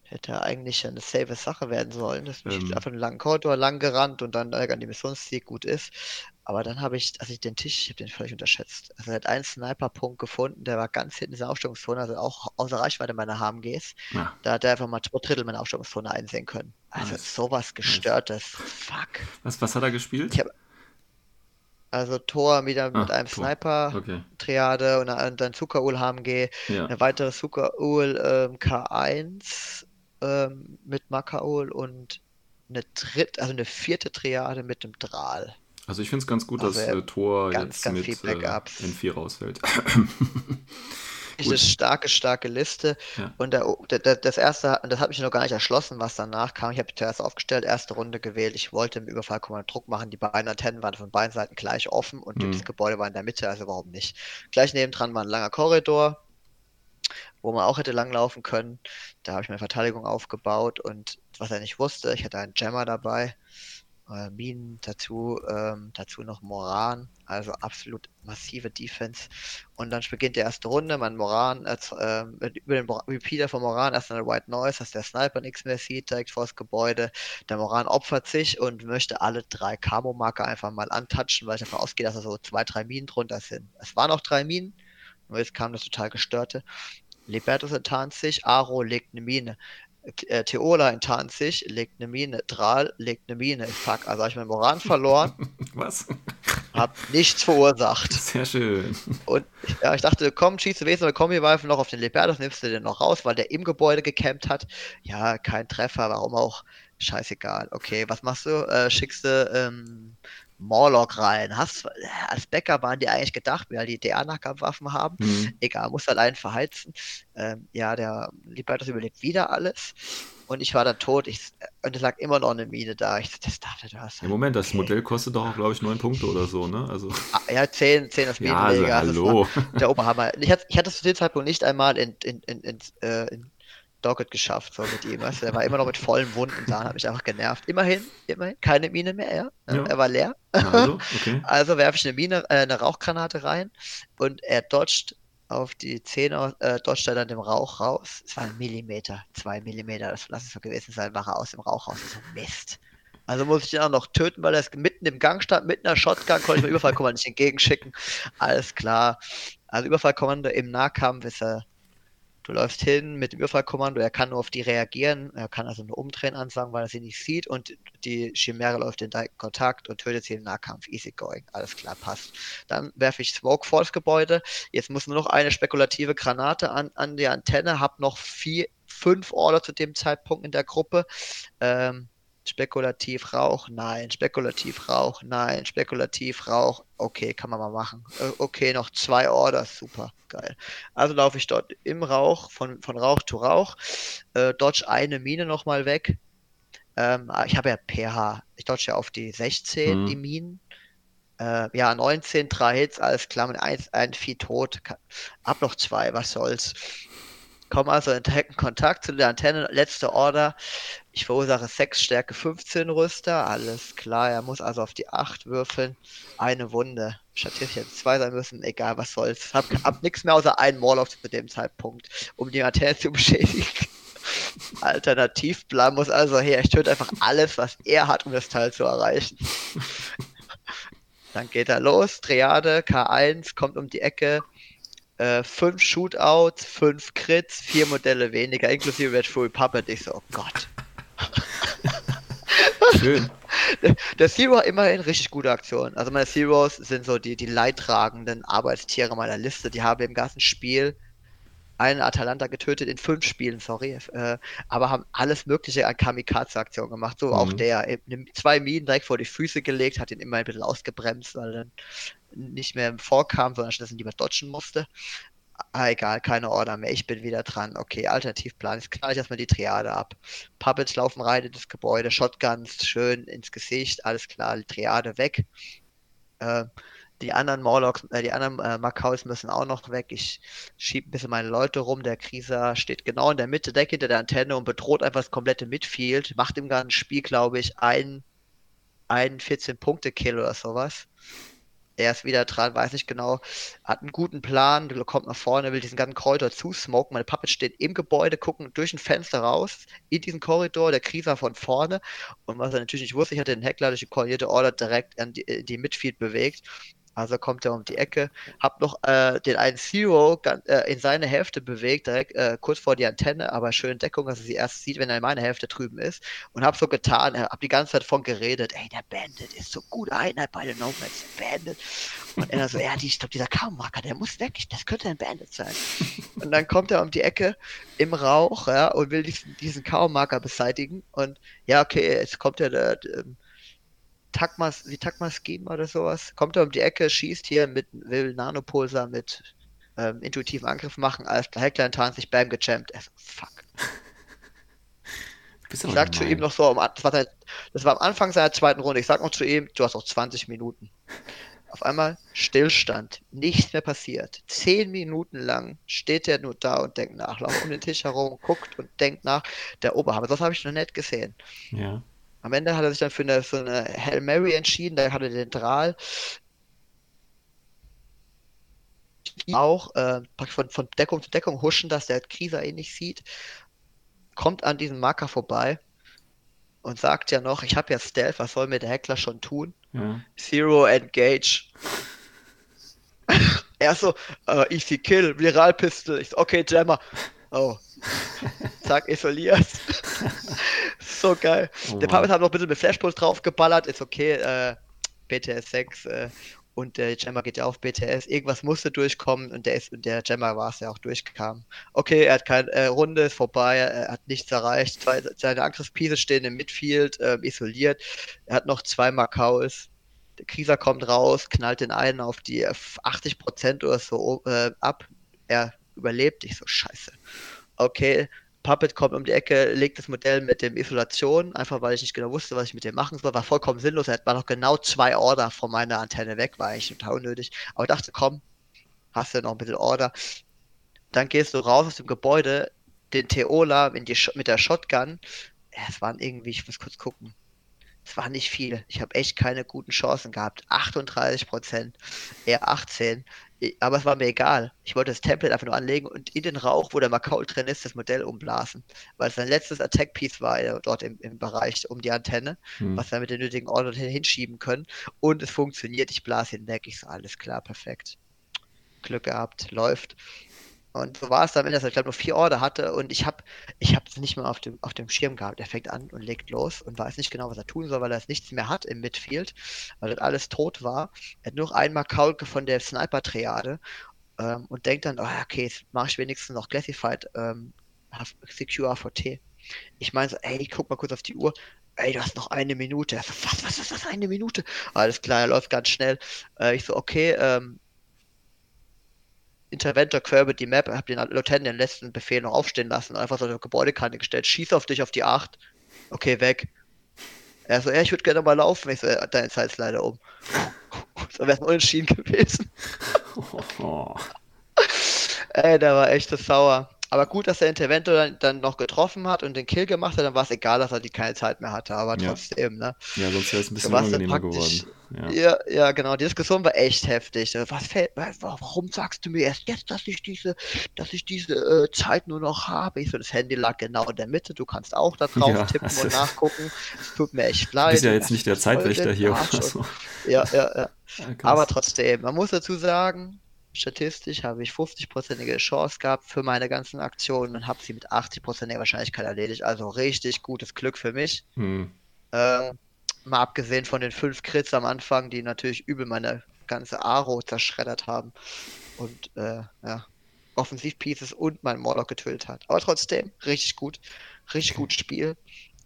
Hätte eigentlich eine safe Sache werden sollen. Das bin ich Ähm. einfach einen langen Korridor lang gerannt und dann an die Missionsziel gut ist. Aber dann habe ich, also ich den Tisch, ich habe den völlig unterschätzt. Also er hat einen Sniper-Punkt gefunden, der war ganz hinten in dieser Aufstellungszone, also auch außer Reichweite meiner HMGs. ja. Da hat er einfach mal zwei Drittel meiner Aufstellungszone einsehen können. Also Nice. sowas gestörtes. Fuck. Was, was hat er gespielt? Ich hab- Also Tor wieder mit Ah, einem Tor. Sniper. Okay, Triade und dann, dann Zuckerul HMG, ja. eine weitere Zuckerul ähm, K1 ähm, mit Makaul und eine dritte, also eine vierte Triade mit dem Drahl. Also ich finde es ganz gut, Also dass äh, Tor ganz, jetzt ganz mit äh, N4 rausfällt. eine starke, starke Liste. Ja. Und der, der, das erste, das hat mich noch gar nicht erschlossen, was danach kam. Ich habe zuerst aufgestellt, erste Runde gewählt. Ich wollte im Überfallkommando Druck machen. Die beiden Antennen waren von beiden Seiten gleich offen und mhm. das Gebäude war in der Mitte, also warum nicht? Gleich nebendran war ein langer Korridor, wo man auch hätte langlaufen können. Da habe ich meine Verteidigung aufgebaut und was er nicht wusste, ich hatte einen Jammer dabei äh, Minen, dazu, ähm, dazu noch Moran, also absolut massive Defense. Und dann beginnt die erste Runde, mein Moran, äh, äh, über den Repeater von Moran erst eine White Noise, dass der Sniper nichts mehr sieht, direkt vor das Gebäude. Der Moran opfert sich und möchte alle drei Camo-Marker einfach mal antatschen, weil ich davon ausgehe, dass da so zwei, drei Minen drunter sind. Es waren noch drei Minen, nur jetzt kam das total gestörte. Libertus enttarnt sich, Aro legt eine Mine Theola enttarnt sich, legt eine Mine, Dral legt eine Mine. Fuck, also habe ich meinen Moran verloren. Was? Hab nichts verursacht. Sehr schön. Und ja, ich dachte, komm, schießt du wenigstens eine Kombi-Waffe noch auf den Libertus, nimmst du den noch raus, weil der im Gebäude gecampt hat. Ja, kein Treffer, warum auch? Scheißegal. Okay, was machst du? Äh, schickst du ähm, Morlock rein. Hast, als Bäcker waren die eigentlich gedacht, weil die DA-Nahkampfwaffen haben. Mhm. Egal, muss allein verheizen. Ähm, ja, der Libertas überlebt wieder alles. Und ich war dann tot. Ich, und es lag immer noch eine Mine da. Ich das dachte, du hast. Ja, Moment, das okay. Modell kostet doch, glaube ich, neun Punkte oder so, ne? Also. Ah, ja, zehn, zehn das Minenleger. Ja, also, hallo. der Oberhammer. Ich hatte, ich hatte es zu dem Zeitpunkt nicht einmal in, in, in, in, äh, in Doggett geschafft, so mit ihm. Du? Der war immer noch mit vollen Wunden da hat mich einfach genervt. Immerhin, immerhin, keine Mine mehr, ja. ja. Er war leer. Also, okay. also werfe ich eine Mine, äh, eine Rauchgranate rein und er dodgt auf die Zähne, äh, dodgt er dann dem Rauch raus. Es war ein Millimeter, zwei Millimeter, das lass es so gewesen sein, war er aus dem Rauch raus. So Mist. Also muss ich ihn auch noch töten, weil er mitten im Gang stand, mit einer Shotgun, konnte ich mir Überfallkommando nicht entgegenschicken. Alles klar. Also Überfallkommando im Nahkampf ist er Du läufst hin mit dem Überfallkommando, er kann nur auf die reagieren, er kann also nur umdrehen ansagen, weil er sie nicht sieht und die Chimäre läuft in direkten Kontakt und tötet sie im Nahkampf. Easy going. Alles klar, passt. Dann werfe ich Smoke vor das Gebäude. Jetzt muss nur noch eine spekulative Granate an, an die Antenne. Hab noch vier, fünf Order zu dem Zeitpunkt in der Gruppe. Ähm, Spekulativ Rauch, nein. Spekulativ Rauch, nein. Spekulativ Rauch, okay, kann man mal machen. Okay, noch zwei Orders, super, geil. Also laufe ich dort im Rauch, von, von Rauch zu Rauch, äh, dodge eine Mine nochmal weg. Ähm, ah, ich habe ja pH, ich dodge ja auf die 16, mhm. die Minen. Äh, ja, 19, drei Hits, alles klar, mit 1, ein Vieh tot. Hab noch zwei, was soll's. Komm also in direkten Kontakt zu der Antenne, letzte Order. Ich verursache 6 Stärke 15 Rüster, alles klar. Er muss also auf die 8 würfeln. Eine Wunde. Statistisch hätte zwei sein müssen, egal was soll's. Hab, hab nichts mehr außer einen Morlock zu dem Zeitpunkt, um die Antenne zu beschädigen. Alternativplan muss also her. Ich töte einfach alles, was er hat, um das Teil zu erreichen. Dann geht er los. Triade, K1, kommt um die Ecke äh, fünf Shootouts, fünf Crits, vier Modelle weniger, inklusive Red Fury Puppet. Ich so, oh Gott. Schön. Der Zero hat immerhin richtig gute Aktionen. Also meine Zeros sind so die, die leidtragenden Arbeitstiere meiner Liste. Die haben im ganzen Spiel einen Atalanta getötet in fünf Spielen, sorry, äh, aber haben alles Mögliche an Kamikaze-Aktionen gemacht. So mhm. auch der, äh, zwei Minen direkt vor die Füße gelegt, hat ihn immer ein bisschen ausgebremst, weil dann nicht mehr vorkam, sondern stattdessen lieber dodgen musste. Ah, egal, keine Order mehr, ich bin wieder dran. Okay, Alternativplan. Jetzt knall ich erstmal die Triade ab. Puppets laufen rein in das Gebäude, Shotguns schön ins Gesicht, alles klar, die Triade weg. Äh, die anderen Morlocks, äh, die anderen äh, Makaus müssen auch noch weg. Ich schiebe ein bisschen meine Leute rum. Der Krieser steht genau in der Mitte, Deck hinter der Antenne und bedroht einfach das komplette Midfield. Macht im ganzen Spiel, glaube ich, ein, ein 14-Punkte-Kill oder sowas er ist wieder dran, weiß nicht genau, hat einen guten Plan, kommt nach vorne, will diesen ganzen Korridor zusmoken. Meine Puppets stehen im Gebäude, gucken durch ein Fenster raus, in diesen Korridor, der Krieger von vorne. Und was er natürlich nicht wusste, ich hatte den Heckler durch die koordinierte Order direkt an die, in die Midfield bewegt also kommt er um die Ecke, hab noch äh, den einen Zero äh, in seine Hälfte bewegt, direkt äh, kurz vor die Antenne, aber schön Deckung, dass er sie erst sieht, wenn er in meiner Hälfte drüben ist. Und hab so getan, äh, hab die ganze Zeit von geredet, ey, der Bandit ist so gute Einheit bei den Nomads, Bandit. Und er so, ja, die, ich glaube, dieser K-Marker, der muss weg, das könnte ein Bandit sein. Und dann kommt er um die Ecke im Rauch, ja, und will diesen, diesen K-Marker beseitigen. Und ja, okay, jetzt kommt er, der, der wie Takmas geben oder sowas. Kommt er um die Ecke, schießt hier mit, will Nanopulsar mit ähm, intuitiven Angriff machen, als der Heckler in sich Bam gejammt. Er so, fuck. Ich sag zu ihm noch so, das war, das war am Anfang seiner zweiten Runde, ich sag noch zu ihm, du hast noch 20 Minuten. Auf einmal Stillstand, nichts mehr passiert. Zehn Minuten lang steht er nur da und denkt nach, lauft um den Tisch herum, guckt und denkt nach. Der Oberhammer, das habe ich noch nicht gesehen. Ja. Am Ende hat er sich dann für eine, so eine Hail Mary entschieden, da hatte den Drahl. Auch äh, von, von Deckung zu Deckung huschen, dass der Krieger ihn nicht sieht. Kommt an diesem Marker vorbei und sagt ja noch, ich habe ja Stealth, was soll mir der Heckler schon tun? Ja. Zero Engage. er so, äh, easy kill, Viralpistol. Ich so, okay, Jammer. Oh. Zack, isoliert. so geil. Oh der. Puppet hat noch ein bisschen mit Flashpulse draufgeballert, ist okay, äh, BTS 6 äh, und der Jammer geht ja auf BTS. Irgendwas musste durchkommen und der ist und der Jammer war es, der auch durchkam. Okay, er hat keine äh, Runde, ist vorbei, er hat nichts erreicht. Zwei, seine Angriffspiece stehen im Midfield, äh, isoliert. Er hat noch zwei Makauls. Der Krieger kommt raus, knallt den einen auf die äh, 80% oder so äh, ab. Er überlebt. Ich so, scheiße. Okay, Puppet kommt um die Ecke, legt das Modell mit dem Isolation, einfach weil ich nicht genau wusste, was ich mit dem machen soll. War vollkommen sinnlos. Er war noch genau zwei Order von meiner Antenne weg, war eigentlich total unnötig. Aber ich dachte, komm, hast du noch ein bisschen Order. Dann gehst du raus aus dem Gebäude, den Theola in die mit der Shotgun. Es waren irgendwie, ich muss kurz gucken. Es war nicht viel. Ich habe echt keine guten Chancen gehabt. 38 Prozent, eher 18. Aber es war mir egal. Ich wollte das Template einfach nur anlegen und in den Rauch, wo der Macau drin ist, das Modell umblasen. Weil es sein letztes Attack-Piece war äh, dort im, im Bereich um die Antenne, Hm. was wir mit den nötigen Order hin- hinschieben können. Und es funktioniert. Ich blase ihn weg. Ich so, alles klar, perfekt. Glück gehabt, läuft. Und so war es dann, dass er, glaube nur vier Order hatte und ich habe ich es nicht mehr auf dem, auf dem Schirm gehabt. Er fängt an und legt los und weiß nicht genau, was er tun soll, weil er es nichts mehr hat im Midfield, weil das alles tot war. Er hat nur einmal Kaulke von der Sniper-Triade ähm, und denkt dann, oh, okay, jetzt mache ich wenigstens noch Classified ähm, Secure AVT. Ich meine so, ey, guck mal kurz auf die Uhr. Ey, du hast noch eine Minute. Er so, was, was, was, was, eine Minute? Alles klar, er läuft ganz schnell. Äh, ich so, okay, ähm, Interventor quer über die Map, hab den Lieutenant den letzten Befehl noch aufstehen lassen, einfach so eine Gebäudekante gestellt, schieß auf dich auf die 8. Okay, weg. Er so, ja, ich würde gerne mal laufen. Ich so, ja, deine Zeit ist leider um. So wäre es Unentschieden gewesen. Oh. Ey, der war echt so sauer. Aber gut, dass der Interventor dann, dann noch getroffen hat und den Kill gemacht hat, dann war es egal, dass er die keine Zeit mehr hatte. Aber Ja. trotzdem, ne? Ja, sonst wäre es ein bisschen unangenehmer geworden. Ja. Ja, ja, genau. Die Diskussion war echt heftig. Was fällt, wa- warum sagst du mir erst jetzt, dass ich diese, dass ich diese äh, Zeit nur noch habe? Ich so, das Handy lag genau in der Mitte. Du kannst auch da drauf Ja, tippen also- und nachgucken. Es tut mir echt Du leid. bist ja jetzt nicht der Zeitwächter hier Arsch oder und- so. Ja, ja, ja. Aber trotzdem, man muss dazu sagen, statistisch habe ich 50-prozentige Chance gehabt für meine ganzen Aktionen und habe sie mit 80%iger Wahrscheinlichkeit erledigt. Also richtig gutes Glück für mich. Hm. Ähm, mal abgesehen von den fünf Crits am Anfang, die natürlich übel meine ganze Aro zerschreddert haben. Und äh, ja, Offensivpieces und mein Morlock getötet hat. Aber trotzdem, richtig gut. Richtig gutes Spiel.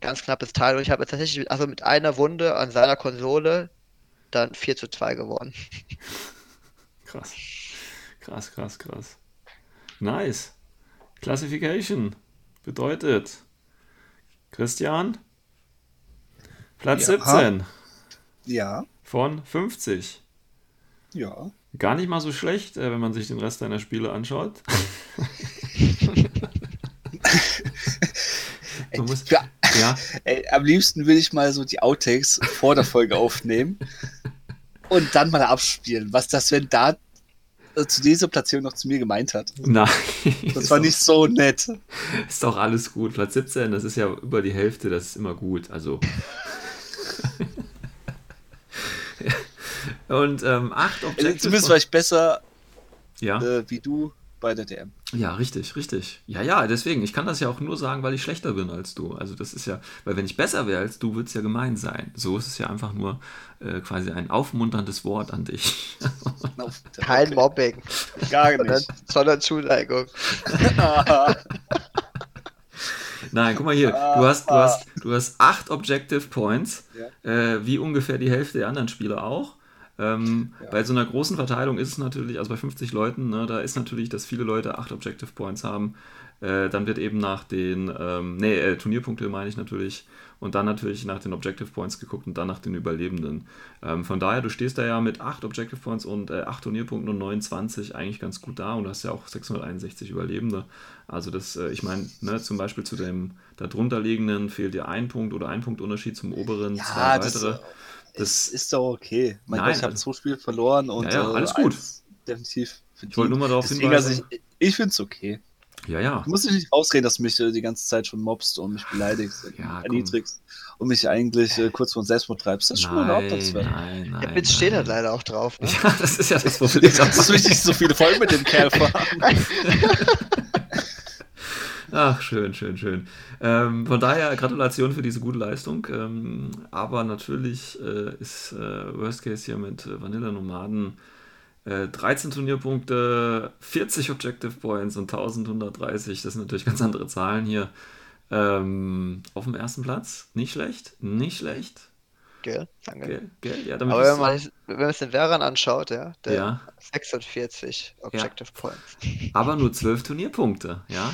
Ganz knappes Teil. Und ich habe tatsächlich also mit einer Wunde an seiner Konsole dann 4 zu 2 gewonnen. Krass. Krass, krass, krass. Nice. Classification bedeutet Christian Platz Ja. 17 Ja, von 50. ja. Gar nicht mal so schlecht, äh, wenn man sich den Rest deiner Spiele anschaut. Du musst, Ja. ja, Ey, am liebsten will ich mal so die Outtakes vor der Folge aufnehmen und dann mal abspielen, was das, wenn da zu dieser Platzierung noch zu mir gemeint hat. nein. Das war nicht so nett. Ist doch alles gut. Platz 17, das ist ja über die Hälfte, das ist immer gut. Also. Und ähm, acht Also, Objectives. zumindest war ich besser ja. äh, wie du bei der DM. Ja, richtig, richtig. Ja, ja, deswegen. Ich kann das ja auch nur sagen, weil ich schlechter bin als du. Also, das ist ja, weil wenn ich besser wäre als du, würde es ja gemein sein. So ist es ja einfach nur äh, quasi ein aufmunterndes Wort an dich. Kein Okay. Mobbing, Gar sondern, nicht. sondern Zuneigung. Nein, guck mal hier. Du hast, du hast, du hast acht Objective Points, äh, wie ungefähr die Hälfte der anderen Spieler auch. Ähm, ja. Bei so einer großen Verteilung ist es natürlich, also bei 50 Leuten, ne, da ist natürlich, dass viele Leute 8 Objective Points haben. Äh, dann wird eben nach den, ähm, nee, äh, Turnierpunkte meine ich natürlich, und dann natürlich nach den Objective Points geguckt und dann nach den Überlebenden. Ähm, von daher, du stehst da ja mit 8 Objective Points und äh, 8 Turnierpunkten und 29 eigentlich ganz gut da und hast ja auch 661 Überlebende. Also das, äh, ich meine, ne, zum Beispiel zu dem darunterliegenden fehlt dir ein Punkt oder ein Punkt Unterschied zum oberen, ja, zwei weitere. Das, das ist doch okay. Mein Nein, Gott, ich habe also, zwei Spiele verloren und ja, ja, alles äh, gut. Definitiv. Ich wollte nur mal darauf Deswegen, hinweisen. Also ich, ich finde es okay. Ja, ja. Du musst dich nicht ausreden, dass du mich äh, die ganze Zeit schon mobst und mich beleidigst, ja, erniedrigst und mich eigentlich äh, kurz vor Selbstmord treibst. Das ist schon überhaupt nichts Nein, nein. Der Bitch steht halt leider auch drauf. Ne? Ja, das ist ja das Problem. dass du nicht so viele Folgen mit dem Kerl fahren. Ach, schön, schön, schön. Ähm, von daher Gratulation für diese gute Leistung. Ähm, aber natürlich äh, ist äh, Worst Case hier mit Vanilla Nomaden 13 äh, Turnierpunkte, 40 Objective Points und 1130. Das sind natürlich ganz andere Zahlen hier. Ähm, auf dem ersten Platz. Nicht schlecht. Nicht schlecht. Gell, danke. Gell, gell, ja, Aber wenn man, wenn man sich den Veran anschaut, ja, der ja. 46 Objective ja. Points. Aber nur 12 Turnierpunkte, ja.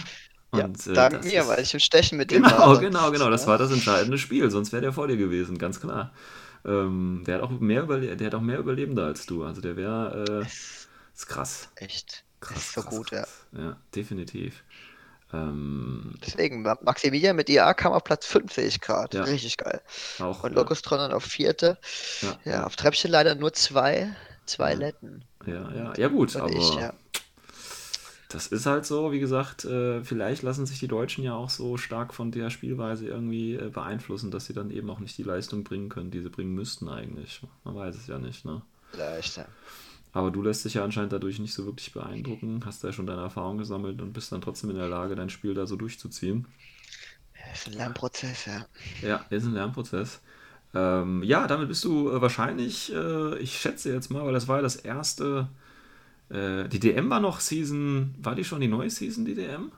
Und, ja, äh, dank mir, ist... weil ich im Stechen mit dem Genau, genau, genau. Das war das entscheidende Spiel, sonst wäre der vor dir gewesen, ganz klar. Ähm, der, hat auch mehr der hat auch mehr Überlebende als du. Also der wäre. Äh, ist krass. Echt. Krass. Ist so krass, gut, krass. ja. Ja, definitiv. Ähm, Deswegen, Maximilian mit IA kam auf Platz 5, sehe ich gerade. Ja. Richtig geil. Auch, Und Locustron dann auf vierte. Ja, ja, auf Treppchen leider nur zwei, zwei Letten. Ja, ja, ja, gut, aber. Ich, ja das ist halt so, wie gesagt, äh, vielleicht lassen sich die Deutschen ja auch so stark von der Spielweise irgendwie äh, beeinflussen, dass sie dann eben auch nicht die Leistung bringen können, die sie bringen müssten eigentlich. Man weiß es ja nicht, ne? Vielleicht, ja. Aber du lässt dich ja anscheinend dadurch nicht so wirklich beeindrucken, hast ja schon deine Erfahrung gesammelt und bist dann trotzdem in der Lage, dein Spiel da so durchzuziehen. Ja, ist ein Lernprozess, ja. Ja, ist ein Lernprozess. Ähm, ja, damit bist du äh, wahrscheinlich, äh, ich schätze jetzt mal, weil das war ja das erste äh, die DM war noch Season, war die schon die neue Season, die DM?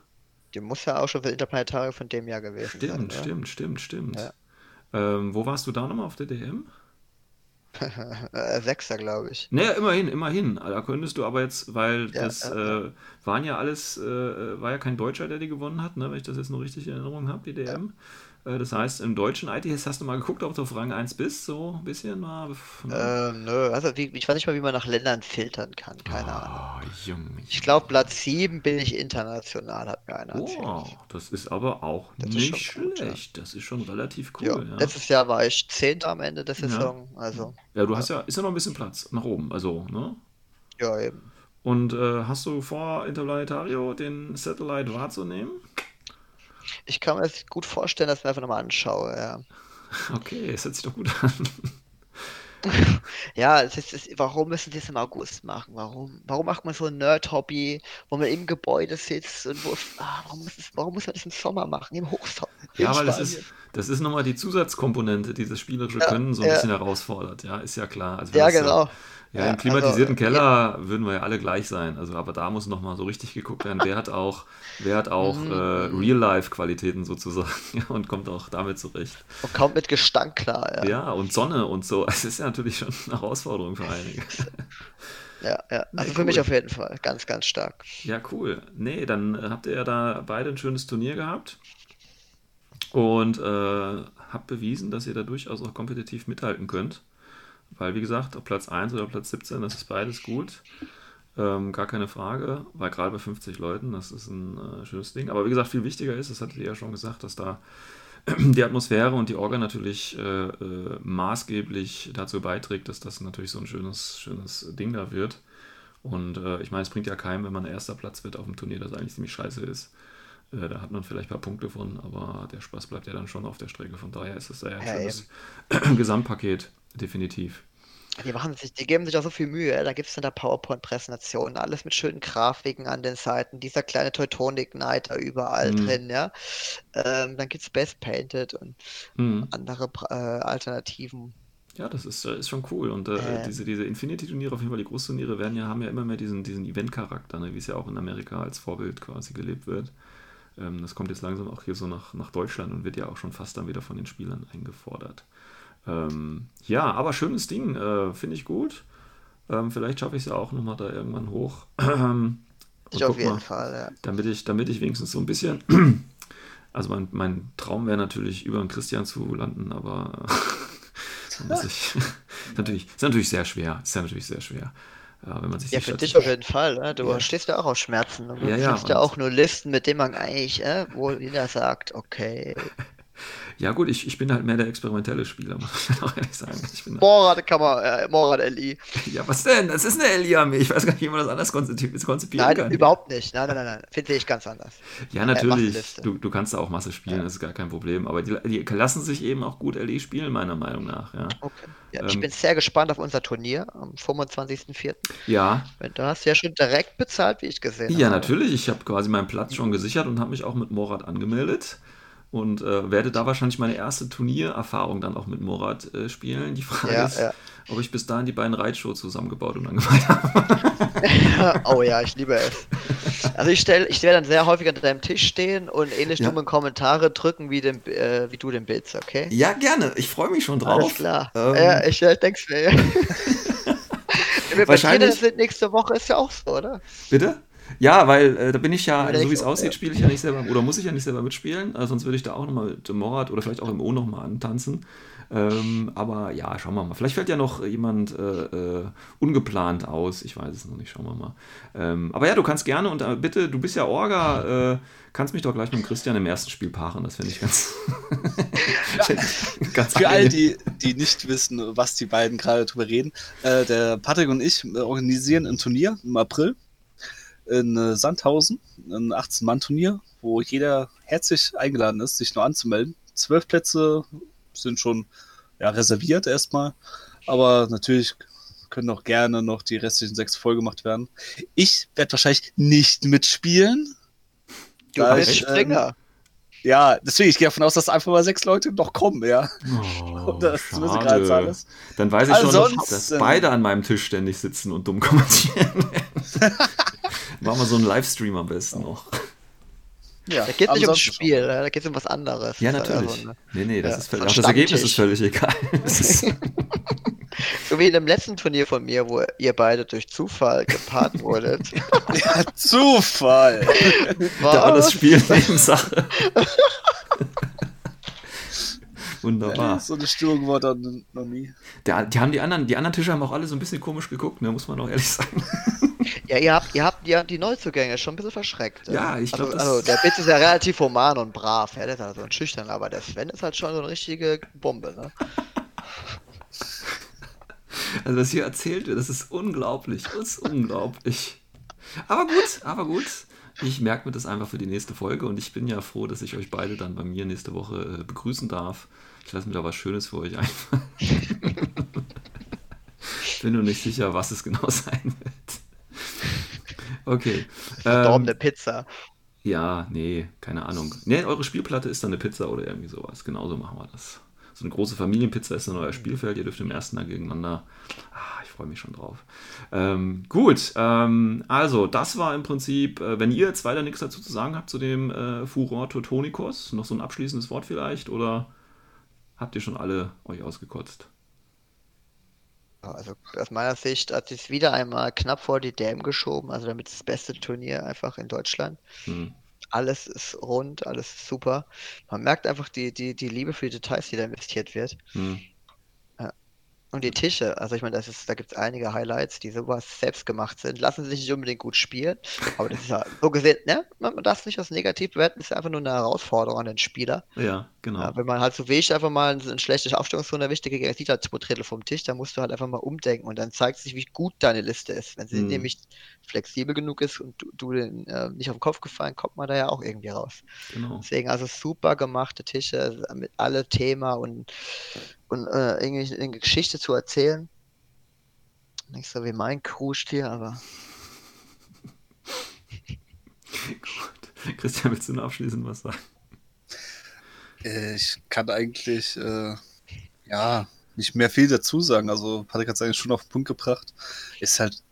Die muss ja auch schon für Interplanetarium von dem Jahr gewesen stimmt, sein. Stimmt, stimmt, stimmt, stimmt. Ja. Ähm, wo warst du da nochmal auf der DM? Äh, Sechster, glaube ich. Naja, immerhin, immerhin. Da könntest du aber jetzt, weil ja, das ja, äh, waren ja alles, äh, war ja kein Deutscher, der die gewonnen hat, ne, wenn ich das jetzt noch richtig in Erinnerung habe, die DM. Äh, das heißt, im deutschen ITS hast du mal geguckt, ob du auf Rang 1 bist, so ein bisschen mal. Ne? Ähm, nö, also wie, ich weiß nicht mal, wie man nach Ländern filtern kann, keine oh, Ahnung. Junge. Ich glaube, Platz 7 bin ich international, hat mir einer erzählt. Oh, das ist aber auch das nicht schlecht. Gut, ja. Das ist schon relativ cool. Ja, letztes Jahr war ich 10. am Ende der Saison, also. Ja, du hast ja, ist ja noch ein bisschen Platz nach oben, also, ne? Ja, eben. Und äh, hast du vor, Interplanetario den Satellite wahrzunehmen? Ich kann mir das gut vorstellen, dass ich mir einfach nochmal anschaue, ja. Okay, es hört sich doch gut an. ja, es ist, es, warum müssen die es im August machen? Warum, warum macht man so ein Nerd-Hobby, wo man im Gebäude sitzt und wo, ah, warum, muss es, warum muss man das im Sommer machen, im Hochsommer? Ja, weil das ist, das ist nochmal die Zusatzkomponente, die das spielerische ja, Können so ein ja. bisschen herausfordert, ja, ist ja klar. Also, ja, genau. So, ja, im klimatisierten also, Keller ja. würden wir ja alle gleich sein. Also, aber da muss nochmal so richtig geguckt werden, wer hat auch, wer hat auch mhm. äh, Real-Life-Qualitäten sozusagen und kommt auch damit zurecht. Und kommt mit Gestank klar, ja. Ja, und Sonne und so. Es ist ja natürlich schon eine Herausforderung für einige. Ja, ja. Also nee, für cool. mich auf jeden Fall. Ganz, ganz stark. Ja, cool. Nee, dann habt ihr ja da beide ein schönes Turnier gehabt. Und äh, habt bewiesen, dass ihr da durchaus auch kompetitiv mithalten könnt. Weil, wie gesagt, ob Platz 1 oder Platz 17, das ist beides gut. Ähm, gar keine Frage, weil gerade bei 50 Leuten, das ist ein äh, schönes Ding. Aber wie gesagt, viel wichtiger ist, das hattet ihr ja schon gesagt, dass da die Atmosphäre und die Orga natürlich äh, äh, maßgeblich dazu beiträgt, dass das natürlich so ein schönes, schönes Ding da wird. Und äh, ich meine, es bringt ja keinem, wenn man erster Platz wird auf dem Turnier, das eigentlich ziemlich scheiße ist. Äh, da hat man vielleicht ein paar Punkte von, aber der Spaß bleibt ja dann schon auf der Strecke. Von daher ist es ja ein schönes Gesamtpaket definitiv. Die machen sich, die geben sich auch so viel Mühe. Da gibt es dann da PowerPoint-Präsentationen, alles mit schönen Grafiken an den Seiten, dieser kleine Teutonic-Igniter überall mhm. drin, ja. Ähm, dann gibt es Best Painted und mhm. andere äh, Alternativen. Ja, das ist, äh, ist schon cool. Und äh, äh. diese, diese Infinity-Turniere, auf jeden Fall die Großturniere, werden ja, haben ja immer mehr diesen, diesen Event-Charakter, ne, wie es ja auch in Amerika als Vorbild quasi gelebt wird. Ähm, das kommt jetzt langsam auch hier so nach, nach Deutschland und wird ja auch schon fast dann wieder von den Spielern eingefordert. Ähm, ja, aber schönes Ding, äh, finde ich gut. Ähm, vielleicht schaffe ich es ja auch nochmal da irgendwann hoch. Ich auf jeden mal, Fall, ja. damit ich, damit ich wenigstens so ein bisschen. Also mein, mein Traum wäre natürlich über den Christian zu landen, aber muss ich. natürlich, ist natürlich sehr schwer. Ist ja natürlich sehr schwer. Ja, wenn man sich Ja, für Stadt- dich auf jeden Fall. Ne? Du Ja. stehst ja auch auf Schmerzen. Du Ja, ja, ja auch nur Listen, mit denen man eigentlich, äh, wo jeder sagt, okay, Ja, gut, ich, ich bin halt mehr der experimentelle Spieler, muss ich auch ehrlich sagen. Ich bin, Morat kann man, äh, Morat LI. ja, was denn? Das ist eine LI-Armee. Ich weiß gar nicht, wie man das anders konzipi- konzipieren Nein, kann. überhaupt nicht. Nein, nein, nein, nein. Finde ich ganz anders. Ja, Äh, natürlich. Du, du kannst da auch Masse spielen, das ist gar kein Problem. Aber die, die lassen sich eben auch gut LE spielen, meiner Meinung nach. Ja, Okay. Ja, ich Ähm. bin sehr gespannt auf unser Turnier am 25.04. ja, Da hast du ja schon direkt bezahlt, wie ich gesehen ja habe. natürlich. Ich habe quasi meinen Platz schon gesichert und habe mich auch mit Morat angemeldet. Und äh, werde da wahrscheinlich meine erste Turniererfahrung dann auch mit Morat äh, spielen. Die Frage Ja, ist, ja. ob ich bis dahin die beiden Reitshow zusammengebaut und angemalt habe. oh ja, ich liebe es. Also ich stell, ich werde dann sehr häufig an deinem Tisch stehen und ähnlich Ja. dumme Kommentare drücken wie, dem, äh, wie du den Bildst, okay? Ja, gerne. Ich freue mich schon drauf. Alles klar. Ähm, ja, ich äh, denk's mir. Ja. Bei dir Wahrscheinlich- nächste Woche ist ja auch so, oder? Bitte? Ja, weil äh, da bin ich ja, so wie es aussieht, ja. spiele ich ja nicht selber, oder muss ich ja nicht selber mitspielen, äh, sonst würde ich da auch nochmal mit Morat oder vielleicht auch im O nochmal antanzen. Ähm, aber ja, schauen wir mal. Vielleicht fällt ja noch jemand äh, äh, ungeplant aus. Ich weiß es noch nicht, schauen wir mal. Ähm, aber ja, du kannst gerne und äh, bitte, du bist ja Orga, äh, kannst mich doch gleich mit dem Christian im ersten Spiel paaren. Das finde ich ganz. ganz Für all die, die nicht wissen, was die beiden gerade drüber reden, äh, der Patrick und ich organisieren ein Turnier im April in äh, Sandhausen, ein 18-Mann-Turnier, wo jeder herzlich eingeladen ist, sich nur anzumelden. Zwölf Plätze sind schon ja, reserviert erstmal, aber natürlich können auch gerne noch die restlichen sechs voll gemacht werden. Ich werde wahrscheinlich nicht mitspielen. Du bist ich, ähm, Springer. Ja, deswegen, ich gehe davon aus, dass einfach mal sechs Leute noch kommen, ja. Oh, das alles. Dann weiß ich schon, Ansonsten- dass beide an meinem Tisch ständig sitzen und dumm kommentieren Machen wir so einen Livestream am besten noch. Ja, Da geht nicht ums Spiel, da geht es um was anderes. Ja, natürlich. also, ne, Nee, nee, das Ja, ist völlig, ein auch das Ergebnis ist völlig egal. Ist, So wie in dem letzten Turnier von mir, wo ihr beide durch Zufall gepaart wurdet. Ja, Zufall. da war das? Spiel Nebensache. Wunderbar. so eine Stimmung war da noch nie. Der, die, haben die, anderen, die anderen Tische haben auch alle so ein bisschen komisch geguckt, ne, muss man auch ehrlich sagen. Ja, ihr habt, ihr habt ja die Neuzugänge schon ein bisschen verschreckt. Ja, ich glaub, also, also der Bitz ist ja relativ human und brav, ja, der ist halt so ein schüchtern, aber der Sven ist halt schon so eine richtige Bombe, ne? Also was hier erzählt wird, das ist unglaublich. Das ist unglaublich. Aber gut, aber gut. Ich merke mir das einfach für die nächste Folge und ich bin ja froh, dass ich euch beide dann bei mir nächste Woche äh, begrüßen darf. Ich lasse mir da was Schönes für euch einfallen. bin nur nicht sicher, was es genau sein wird. Okay. Ähm, Verdorbene Pizza. ja, nee, keine Ahnung. Nee, eure Spielplatte ist dann eine Pizza oder irgendwie sowas. Genauso machen wir das. So eine große Familienpizza ist dann euer Spielfeld. Ihr dürft im ersten Tag gegeneinander. Ah, ich freue mich schon drauf. Ähm, gut, ähm, also das war im Prinzip, äh, wenn ihr jetzt weiter nichts dazu zu sagen habt zu dem äh, Furor Teutonicos, noch so ein abschließendes Wort vielleicht oder habt ihr schon alle euch ausgekotzt? Also aus meiner Sicht hat sich wieder einmal knapp vor die DM geschoben, also damit das beste Turnier einfach in Deutschland. Hm. Alles ist rund, alles ist super. Man merkt einfach die, die, die Liebe für die Details, die da investiert wird. Hm. Und die Tische, also ich meine, das ist, da gibt es einige Highlights, die sowas selbst gemacht sind. Lassen sich nicht unbedingt gut spielen, aber das ist ja so gesehen, ne? Man darf nicht als negativ bewerten, ist einfach nur eine Herausforderung an den Spieler. Ja, genau. Ja, wenn man halt so wie ich einfach mal eine schlechte Aufstellungsrunde erwischt, der sieht halt zwei Drittel vom Tisch, dann musst du halt einfach mal umdenken und dann zeigt sich, wie gut deine Liste ist. Wenn sie Mhm. nämlich flexibel genug ist und du, du den, äh, nicht auf den Kopf gefallen, kommt man da ja auch irgendwie raus. genau. Deswegen also super gemachte Tische mit alle Thema und, und äh, irgendwie eine Geschichte zu erzählen. Nicht so wie mein Crew-Stil, aber Gut. Christian, willst du noch abschließend was sagen? Äh, Ich kann eigentlich, äh, ja, nicht mehr viel dazu sagen. Also, Patrick hat es eigentlich schon auf den Punkt gebracht. Ist halt,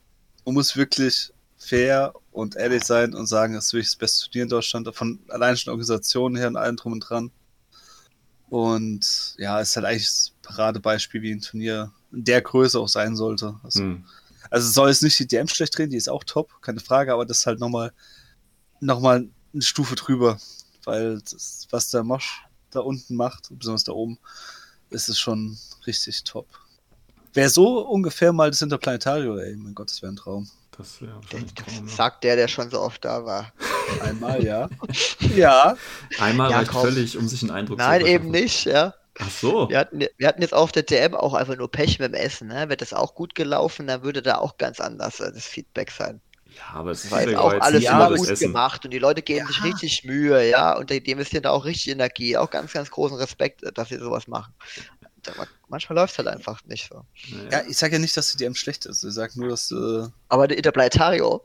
man muss wirklich fair und ehrlich sein und sagen, es ist wirklich das beste Turnier in Deutschland, von allein schon Organisationen her und allem drum und dran. Und ja, ist halt eigentlich das Paradebeispiel, wie ein Turnier in der Größe auch sein sollte. Also, Hm. Also soll es nicht die DM schlecht drehen, die ist auch top, keine Frage, aber das ist halt nochmal noch mal eine Stufe drüber. Weil das, was der Mosch da unten macht, besonders da oben, ist es schon richtig top. Wäre so ungefähr mal das Interplanetario, ey, mein Gott, das wäre ein Traum. Das wäre Das wahrscheinlich ein Traum, ja. sagt der, der schon so oft da war. Einmal, ja. ja. Einmal Ja, reicht komm. völlig, um sich einen Eindruck Nein, zu eben verschaffen. nicht, ja. Ach so. Wir hatten, wir hatten jetzt auf der DM auch einfach nur Pech mit dem Essen, ne? Wäre das auch gut gelaufen, dann würde da auch ganz anders äh, das Feedback sein. Ja, aber es ist auch alles ja, gut Essen. gemacht und die Leute geben sich Ja. richtig Mühe, ja, und die die investieren da auch richtig Energie. Auch ganz, ganz großen Respekt, äh, dass sie sowas machen. Manchmal läuft es halt einfach nicht so. Ja, ich sage ja nicht, dass die DM schlecht ist. Ich sage nur, dass äh, Aber der Interplanetario,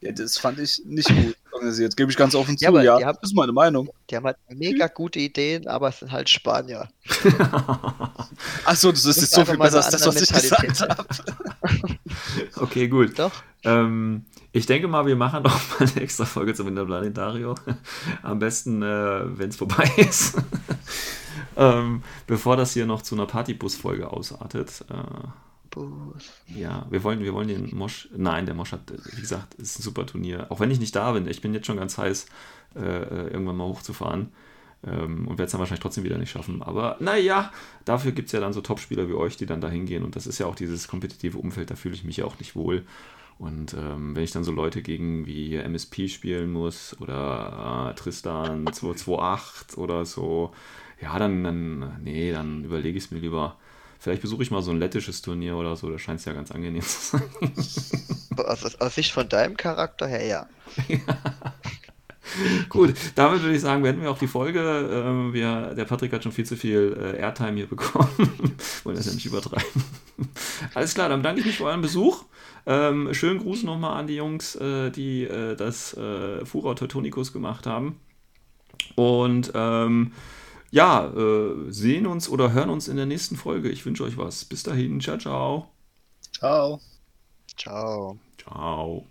ja, das fand ich nicht gut organisiert. Gebe ich ganz offen zu. Ja, aber Ja, haben- das ist meine Meinung. die haben halt mega gute Ideen, aber es sind halt Spanier. Achso, das ist jetzt so viel besser als das, was ich gesagt habe. okay, gut. Doch? Ähm, ich denke mal, wir machen noch mal eine extra Folge zum Interplanetario. Am besten, äh, wenn es vorbei ist. ähm, bevor das hier noch zu einer Partybus-Folge ausartet. Äh, Bus. ja, wir wollen, wir wollen den Mosch. Nein, der Mosch hat, äh, wie gesagt, ist ein super Turnier. Auch wenn ich nicht da bin. Ich bin jetzt schon ganz heiß, äh, äh, irgendwann mal hochzufahren. Ähm, und werde es dann wahrscheinlich trotzdem wieder nicht schaffen. Aber naja, dafür gibt es ja dann so Top-Spieler wie euch, die dann da hingehen. Und das ist ja auch dieses kompetitive Umfeld, da fühle ich mich ja auch nicht wohl. Und ähm, wenn ich dann so Leute gegen wie MSP spielen muss oder äh, Tristan 228 oder so, ja, dann, dann nee, dann überlege ich es mir lieber. Vielleicht besuche ich mal so ein lettisches Turnier oder so, da scheint es ja ganz angenehm zu sein. Aus, aus, aus Sicht von deinem Charakter her, ja. Gut, damit würde ich sagen, beenden wir auch die Folge. Ähm, wir, der Patrick hat schon viel zu viel äh, Airtime hier bekommen. Wollen das ja nicht übertreiben. Alles klar, dann bedanke ich mich für euren Besuch. Ähm, schönen Gruß nochmal an die Jungs, äh, die äh, das äh, Furor Teutonicus gemacht haben. Und ähm, ja, äh, sehen uns oder hören uns in der nächsten Folge. Ich wünsche euch was. Bis dahin. Ciao, ciao. Ciao. Ciao. Ciao.